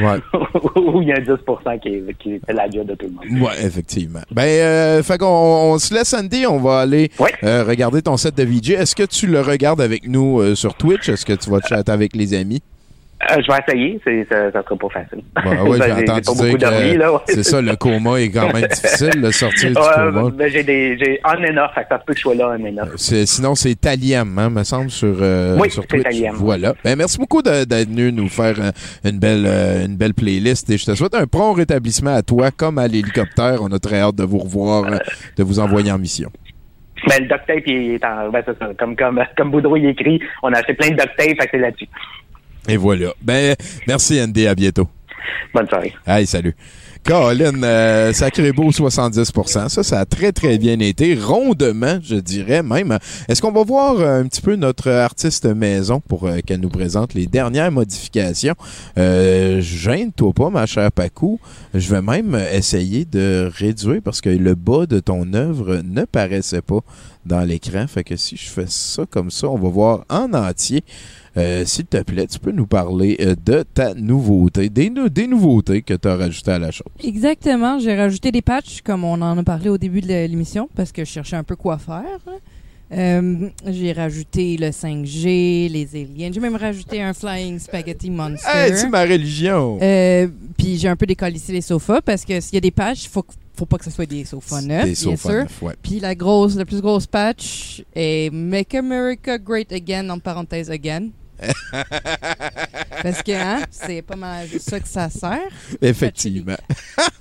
Ouais. ou il y a un 10% qui, qui fait la job de tout le monde. Ouais, effectivement. Ben, euh, fait qu'on on se laisse, Andy. On va aller euh, regarder ton set de VJ. Est-ce que tu le regardes avec nous euh, sur Twitch? Est-ce que tu vas chatter avec les amis? Euh, je vais essayer, c'est, ça, ça sera pas facile. Ouais, Ça, j'ai entendu dire ouais. c'est ça, le coma est quand même difficile, de sortir du coma. ben, j'ai des, j'ai on and off, ça peut que je sois là on and off. C'est- Sinon, c'est Taliam, hein, me semble, sur, euh, Oui, sur c'est Twitch. Taliam. Voilà. Ben, merci beaucoup d'être venu nous faire euh, une, belle, euh, une belle playlist et je te souhaite un prompt rétablissement à toi comme à l'hélicoptère. On a très hâte de vous revoir, de vous envoyer en mission. Ben, le duct tape, il est en, ben, c'est ça, comme, comme, comme Boudreau, il écrit, on a acheté plein de duct tape, fait que c'est là-dessus. Et voilà. Ben, merci Andy, à bientôt. Bonne soirée. Hey, salut. Colin, euh, sacré beau 70%. Ça, ça a très, très bien été. Rondement, je dirais même. Est-ce qu'on va voir euh, un petit peu notre artiste maison pour euh, qu'elle nous présente les dernières modifications? Gêne-toi pas, ma chère Pacou. Je vais même essayer de réduire parce que le bas de ton œuvre ne paraissait pas dans l'écran. Fait que si je fais ça comme ça, on va voir en entier. Euh, S'il te plaît, tu peux nous parler euh, de ta nouveauté, des, nou- des nouveautés que tu as rajoutées à la chose. Exactement. J'ai rajouté des patchs, comme on en a parlé au début de l'émission, parce que je cherchais un peu quoi faire. Euh, j'ai rajouté le 5G, les aliens. J'ai même rajouté un Flying Spaghetti Monster. Hey, c'est ma religion! Puis j'ai un peu décollissé les sofas parce que s'il y a des patchs, faut que- faut pas que ce soit des sofas neufs, Des bien sofas sûr. neufs, ouais. Puis la grosse, la plus grosse patch est Make America Great Again en parenthèse again. parce que hein, c'est pas mal ça que ça sert. Effectivement.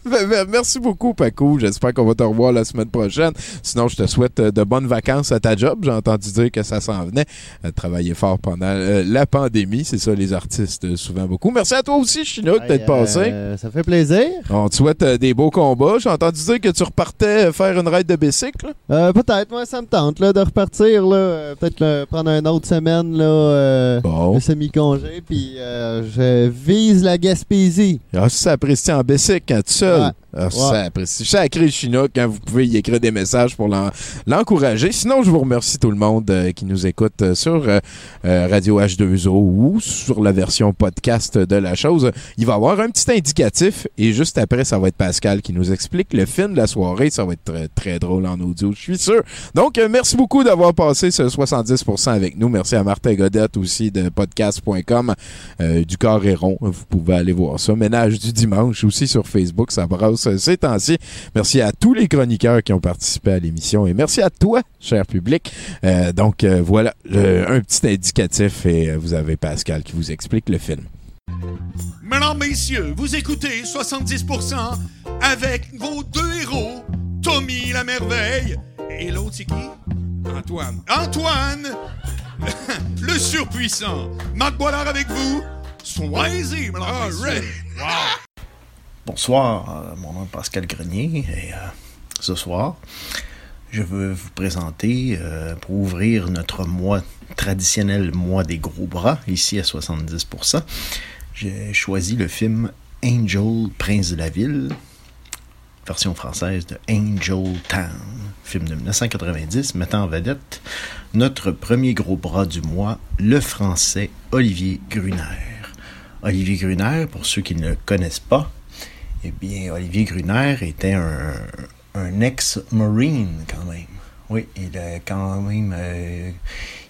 Merci beaucoup, Paco. J'espère qu'on va te revoir la semaine prochaine. Sinon, je te souhaite euh, de bonnes vacances à ta job. J'ai entendu dire que ça s'en venait. Euh, travailler fort pendant euh, la pandémie. C'est ça, les artistes, souvent beaucoup. Merci à toi aussi, Chinook, d'être passé. Euh, ça fait plaisir. On te souhaite des beaux combats. J'ai entendu dire que tu repartais faire une ride de bicycle. Euh, Peut-être, moi, ça me tente là, de repartir. là, Peut-être prendre une autre semaine là, euh, de semi-congé. Puis euh, je vise la Gaspésie. Ah, ça apprécie en bicycle quand tu seul. Ouais. Ah, ça apprécie. Sacré le Chinook, quand vous pouvez y écrire des messages pour l'en- l'encourager. Sinon, je vous remercie tout le monde euh, qui nous écoute euh, sur euh, Radio H2O ou sur la version podcast de la chose. Il va y avoir un petit indicatif et juste après, ça va être Pascal qui nous explique le film de la soirée. Ça va être très, très drôle en audio, je suis sûr. Donc, merci beaucoup d'avoir passé ce 70% avec nous. Merci à Martin Godette aussi de podcast.com du et rond. Vous pouvez aller voir ça. Ménage du dimanche aussi sur Facebook. Ça brasse euh, ces temps-ci. Merci à tous les chroniqueurs qui ont participé à l'émission et merci à toi, cher public. Euh, donc, euh, voilà un petit indicatif et euh, vous avez Pascal qui vous explique le film. Mesdames, messieurs, vous écoutez 70% avec vos deux héros, Tommy la merveille et l'autre c'est qui? Antoine. Antoine, le surpuissant. Marc Boilard avec vous. Soyez-y, mesdames, messieurs. Bonsoir, euh, mon nom est Pascal Grenier et euh, ce soir, je veux vous présenter euh, pour ouvrir notre mois traditionnel mois des gros bras ici à 70%. J'ai choisi le film Angel Prince de la ville, version française de Angel Town, film de 1990 mettant en vedette notre premier gros bras du mois, le français Olivier Gruner. Olivier Gruner, pour ceux qui ne le connaissent pas, eh Olivier Gruner était un, un ex-marine quand même. Oui, il a quand même euh,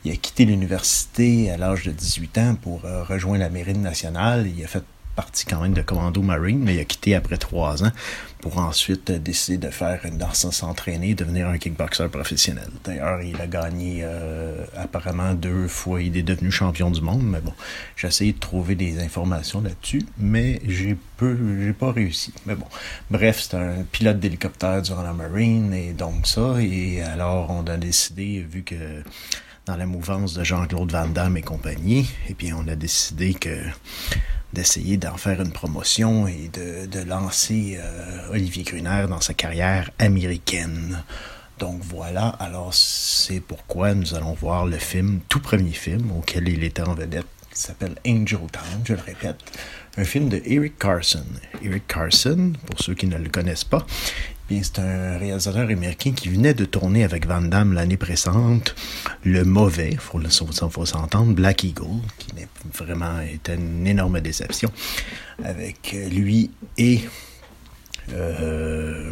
il a quitté l'université à l'âge de 18 ans pour euh, rejoindre la Marine nationale. Il a fait partie quand même de Commando Marine, mais il a quitté après trois ans pour ensuite euh, décider de faire une danse s'entraîner, devenir un kickboxer professionnel. D'ailleurs, il a gagné euh, apparemment deux fois, il est devenu champion du monde, mais bon, j'ai essayé de trouver des informations là-dessus, mais j'ai peu, j'ai pas réussi. Mais bon, bref, c'est un pilote d'hélicoptère durant la Marine, et donc ça, et alors on a décidé, vu que dans la mouvance de Jean-Claude Van Damme et compagnie, et puis on a décidé que d'essayer d'en faire une promotion et de, de lancer euh, Olivier Gruner dans sa carrière américaine. Donc voilà, alors c'est pourquoi nous allons voir le film, tout premier film auquel il était en vedette, qui s'appelle Angel Town, je le répète, un film de Eric Carson. Eric Carson, pour ceux qui ne le connaissent pas, c'est un réalisateur américain qui venait de tourner avec Van Damme l'année précédente, Le Mauvais, il faut, faut, s'entendre, Black Eagle, qui n'est vraiment été une énorme déception, avec lui et euh,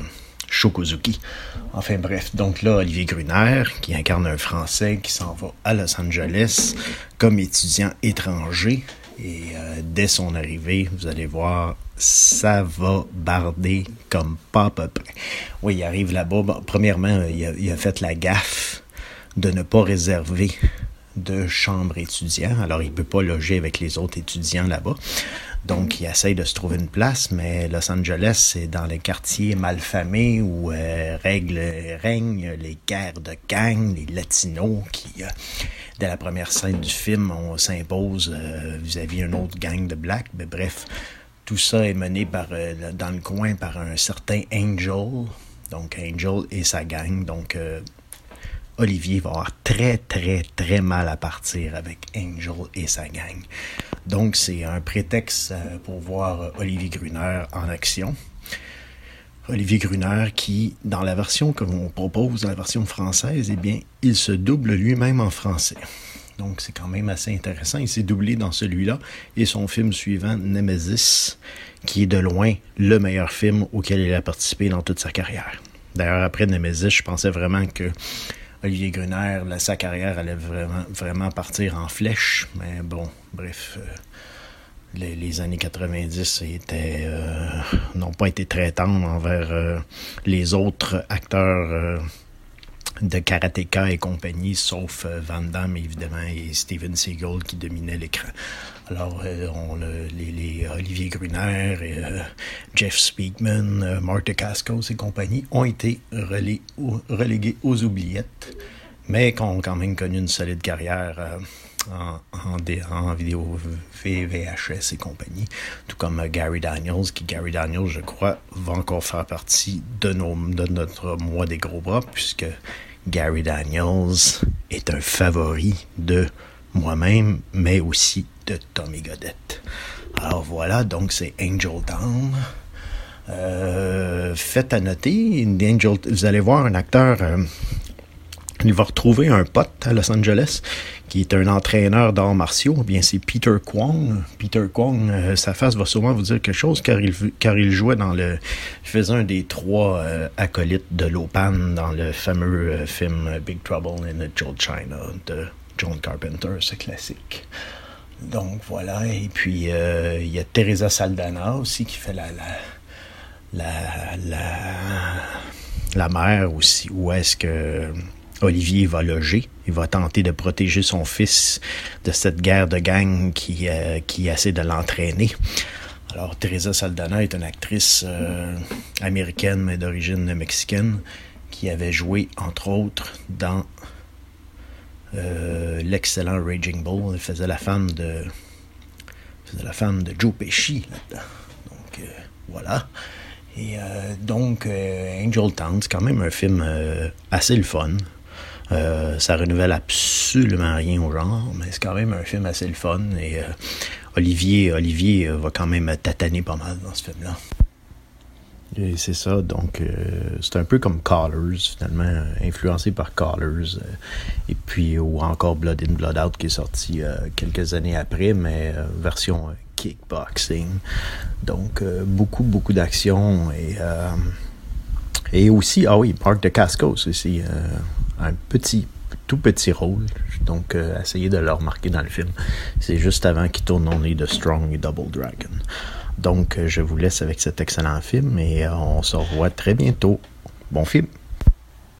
Shokozuki. Enfin bref, donc là, Olivier Gruner, qui incarne un Français qui s'en va à Los Angeles comme étudiant étranger. Et euh, dès son arrivée, vous allez voir, ça va barder comme pas à peu près. Oui, il arrive là-bas. Bon, premièrement, il a, il a fait la gaffe de ne pas réserver de chambre étudiant. Alors, il ne peut pas loger avec les autres étudiants là-bas. Donc, il essaye de se trouver une place, mais Los Angeles, c'est dans les quartiers malfamés où euh, règle, règnent les guerres de gangs, les latinos qui, euh, dès la première scène du film, on s'impose euh, vis-à-vis une autre gang de blacks. Mais bref, tout ça est mené par, euh, dans le coin par un certain Angel. Donc, Angel et sa gang. Donc, Olivier va avoir très, très, très mal à partir avec Angel et sa gang. Donc, c'est un prétexte euh, pour voir euh, Olivier Gruner en action. Olivier Gruner qui, dans la version que l'on propose, la version française, eh bien, il se double lui-même en français. Donc, c'est quand même assez intéressant. Il s'est doublé dans celui-là et son film suivant, Nemesis, qui est de loin le meilleur film auquel il a participé dans toute sa carrière. D'ailleurs, après Nemesis, je pensais vraiment que Olivier sa carrière allait vraiment, partir en flèche. Mais bon, bref, euh, les, années 90 étaient, euh, n'ont pas été très tendres envers euh, les autres acteurs de Karateka et compagnie, sauf euh, Van Damme, évidemment, et Steven Seagal qui dominaient l'écran. Alors, euh, on, les, Olivier Gruner, et, euh, Jeff Speakman, Martha Cascos et compagnie ont été relégués aux oubliettes, mais qui ont quand même connu une solide carrière en, en, dé- en vidéo VHS et compagnie, tout comme euh, Gary Daniels, qui Gary Daniels, je crois, va encore faire partie de, nos, de notre mois des gros bras, puisque Gary Daniels est un favori de moi-même, mais aussi de Tommy Godette. Alors voilà, donc c'est Angel Town. Euh, faites à noter, Angel, vous allez voir un acteur, euh, il va retrouver un pote à Los Angeles qui est un entraîneur d'arts martiaux. Eh bien, c'est Peter Kwong. Peter Kwong, euh, sa face va sûrement vous dire quelque chose car il, car il jouait dans le. Il faisait un des trois euh, acolytes de Lopan dans le fameux euh, film Big Trouble in Little China de John Carpenter, ce classique. Donc voilà, et puis il y a Teresa Saldana aussi qui fait la, la, la, la, la mère aussi, où est-ce que Olivier va loger. Il va tenter de protéger son fils de cette guerre de gang qui, euh, essaie de l'entraîner. Alors, Teresa Saldana est une actrice euh, américaine, mais d'origine mexicaine, qui avait joué, entre autres, dans euh, l'excellent Raging Bull. Elle faisait la femme de, faisait la femme de Joe Pesci là-dedans. Donc, voilà. Et donc, Angel Town, c'est quand même un film assez le fun. Euh, ça renouvelle absolument rien au genre, mais c'est quand même un film assez le fun. Et euh, Olivier, Olivier va quand même tataner pas mal dans ce film-là. Et c'est ça, donc euh, c'est un peu comme Callers, finalement, influencé par Callers. et puis, ou encore Blood in, Blood Out, qui est sorti quelques années après, mais version kickboxing. Donc, beaucoup, beaucoup d'action. Et, et aussi, ah oui, Park de Cascos aussi un petit, tout petit rôle. Donc, euh, essayez de le remarquer dans le film. C'est juste avant qu'il tourne Only the Strong et Double Dragon. Donc, euh, je vous laisse avec cet excellent film et euh, on se revoit très bientôt. Bon film!